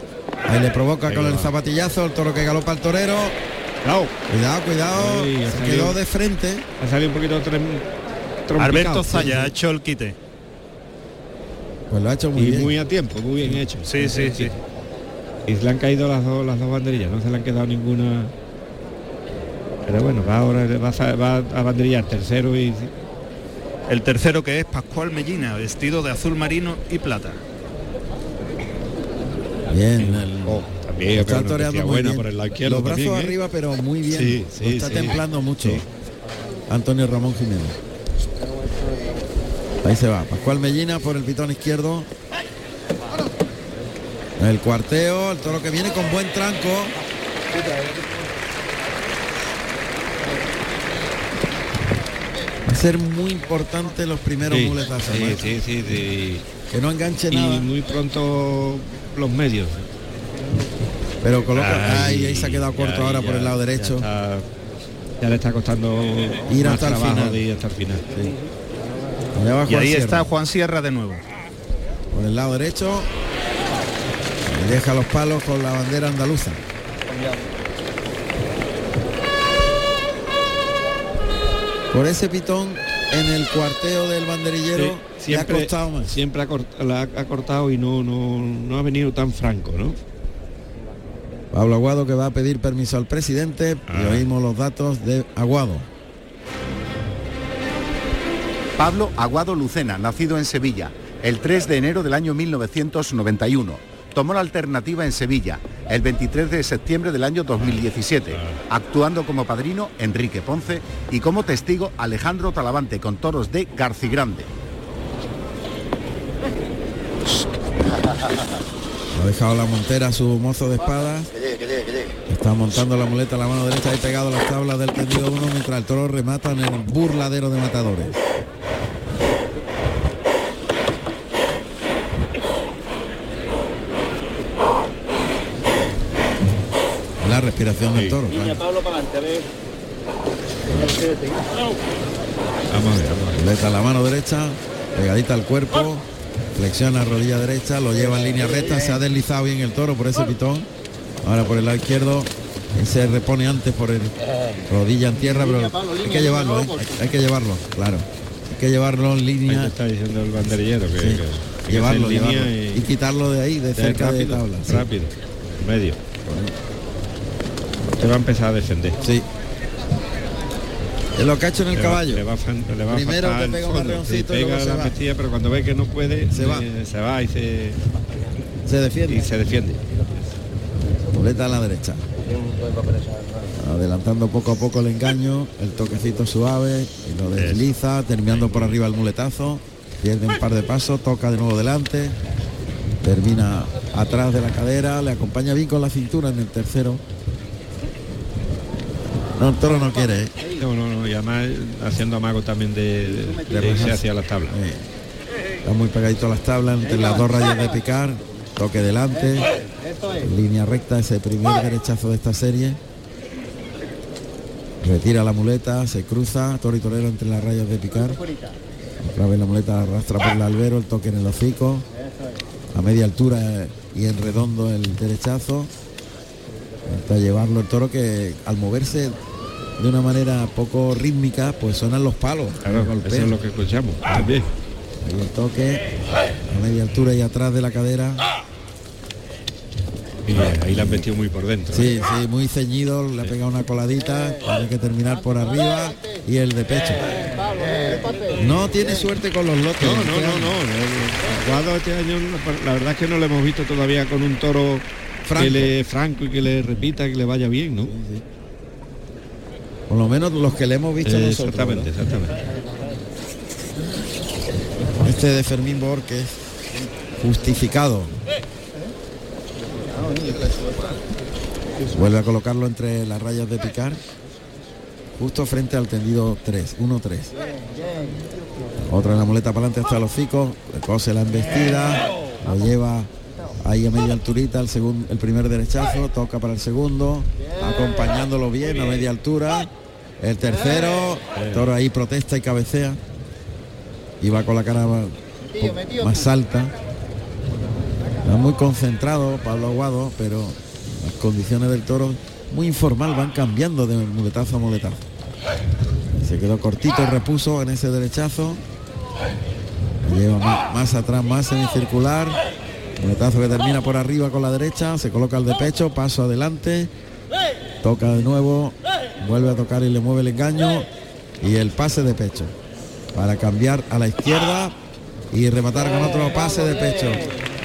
S4: Ahí le provoca
S6: Ahí
S4: con
S6: va.
S4: el zapatillazo, el toro que galopa al torero.
S6: Cuidado,
S4: Cuidado, cuidado, se
S6: salido-
S4: quedó de frente.
S6: ha salido un poquito trem, trompicado.
S7: Alberto
S6: Sí,
S7: Zaya ha hecho el quite.
S4: Pues lo ha hecho muy
S6: y
S4: bien.
S6: muy a tiempo, muy bien hecho.
S7: Sí, sí, sí.
S6: Y se le han caído las dos, las dos banderillas, no se le han quedado ninguna. Pero bueno, va ahora va a, va a banderillar tercero y
S7: El tercero que es Pascual Mellina, vestido de azul marino y plata.
S4: Bien, el-
S6: Oh, también
S4: está toreando muy
S6: buena
S4: bien.
S6: por el lado izquierdo
S4: Los brazos
S6: también, ¿eh?
S4: arriba, pero muy bien.
S6: Sí,
S4: está
S6: sí.
S4: templando mucho.
S6: Sí.
S4: Antonio Ramón Jiménez. Ahí se va. Pascual Mellina por el pitón izquierdo. El cuarteo, el toro que viene con buen tranco. Va a ser muy importante los primeros
S6: Sí,
S4: muletazos.
S6: sí,
S4: maestro.
S6: sí, sí, sí.
S4: Que no enganche
S6: Y
S4: nada.
S6: muy pronto los medios.
S4: Pero coloca.
S6: Ay,
S4: Ay, ahí se ha quedado corto
S6: ya,
S4: ahora
S6: ya,
S4: por el lado
S6: ya
S4: derecho.
S6: está- Ya, le está costando
S4: Ir hasta el final.
S6: de ir hasta el final.
S7: Y ahí
S4: Sierra.
S7: está Juan Sierra de nuevo.
S4: por el lado derecho. Y deja los palos con la bandera andaluza. Por ese pitón en el cuarteo del banderillero
S6: Sí,
S4: le ha
S6: siempre,
S4: costado más.
S6: siempre ha, cort- la ha- cortado y no, no, no ha venido tan franco, ¿no?
S4: Pablo Aguado que va a pedir permiso al presidente y
S6: Ah.
S4: oímos los datos de Aguado.
S9: Pablo Aguado Lucena, nacido en Sevilla, el 3 de enero del año 1991. Tomó la alternativa en Sevilla el 23 de septiembre del año 2017, actuando como padrino Enrique Ponce y como testigo Alejandro Talavante con toros de Garcigrande.
S4: Ha dejado la montera su mozo de espadas. Está montando la muleta a la mano derecha y pegado las tablas del tendido uno mientras el toro remata en el burladero de matadores. Respiración del toro. claro.
S12: Pablo para adelante, a ver.
S6: Vamos a ver, vamos a ver.
S4: La mano derecha, pegadita al cuerpo, flexiona rodilla derecha, lo lleva en línea recta, se ha deslizado bien el toro por ese pitón. Ahora por el lado izquierdo se repone antes por el rodilla en tierra, pero hay que llevarlo, ¿eh? hay, hay que llevarlo, claro. Hay que llevarlo en línea,
S6: está diciendo el banderillero que,
S4: Sí.
S6: que- que
S4: llevarlo,
S6: es en línea
S4: llevarlo y quitarlo de ahí, de cerca de
S6: rápido,
S4: tabla. sí.
S6: Rápido, medio. Se va a empezar a defender.
S4: Sí. Es lo que ha hecho en el
S6: Le va-
S4: caballo.
S6: Le va, le va
S4: Primero te pega un y luego se
S6: la
S4: va.
S6: pero cuando ve que no puede,
S4: Se va.
S6: eh, se va y se,
S4: Se defiende.
S6: y se defiende.
S4: Muleta a la derecha. Adelantando poco a poco el engaño, el toquecito suave y lo desliza, terminando por arriba el muletazo, pierde un par de pasos, toca de nuevo delante, termina atrás de la cadera, le acompaña bien con la cintura en el tercero. No, el toro no quiere, ¿eh?
S6: No, no, no, y además haciendo amago también de, de, de irse hacia las tablas.
S4: Está muy pegadito a las tablas, entre las dos rayas de picar, toque delante, en línea recta ese primer derechazo de esta serie. Retira la muleta, se cruza, toro y torero entre las rayas de picar. Otra vez la muleta arrastra por el albero, el toque en el hocico. A media altura eh, y en redondo el derechazo. Hasta llevarlo el toro que al moverse de una manera poco rítmica, pues suenan los palos.
S6: Claro,
S4: golpean.
S6: eso es lo que escuchamos también.
S4: Ahí el toque, a media altura y atrás de la cadera.
S6: Y ahí la han metido muy por dentro.
S4: Sí, sí, muy ceñido, le ha pegado una coladita, tiene que terminar por arriba y el de pecho. No tiene suerte con los lotes.
S6: No, no, no, no. El Aguado este año, la verdad es que no lo hemos visto todavía con un toro
S4: Franco.
S6: que le franco y que le repita, que le vaya bien, ¿no?
S4: Por lo menos los que le hemos visto
S6: Eh,
S4: nosotros.
S6: exactamente, exactamente.
S4: Este de Fermín Borges, justificado. Vuelve a colocarlo entre las rayas de picar, justo frente al tendido 3, 1-3. Otra en la muleta para adelante hasta los le cose la embestida, lo lleva ahí a media alturita el segundo, el primer derechazo, toca para el segundo, acompañándolo bien a media altura. El tercero, el toro ahí protesta y cabecea. Y va con la cara más, alta. Está muy concentrado Pablo Aguado, pero las condiciones del toro muy informal van cambiando de muletazo a muletazo. Se quedó cortito y repuso en ese derechazo. Lleva más, más atrás, más semicircular. Muletazo que termina por arriba con la derecha. Se coloca el de pecho, paso adelante. Toca de nuevo. Vuelve a tocar y le mueve el engaño. Y el pase de pecho. Para cambiar a la izquierda y rematar con otro pase de pecho.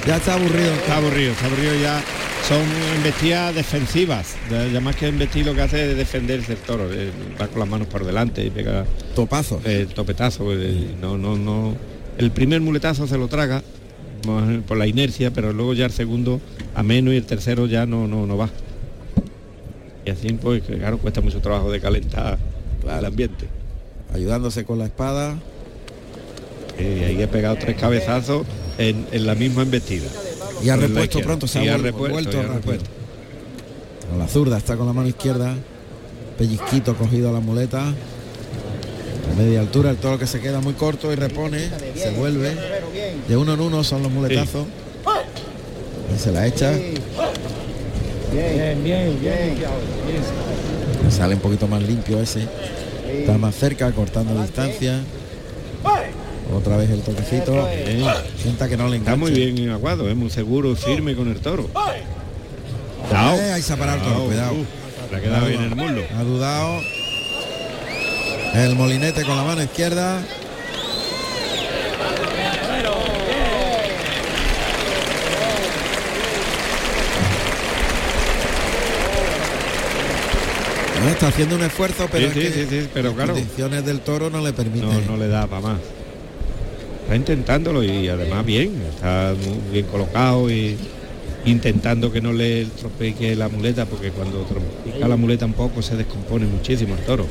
S4: Ya está aburrido.
S6: Está aburrido, está aburrido ya. Son embestidas defensivas. Ya más que embestir lo que hace es defenderse el toro. eh, Va con las manos por delante y pega
S4: Topazo.
S6: el topetazo. eh, No, no, no. El primer muletazo se lo traga por la inercia, pero luego ya el segundo a menos y el tercero ya no, no, no va. Y así pues claro, cuesta mucho trabajo de calentar el ambiente.
S4: Ayudándose con la espada.
S6: Y ahí he pegado tres cabezazos en, en la misma embestida.
S4: Y ha repuesto pronto, se ha
S6: repuesto,
S4: vuelto rápido.
S6: repuesto.
S4: Con la zurda está con la mano izquierda. Pellizquito cogido a la muleta. A media altura, el toro que se queda muy corto y repone. Se vuelve. De uno en uno son los muletazos. Y se la echa.
S12: Bien, bien, bien.
S4: Sale un poquito más limpio ese. Está más cerca, cortando distancia. Otra vez el toquecito. Sienta que no le
S6: Está
S4: engancha.
S6: muy bien aguado, es muy seguro, firme con el toro. Cuidado.
S4: Ahí se ha parado el toro, cuidado.
S6: Le ha quedado bien el muslo.
S4: Ha dudado. El molinete con la mano izquierda. No, Está haciendo un esfuerzo, pero
S6: Sí,
S4: es
S6: sí,
S4: que
S6: sí, sí, pero
S4: las
S6: claro.
S4: condiciones del toro no le permiten.
S6: No, no le da para más. Está intentándolo y además bien, está muy bien colocado y intentando que no le tropeque la muleta, porque cuando tropica la muleta un poco se descompone muchísimo el toro.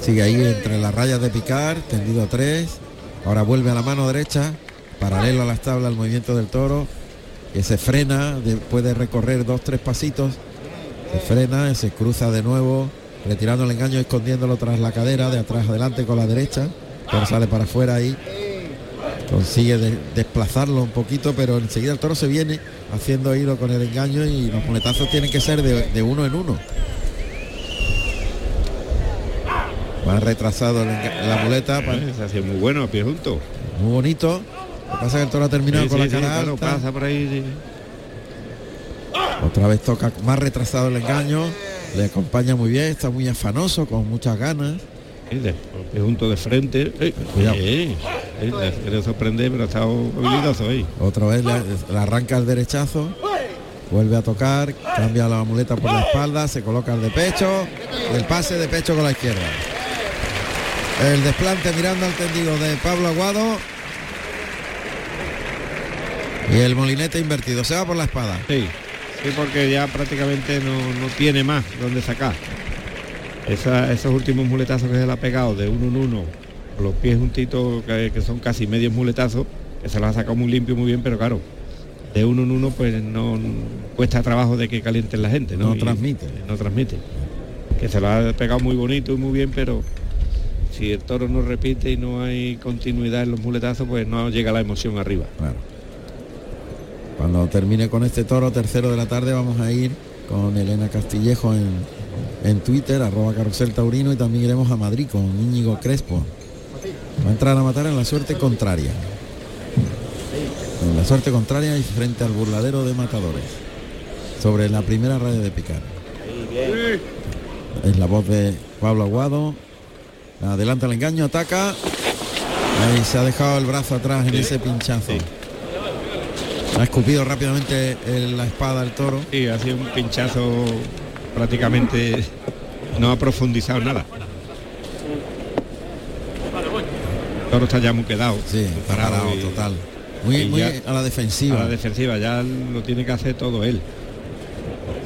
S4: Sigue ahí entre las rayas de picar, tendido a tres. Ahora vuelve a la mano derecha, paralelo a las tablas el movimiento del toro, que se frena, de- puede recorrer dos, tres pasitos, se frena, se cruza de nuevo, retirando el engaño, escondiéndolo tras la cadera, de atrás adelante con la derecha, pero sale para afuera ahí, consigue de- desplazarlo un poquito, pero enseguida el toro se viene haciendo hilo con el engaño y los muletazos tienen que ser de uno en uno. Va retrasado la muleta, pa-
S6: Eh, Se hace muy bueno a pie junto.
S4: muy bonito. Lo que pasa es que el toro ha terminado
S6: Sí,
S4: con
S6: sí,
S4: la
S6: sí,
S4: cara alta.
S6: pasa por ahí. sí.
S4: Otra vez toca más retrasado el engaño. Le acompaña muy bien, está muy afanoso, con muchas ganas.
S6: Sí, de, pie junto de frente. Eh,
S4: Cuidado.
S6: eh, eh, le quiere sorprender, pero ha estado habilidoso ahí.
S4: Otra vez le, le arranca el derechazo. Vuelve a tocar, cambia la muleta por la espalda, se coloca el de pecho. el pase de pecho con la izquierda. El desplante mirando al tendido de Pablo Aguado. Y el molinete invertido. Se va por la espada.
S6: Sí, sí, porque ya prácticamente no, no tiene más donde sacar. Esa- esos últimos muletazos que se le ha pegado de uno en uno, con los pies juntitos, que, que son casi medios muletazos, que se los ha sacado muy limpio, muy bien, pero claro, de uno en uno pues no cuesta trabajo de que calienten la gente, ¿no?
S4: No
S6: Y-
S4: transmite.
S6: No transmite. Que se lo ha pegado muy bonito y muy bien, pero si el toro no repite y no hay continuidad en los muletazos, pues no llega la emoción arriba.
S4: Claro. Cuando termine con este toro, tercero de la tarde, vamos a ir con Elena Castillejo en, en Twitter, arroba carrusel taurino, y también iremos a Madrid con Íñigo Crespo. Va a entrar a matar en la suerte contraria. En la suerte contraria y frente al burladero de matadores. Sobre la primera raya de picar. Es la voz de Pablo Aguado. Adelanta el engaño, ataca. Ahí se ha dejado el brazo atrás en ese pinchazo. Ha escupido rápidamente el- la espada el toro.
S6: Sí, ha sido un pinchazo prácticamente no ha profundizado nada. El toro está ya muy quedado.
S4: Sí, parado,
S6: y-
S4: total. Muy,
S6: y
S4: muy
S6: ya-
S4: a la defensiva.
S6: A la defensiva, ya lo tiene que hacer todo él.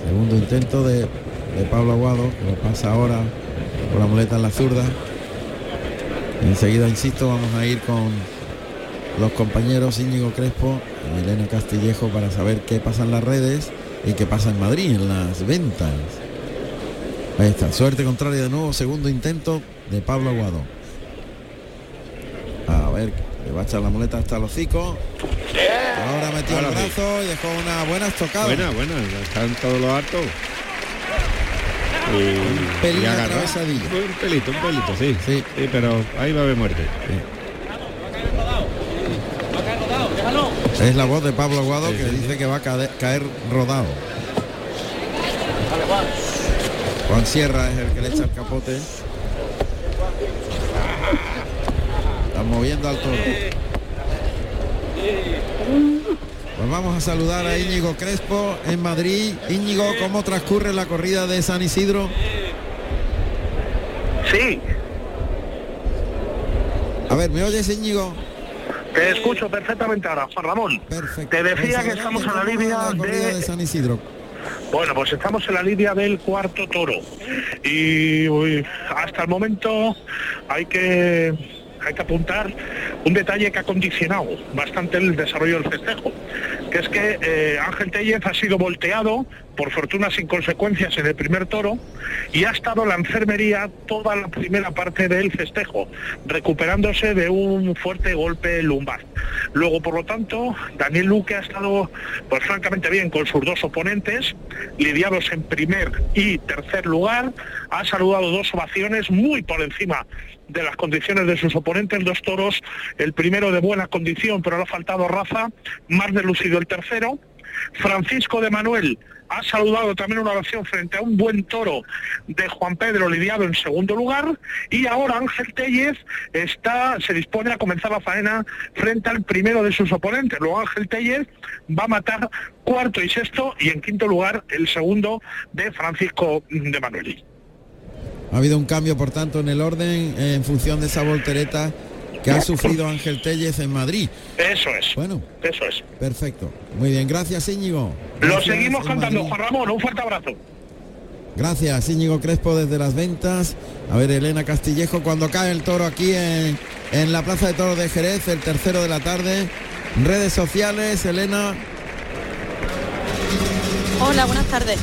S4: Segundo intento de, de Pablo Aguado, que lo pasa ahora con la muleta en la zurda. Enseguida, insisto, vamos a ir con los compañeros Íñigo Crespo y Elena Castillejo para saber qué pasa en las redes y qué pasa en Madrid, en las ventas. Ahí está, suerte contraria de nuevo, segundo intento de Pablo Aguado. A ver, le va a echar la muleta hasta el hocico. Ahora metió
S6: Ahora
S4: el
S6: sí.
S4: brazo y dejó una buena estocada.
S6: Buena, buena, están todos los hartos. Y,
S4: pelín
S6: y agarra.
S4: atravesadillo.
S6: Un pelito, un pelito, sí. sí. pero ahí va a haber muerte.
S4: Es la voz de Pablo Aguado
S6: Sí,
S4: que
S6: sí,
S4: dice que va a caer, rodado. Juan Sierra es el que le echa el capote. Está moviendo al toro. Pues vamos a saludar a Íñigo Crespo en Madrid. Íñigo, ¿cómo transcurre la corrida de San Isidro?
S11: Sí,
S4: A ver, ¿me oyes Íñigo?
S11: te escucho perfectamente ahora, Juan Ramón. Te decía que estamos en la línea
S4: de
S11: de...
S4: San Isidro.
S11: Bueno, pues estamos en la línea del cuarto toro. Y uy, hasta el momento hay que hay que apuntar un detalle que ha condicionado bastante el desarrollo del festejo, que es que eh, Ángel Tellez ha sido volteado por fortuna sin consecuencias en el primer toro, y ha estado la enfermería toda la primera parte del festejo, recuperándose de un fuerte golpe lumbar. Luego, por lo tanto, Daniel Luque ha estado, pues francamente bien con sus dos oponentes, lidiados en primer y tercer lugar, ha saludado dos ovaciones muy por encima de las condiciones de sus oponentes, dos toros, el primero de buena condición, pero le ha faltado raza, más delucido el tercero. Francisco de Manuel ha saludado también una ovación frente a un buen toro de Juan Pedro lidiado en segundo lugar y ahora Ángel Tellez está, se dispone a comenzar la faena frente al primero de sus oponentes. Luego Ángel Tellez va a matar cuarto y sexto y en quinto lugar el segundo de Francisco de Manuel.
S4: Ha habido un cambio, por tanto, en el orden en función de esa voltereta que ha sufrido Ángel Tellez en Madrid.
S11: Eso es.
S4: Bueno.
S11: Eso es.
S4: Perfecto. Muy bien, gracias Íñigo.
S11: Lo seguimos
S4: en
S11: contando,
S4: Madrid.
S11: Juan Ramón, un fuerte abrazo.
S4: Gracias, Íñigo Crespo desde las ventas. A ver, Elena Castillejo, cuando cae el toro aquí en, en la Plaza de Toros de Jerez, el tercero de la tarde. Redes sociales, Elena.
S10: Hola, buenas tardes.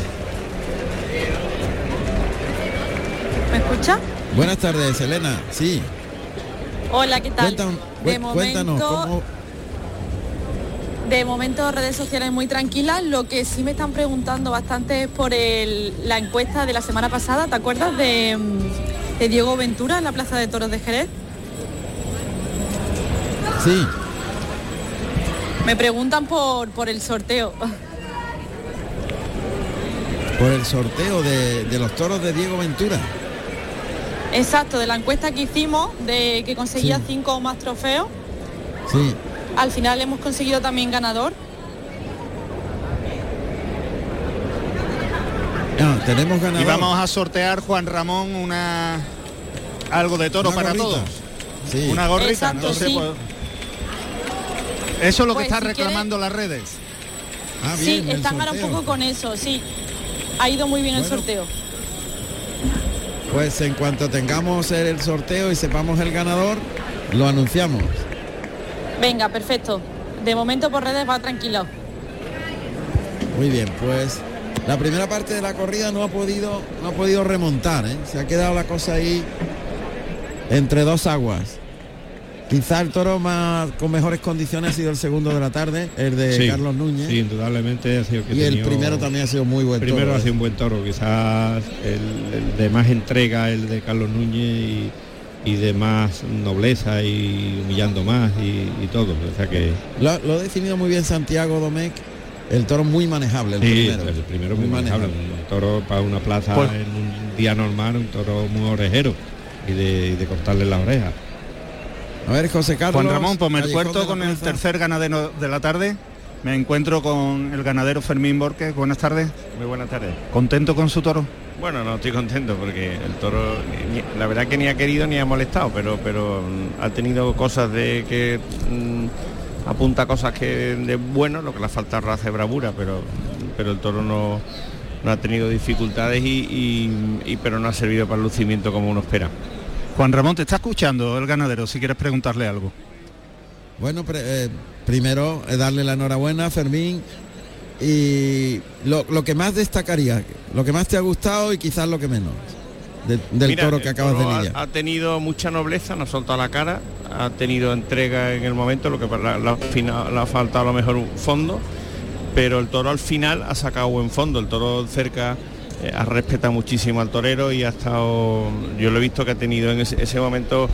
S10: ¿Me escucha?
S4: Buenas tardes, Elena. Sí.
S10: Hola, ¿qué tal? De
S4: cuéntanos,
S10: momento,
S4: ¿cómo-
S10: de momento redes sociales muy tranquilas. Lo que sí me están preguntando bastante es por el- la encuesta de la semana pasada. ¿Te acuerdas de, mm, de Diego Ventura en la Plaza de Toros de Jerez?
S4: Sí.
S10: Me preguntan por, por el sorteo.
S4: Por el sorteo de, de los toros de Diego Ventura.
S10: Exacto, de la encuesta que hicimos de que conseguía
S4: Sí.
S10: cinco o más trofeos.
S4: Sí.
S10: Al final hemos conseguido también ganador.
S4: Tenemos ganador.
S7: Y vamos a sortear, Juan Ramón, una algo de toro
S4: Una
S7: para
S4: gorrita.
S7: todos.
S4: Sí.
S7: Una gorrita,
S10: Exacto,
S7: no sé,
S10: sí.
S7: pues- Eso es lo que
S10: Pues,
S7: está
S10: si
S7: reclamando las redes.
S4: Ah,
S10: sí,
S4: bien,
S10: están ahora un poco con eso, sí. Ha ido muy bien el sorteo.
S4: Pues en cuanto tengamos el sorteo y sepamos el ganador, lo anunciamos.
S10: Venga, perfecto. De momento por redes va tranquilo.
S4: Muy bien, pues la primera parte de la corrida no ha podido, no ha podido remontar, ¿eh? se ha quedado la cosa ahí entre dos aguas. Quizá el toro más con mejores condiciones ha sido el segundo de la tarde, el de
S6: Sí,
S4: Carlos Núñez.
S6: Sí, indudablemente ha sido que
S4: y el
S6: tenido-
S4: primero también ha sido muy buen
S6: Primero
S4: toro,
S6: ha
S4: ¿eh?
S6: sido un buen toro, quizás el, el de más entrega, el de Carlos Núñez y, y de más nobleza y humillando más y, y todo. O sea que
S4: Lo, lo ha definido muy bien Santiago Domecq, el toro muy manejable, el
S6: sí,
S4: primero.
S6: el primero
S4: Muy
S6: muy manejable.
S4: manejable.
S6: Un toro para una plaza
S7: Pues-
S6: en un día normal, un toro muy orejero y de, y de cortarle la oreja.
S4: A ver, José Carlos.
S7: Juan Ramón, pues me
S4: Callejón
S7: encuentro
S4: de la
S7: con el tercer ganadero de la tarde. Me encuentro con el ganadero Fermín Borges. Buenas tardes.
S15: Muy buenas tardes.
S7: ¿Contento con su toro?
S15: Bueno, no estoy contento porque el toro, ni- la verdad que ni ha querido ni ha molestado, pero, pero mm, ha tenido cosas de que mm, apunta cosas que de bueno, lo que le falta raza de bravura, pero, pero el toro no, no ha tenido dificultades y, y- y- pero no ha servido para el lucimiento como uno espera.
S7: Juan Ramón, te está escuchando el ganadero, si quieres preguntarle algo.
S4: Bueno, pre- eh, primero eh, darle la enhorabuena a Fermín y lo, lo que más destacaría, lo que más te ha gustado y quizás lo que menos de- del
S15: Mira,
S4: toro que acabas de
S15: toro
S4: lidiar.
S15: Ha, tenido mucha nobleza, no ha soltado la cara, ha tenido entrega en el momento, lo que para- le ha fina- le ha faltado a lo mejor un fondo, pero el toro al final ha sacado buen fondo, el toro cerca eh, ha respetado muchísimo al torero y ha estado, yo lo he visto que ha tenido en ese, ese momento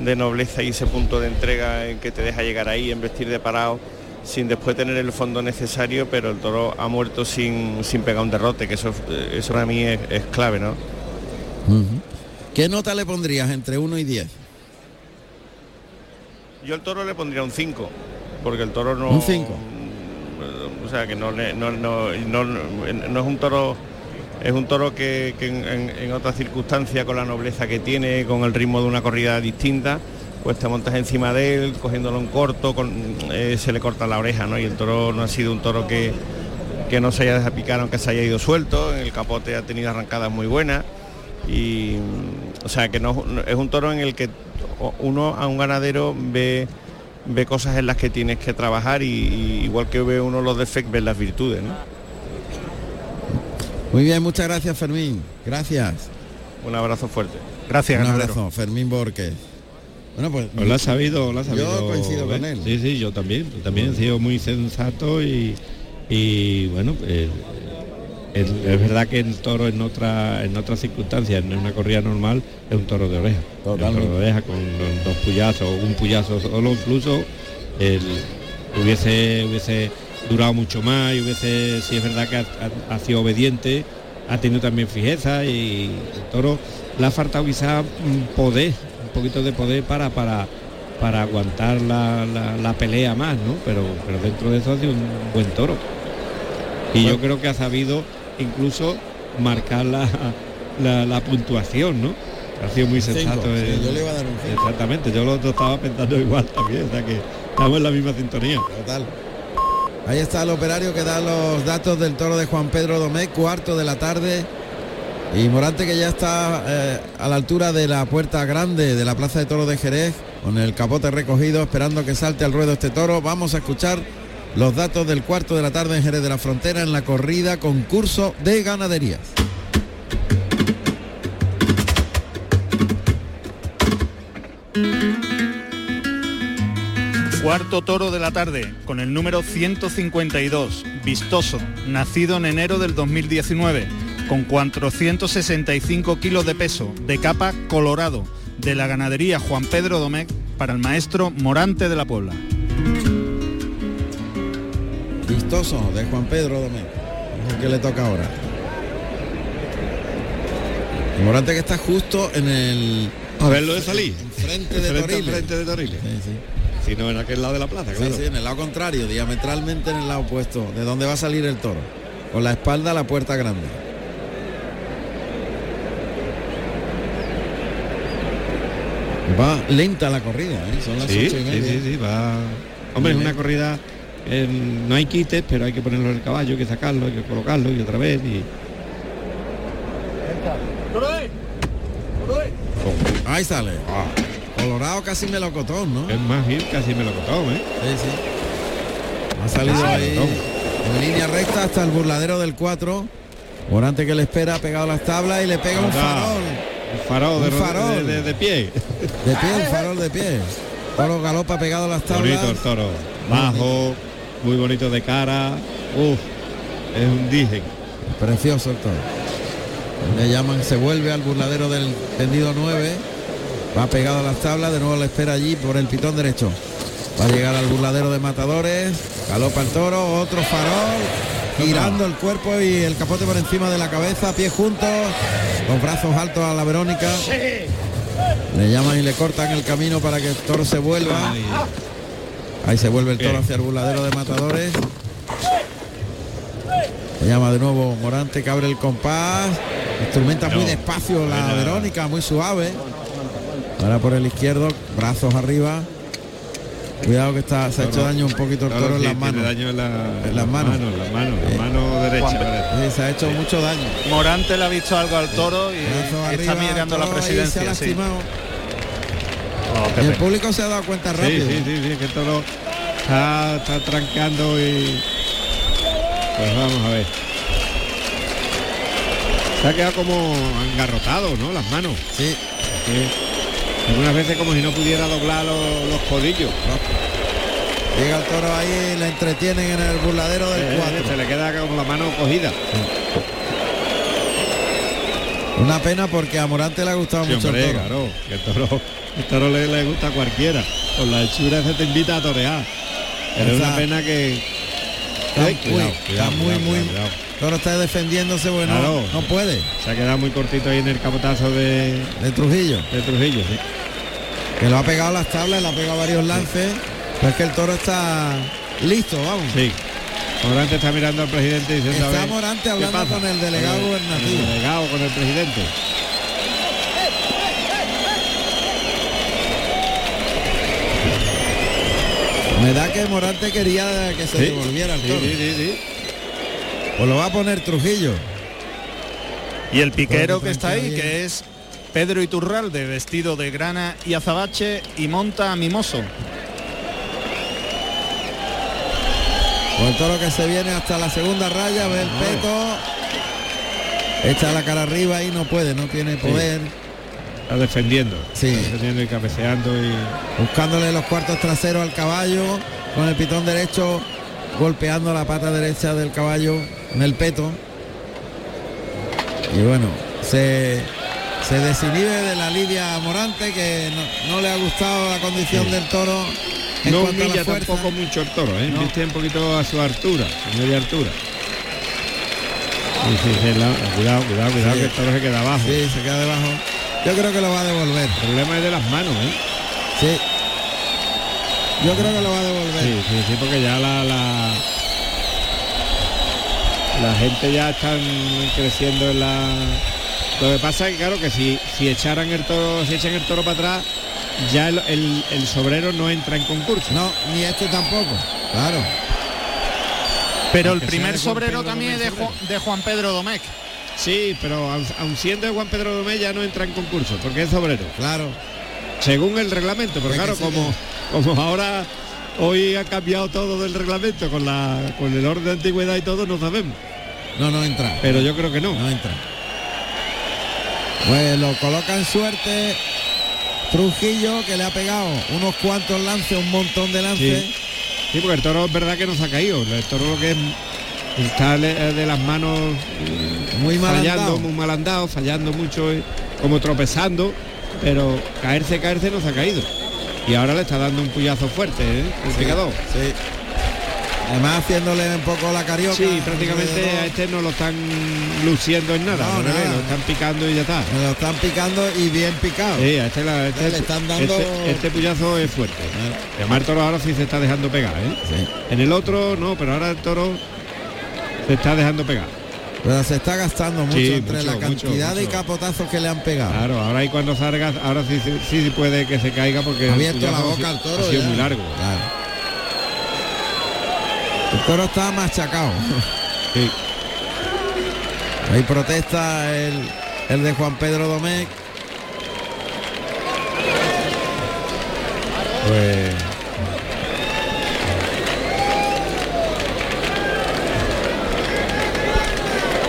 S15: de nobleza y ese punto de entrega en que te deja llegar ahí, en vestir de parado, sin después tener el fondo necesario, pero el toro ha muerto sin, sin pegar un derrote, que eso, eh, eso para mí es, es clave, ¿no?
S4: ¿Qué nota le pondrías entre 1 y 10?
S15: Yo al toro le pondría un 5, porque el toro no...
S4: Un cinco.
S15: O sea, que no, no, no, no, no es un toro... Es un toro que, en, otras circunstancias, con la nobleza que tiene, con el ritmo de una corrida distinta, pues te montas encima de él, cogiéndolo en corto, eh, se le corta la oreja, ¿no? Y el toro no ha sido un toro que, que no se haya dejado picar aunque se haya ido suelto, en el capote ha tenido arrancadas muy buenas y o sea que no- es un toro en el que uno a un ganadero ve ve cosas en las que tienes que trabajar y, y igual que ve uno los defectos ve las virtudes ¿no?
S4: Muy bien, muchas gracias Fermín. Gracias.
S15: Un abrazo fuerte.
S7: Gracias,
S4: Un
S7: ganadero.
S4: abrazo, Fermín Borges. Bueno, pues
S6: lo ha sabido, lo ha sabido.
S4: Yo coincido con
S6: ver.
S4: él.
S6: Sí, sí, yo también. Yo también he sido muy sensato y, y bueno, eh, es, es verdad que el toro en otra en otras circunstancias, en una corrida normal, es un toro de oreja. Un toro de oreja con dos puyazos, un puyazo solo incluso, el, hubiese, hubiese durado mucho más y hubiese, si es verdad que ha, ha- ha sido obediente, ha tenido también fijeza y el toro le ha faltado quizá mm, poder, un poquito de poder para para para aguantar la, la- la pelea más, ¿no? Pero, pero dentro de eso ha sido un buen toro. Y yo creo que ha sabido incluso marcar la, la, la puntuación, ¿no? Ha sido muy
S4: Cinco,
S6: sensato.
S4: sí, yo le iba a dar un.
S6: Exactamente, yo lo, lo estaba pensando igual también, o sea que estamos en la misma sintonía.
S4: Total. Ahí está el operario que da los datos del toro de Juan Pedro Domecq, cuarto de la tarde. Y Morante que ya está eh, a la altura de la puerta grande de la Plaza de Toros de Jerez, con el capote recogido, esperando que salte al ruedo este toro. Vamos a escuchar los datos del cuarto de la tarde en Jerez de la Frontera en la corrida concurso de ganaderías.
S7: Cuarto toro de la tarde, con el número 152, vistoso, nacido en enero del 2019, con 465 kilos de peso, de capa colorado, de la ganadería Juan Pedro Domecq, para el maestro Morante de la Puebla.
S4: Vistoso de Juan Pedro Domecq. Es el que le toca ahora. Morante que está justo en el
S6: A verlo de salir.
S4: frente de
S6: Frente al
S4: Toriles.
S6: frente de Toriles.
S4: Sí, sí.
S6: Si no en aquel lado de la plaza,
S4: Sí,
S6: claro.
S4: sí, en el lado contrario, diametralmente en el lado opuesto, de donde va a salir el toro. Con la espalda a la puerta grande. Va lenta la corrida, ¿eh? son las
S6: Sí,
S4: ocho y
S6: sí,
S4: media.
S6: sí, sí, va. Hombre, es una corrida, eh, no hay quites, pero hay que ponerlo en el caballo, hay que sacarlo, hay que colocarlo y otra vez. Y...
S4: Ahí sale. Colorado casi melocotón, ¿no?
S6: Es más ir casi melocotón, ¿eh?
S4: Sí, sí. Ha salido
S6: Ah,
S4: ahí en línea recta hasta el burladero del 4. Morante que le espera pegado a las tablas y le pega un farol.
S6: Un farol, de,
S4: Un
S6: ro-
S4: farol.
S6: de- de- de pie.
S4: De pie, un farol de pie. Toro galopa pegado a las tablas.
S6: Bonito el toro. Bajo, muy bonito de cara. Uf, es un dije.
S4: Precioso el toro. Le llaman, se vuelve al burladero del tendido 9. Va pegado a las tablas, de nuevo le espera allí por el pitón derecho. Va a llegar al burladero de matadores. Galopa el toro, otro farol. Girando el cuerpo y el capote por encima de la cabeza, pies juntos, los brazos altos a la Verónica. Le llaman y le cortan el camino para que el toro se vuelva. Ahí se vuelve el toro hacia el burladero de matadores. Se llama de nuevo Morante que abre el compás. Instrumenta muy despacio la. Verónica, muy suave. Ahora por el izquierdo, brazos arriba. Cuidado que está, se ha hecho daño un poquito el
S6: Toro
S4: en
S6: sí,
S4: las manos.
S6: daño en, la-
S4: En las manos.
S6: En las manos, la mano derecha.
S4: Sí, se ha hecho mucho daño.
S7: Morante le ha visto algo al toro y está mirando la presidencia. Oh,
S4: el público se ha dado cuenta rápido.
S6: sí, sí, sí, que el toro está, está trancando y. Pues vamos a ver. Se ha quedado como engarrotado, ¿no? Las manos.
S4: Sí.
S6: Algunas veces como si no pudiera doblar los, los codillos.
S4: Llega el toro ahí, le entretienen en el burladero del
S6: Eh,
S4: 4.
S6: se le queda con la mano cogida.
S4: Una pena porque a Morante le ha gustado
S6: Sí,
S4: mucho
S6: hombre,
S4: el toro.
S6: claro, que el toro, el toro le, le gusta a cualquiera. Con la hechura se te invita a torear. Pero es una pena que.
S4: Está,
S6: Ay,
S4: muy,
S6: cuidado,
S4: está
S6: cuidado,
S4: muy. Toro está defendiéndose, bueno,
S6: Claro.
S4: no puede.
S6: Se ha quedado muy cortito ahí en el capotazo de,
S4: De Trujillo.
S6: de Trujillo, sí.
S4: Que lo ha pegado a las tablas, le ha pegado varios lances. Pero es que el toro está listo, vamos.
S6: Sí. Morante está mirando al presidente diciendo. a
S4: Está
S6: ver,
S4: Morante
S6: ¿qué
S4: hablando
S6: pasa?
S4: con el delegado
S6: Con
S4: gubernativo.
S6: El delegado con el presidente.
S4: Me da que Morante quería que se
S6: Sí.
S4: devolviera el
S6: Sí,
S4: toro.
S6: sí, sí, sí.
S4: Pues lo va a poner Trujillo.
S7: Y el piquero que está ahí, que es Pedro Iturralde, vestido de grana y azabache y monta a Mimoso.
S4: Pues el toro que se viene hasta la segunda raya, ve el peto. Echa la cara arriba y no puede, no tiene poder.
S6: Está defendiendo.
S4: Sí.
S6: Está defendiendo y cabeceando y.
S4: Buscándole los cuartos traseros al caballo con el pitón derecho, golpeando la pata derecha del caballo en el peto. Y bueno, se, se desinhibe de la Lidia Morante que no, no le ha gustado la condición del toro. En
S6: no
S4: cuanto a la
S6: humilla tampoco mucho el toro, ¿eh?
S4: No.
S6: Un poquito a su altura, a media altura. Sí, sí, sí, la- cuidado, cuidado, cuidado que el toro se queda abajo.
S4: Sí, se queda debajo. Yo creo que lo va a devolver.
S6: El problema es de las manos, ¿eh?
S4: Sí. Yo creo que lo va a devolver.
S6: Sí, sí, sí, porque ya la, la, la gente ya están creciendo en la. Lo que pasa es que claro que si, si echaran el toro, si echan el toro para atrás, ya el, el- el sobrero no entra en concurso.
S4: No, ni este tampoco. Claro.
S7: Pero el
S6: Aunque
S7: primer sobrero
S6: Pedro
S7: también es de,
S6: Domecq
S7: Ju- de Juan Pedro Domecq.
S6: Sí, pero aun, aun siendo de Juan Pedro Domé ya no entra en concurso, porque es sobrero.
S4: Claro.
S6: Según el reglamento, pero
S4: Es que
S6: claro, como, como ahora hoy ha cambiado todo del reglamento con la con el orden de antigüedad y todo, no sabemos.
S4: No, no entra.
S6: Pero yo creo que no.
S4: No entra. Pues lo coloca en suerte Trujillo, que le ha pegado unos cuantos lances, un montón de lances.
S6: Sí. Sí, porque el toro es verdad que no se ha caído. El toro lo que es está le- de las manos mm,
S4: Muy mal
S6: fallando,
S4: andado.
S6: muy mal andado, fallando mucho, eh, como tropezando, pero caerse, caerse no se ha caído. Y ahora le está dando un puyazo fuerte, ¿eh? El
S4: Sí,
S6: picador.
S4: sí. Además haciéndole un poco la carioca.
S6: Sí, prácticamente a este no lo están luciendo en nada,
S4: No, nada.
S6: lo están picando y ya está.
S4: Me lo están picando y bien picado.
S6: Sí, a este, la- este-
S4: Le están dando-
S6: este- este puyazo es fuerte. Además el toro ahora sí se está dejando pegar, ¿eh?
S4: Sí.
S6: En el otro no, pero ahora el toro se está dejando pegar.
S4: Pero se está gastando mucho
S6: Sí,
S4: entre
S6: mucho,
S4: la
S6: mucho,
S4: cantidad de
S6: mucho.
S4: capotazos que le han pegado.
S6: Claro, ahora y cuando salga, ahora sí, sí, sí puede que se caiga porque
S4: Ha abierto la boca
S6: sido-
S4: al toro
S6: ha sido
S4: ya.
S6: muy largo.
S4: Claro. El toro está machacado.
S6: Sí.
S4: Ahí protesta el, el de Juan Pedro Domecq.
S6: Pues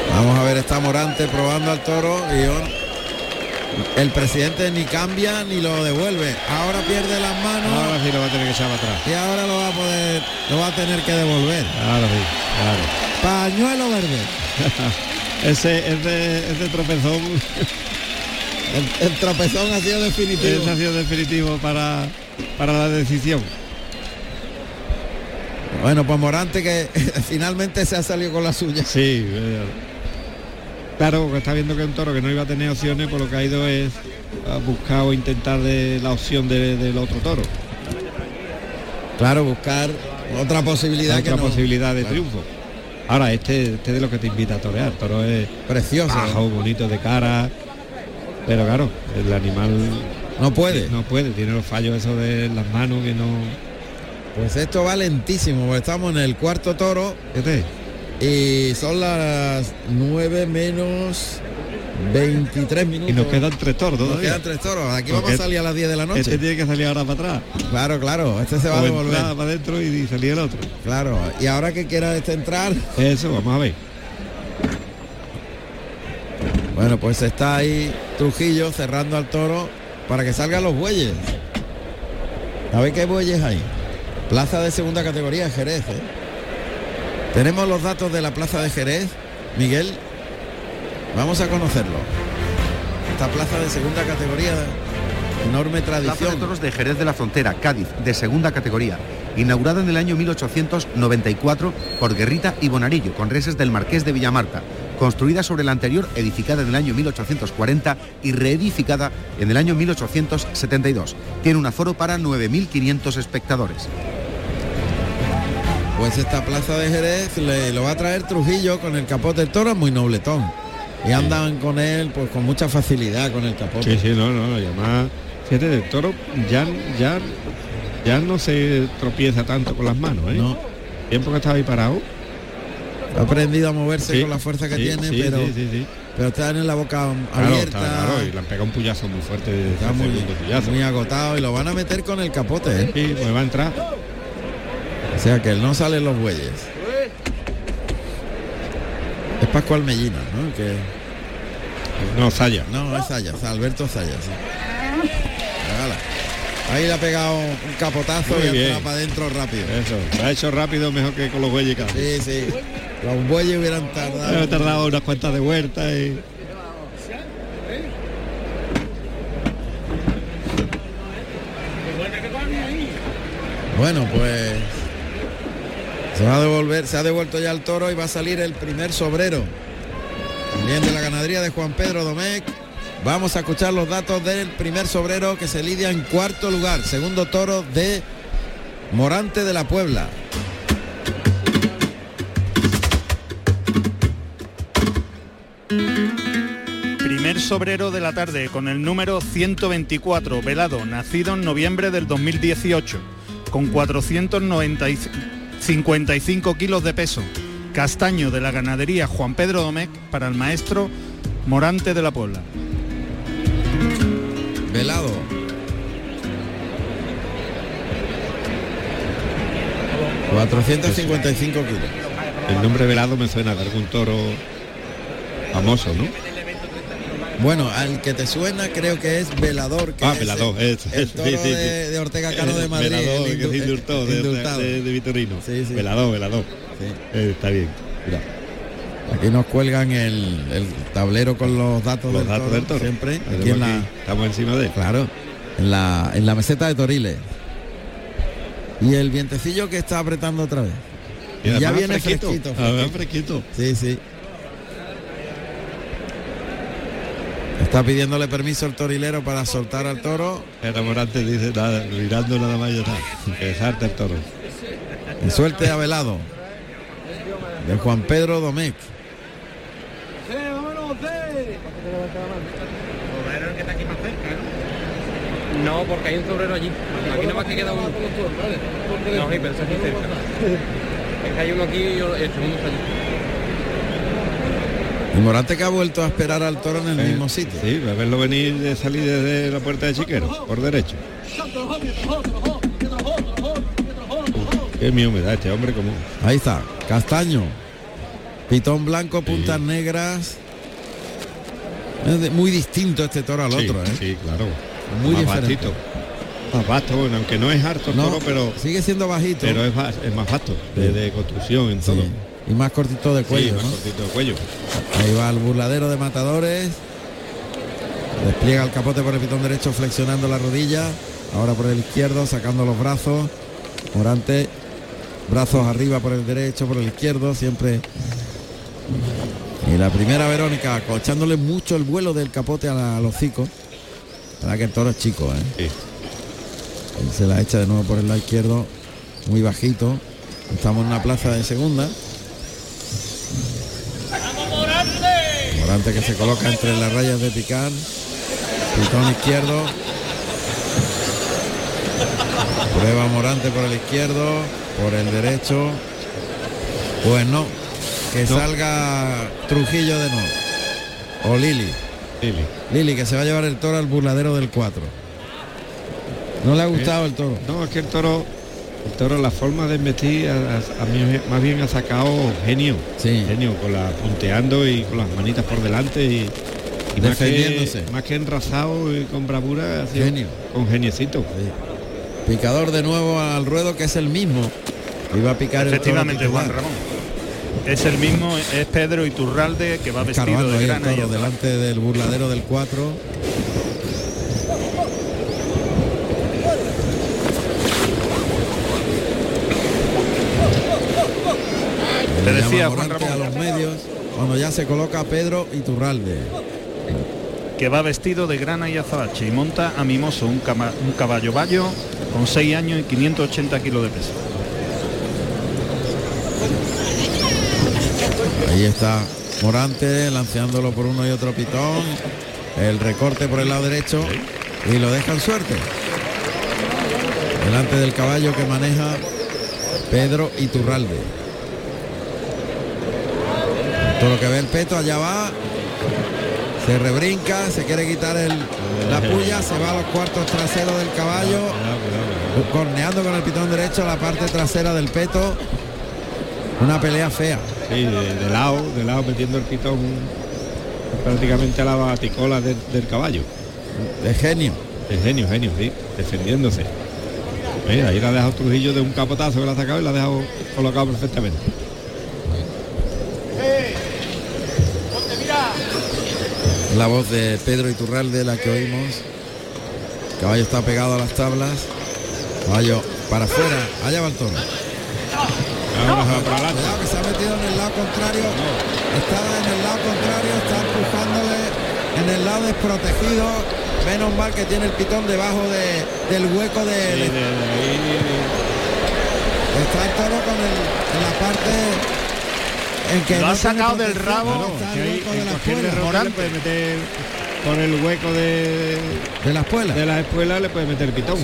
S4: Vamos a ver, está Morante probando al toro y el presidente ni cambia ni lo devuelve. Ahora pierde las manos
S6: ahora sí lo va a tener que echar atrás.
S4: y ahora lo va a poder, lo va a tener que devolver.
S6: Ahora sí,
S4: Pañuelo verde.
S6: claro. ese, ese, ese tropezón,
S4: El, el tropezón ha sido definitivo.
S6: ese ha sido definitivo para, para la decisión.
S4: Bueno, pues Morante que finalmente se ha salido con la suya.
S6: Sí, eh, claro, porque está viendo que es un toro que no iba a tener opciones, por lo que ha ido es a buscar o intentar de la opción de- del otro toro.
S4: Claro, buscar otra posibilidad
S6: otra
S4: que no-
S6: posibilidad de
S4: Claro.
S6: triunfo. Ahora, este, este de lo que te invita a torear, toro es
S4: Precioso.
S6: bajo, bonito de cara, pero claro, el animal
S4: No puede.
S6: no puede, tiene los fallos esos de las manos que no.
S4: Pues esto va lentísimo, porque estamos en el cuarto toro
S6: Este,
S4: y son las 9 menos 23 minutos.
S6: y nos quedan tres toros
S4: Nos
S6: todavía.
S4: quedan tres toros. Aquí
S6: Porque
S4: vamos a salir a las 10 de la noche.
S6: Este tiene que salir ahora para atrás.
S4: Claro, claro, este se va a devolver.
S6: para adentro y salir el otro.
S4: Claro, y ahora que quiera este entrar,
S6: Eso, vamos a ver.
S4: bueno, pues está ahí Trujillo cerrando al toro para que salgan los bueyes. A ver qué bueyes hay. Plaza de segunda categoría Jerez. ¿eh? Tenemos los datos de la plaza de Jerez, Miguel. Vamos a conocerlo. Esta plaza de segunda categoría, enorme
S9: Plaza de
S4: tradición.
S9: Toros de Jerez de la Frontera, Cádiz, de segunda categoría, inaugurada en el año 1894 por Guerrita y Bonarillo, con reses del Marqués de Villamarta, construida sobre la anterior, edificada en el año 1840 y reedificada en el año 1872. Tiene un aforo para 9.500 espectadores.
S4: Pues esta plaza de Jerez le lo va a traer Trujillo con el capote del toro, muy nobletón. Y andan con él pues con mucha facilidad con el capote.
S6: Sí, sí, no, no, y además, fíjate, del toro ya, ya, ya no se tropieza tanto con las manos, ¿eh?
S4: No.
S6: Tiempo que estaba ahí parado.
S4: Ha aprendido a moverse
S6: Sí,
S4: con la fuerza que
S6: sí,
S4: tiene,
S6: sí,
S4: pero,
S6: sí, sí, sí.
S4: pero está en la boca
S6: Claro,
S4: abierta.
S6: está, claro, y le han pegado un puyazo muy fuerte
S4: Está muy,
S6: segundo puyazo.
S4: muy agotado y lo van a meter con el capote. ¿eh?
S6: Sí, pues va a entrar.
S4: O sea que no salen los bueyes. Es Pascual Mellina, ¿no? Que
S6: No, Zaya.
S4: No, es sea, Alberto Zaya, sí. Ahí le ha pegado un capotazo
S6: Muy
S4: y para adentro rápido.
S6: Eso, lo ha hecho rápido mejor que con los bueyes casi.
S4: Sí, sí. Los bueyes hubieran tardado.
S6: Ha tardado unas cuantas de vuelta y.
S4: Bueno, pues se ha devuelto ya el toro y va a salir el primer sobrero. También de la ganadería de Juan Pedro Domecq. Vamos a escuchar los datos del primer sobrero que se lidia en cuarto lugar. Segundo toro de Morante de la Puebla.
S7: Primer sobrero de la tarde con el número 124, velado, nacido en noviembre del 2018, con 455 kilos de peso. Castaño de la ganadería Juan Pedro Domecq para el maestro Morante de la Puebla.
S4: Velado. ...455 kilos.
S6: El nombre velado me suena de algún toro famoso, ¿no?
S4: Bueno, al que te suena creo que es Velador. Que
S6: Ah,
S4: es
S6: Velador,
S4: el,
S6: es-
S4: el
S6: es-
S4: toro
S6: sí, sí,
S4: de, de Ortega Cano de Madrid.
S6: Velador,
S4: el
S6: que se
S4: indu-
S6: indultó, de,
S4: indultado.
S6: de- de Vitorino.
S4: Sí.
S6: Velador, velador. Eh, está bien. Mira.
S4: Aquí nos cuelgan el, el tablero con los datos,
S6: Los
S4: del,
S6: datos
S4: toro,
S6: del toro.
S4: siempre. Aquí en la,
S6: aquí, estamos encima de él.
S4: claro, en la, en la meseta de Toriles. Y el vientecillo que está apretando otra vez.
S6: Y
S4: ya viene
S6: fresquito,
S4: fresquito.
S6: además fresquito.
S4: Sí, sí. Está pidiéndole permiso el torilero para soltar al toro.
S6: El Morante dice nada, mirando nada más ya está. Que salte el toro.
S4: Y suelte a velado. De Juan Pedro Domecq.
S13: No, porque hay un sobrero allí. Aquí no más que queda uno. No, sí, pero eso aquí cerca. Es que hay uno aquí y yo- el segundo está allí.
S4: Y Morante que ha vuelto a esperar al toro en el
S6: Eh,
S4: mismo sitio.
S6: Sí, a verlo venir de salir desde la puerta de Chiquero, por derecho. Qué mío me da este hombre como.
S4: Ahí está, Castaño. Pitón blanco, puntas negras. Es muy distinto este toro al
S6: Sí,
S4: otro, ¿eh?
S6: Sí, claro.
S4: Muy
S6: más
S4: diferente.
S6: bastito. Más vasto, bueno, aunque no es harto el
S4: No,
S6: toro, pero,
S4: sigue siendo bajito.
S6: pero es, más, es más vasto, de, de construcción en todo.
S4: Sí, Y más cortito de cuello,
S6: Sí, más
S4: ¿no?
S6: cortito de cuello.
S4: Ahí va el burladero de matadores. Despliega el capote por el pitón derecho flexionando la rodilla. Ahora por el izquierdo, sacando los brazos. Morante, brazos arriba por el derecho, por el izquierdo, siempre. Y la primera Verónica, acochándole mucho el vuelo del capote a la- al hocico. Para que el toro es chico, ¿eh? Él se la echa de nuevo por el lado izquierdo, muy bajito. Estamos en una plaza de segunda. Que se coloca entre las rayas de picar. Pitón izquierdo. Prueba Morante por el izquierdo, por el derecho. Pues no, que
S6: No.
S4: salga Trujillo de nuevo. O Lili.
S6: Lili.
S4: Lili, que se va a llevar el toro al burladero del 4. ¿No le ha gustado el toro?
S6: No, es que el toro, el toro, la forma de embestir a, a- a mí más bien ha sacado genio.
S4: Sí.
S6: Genio, con la punteando y con las manitas por delante y, y más que, más que enrazado y con bravura, ha sido
S4: Genio.
S6: con geniecito.
S4: Picador de nuevo al ruedo, que es el mismo. Iba a picar
S7: Efectivamente,
S4: el
S7: Juan. Ramón. Es el mismo, es Pedro Iturralde que va vestido de
S4: el
S7: grana y
S4: delante del burladero del 4.
S7: Te decía, Juan Ramón.
S4: a los medios cuando ya se coloca Pedro Iturralde.
S7: que va vestido de grana y azabache y monta a Mimoso, un, cama- un caballo bayo con 6 años y 580 kilos de peso.
S4: Ahí está Morante lanceándolo por uno y otro pitón. El recorte por el lado derecho y lo dejan suerte. Delante del caballo que maneja Pedro Iturralde. Todo lo que ve el peto, allá va. Se rebrinca, se quiere quitar el, la puya, se va a los cuartos traseros del caballo. Corneando con el pitón derecho la parte trasera del peto. Una pelea fea.
S6: Sí, de, de lado, de lado metiendo el pitón prácticamente a la baticola del, del caballo.
S4: De genio.
S6: De genio, genio, sí, defendiéndose. Mira, ahí la ha dejado Trujillo de un capotazo que la ha sacado y la ha dejado colocado perfectamente.
S4: La voz de Pedro Iturralde, la que oímos. El caballo está pegado a las tablas. Caballo para afuera. Allá va el toro. Cuidado, que se ha metido en el lado contrario. Está en el lado contrario, está empujándole en el lado desprotegido. Menos mal que tiene el pitón debajo de- del hueco de, de- Está el toro con el, en la parte en que
S7: Lo ha sacado del rabo,
S4: el
S6: puede meter por el hueco de
S4: de la espuela.
S6: de la espuela le puede meter pitón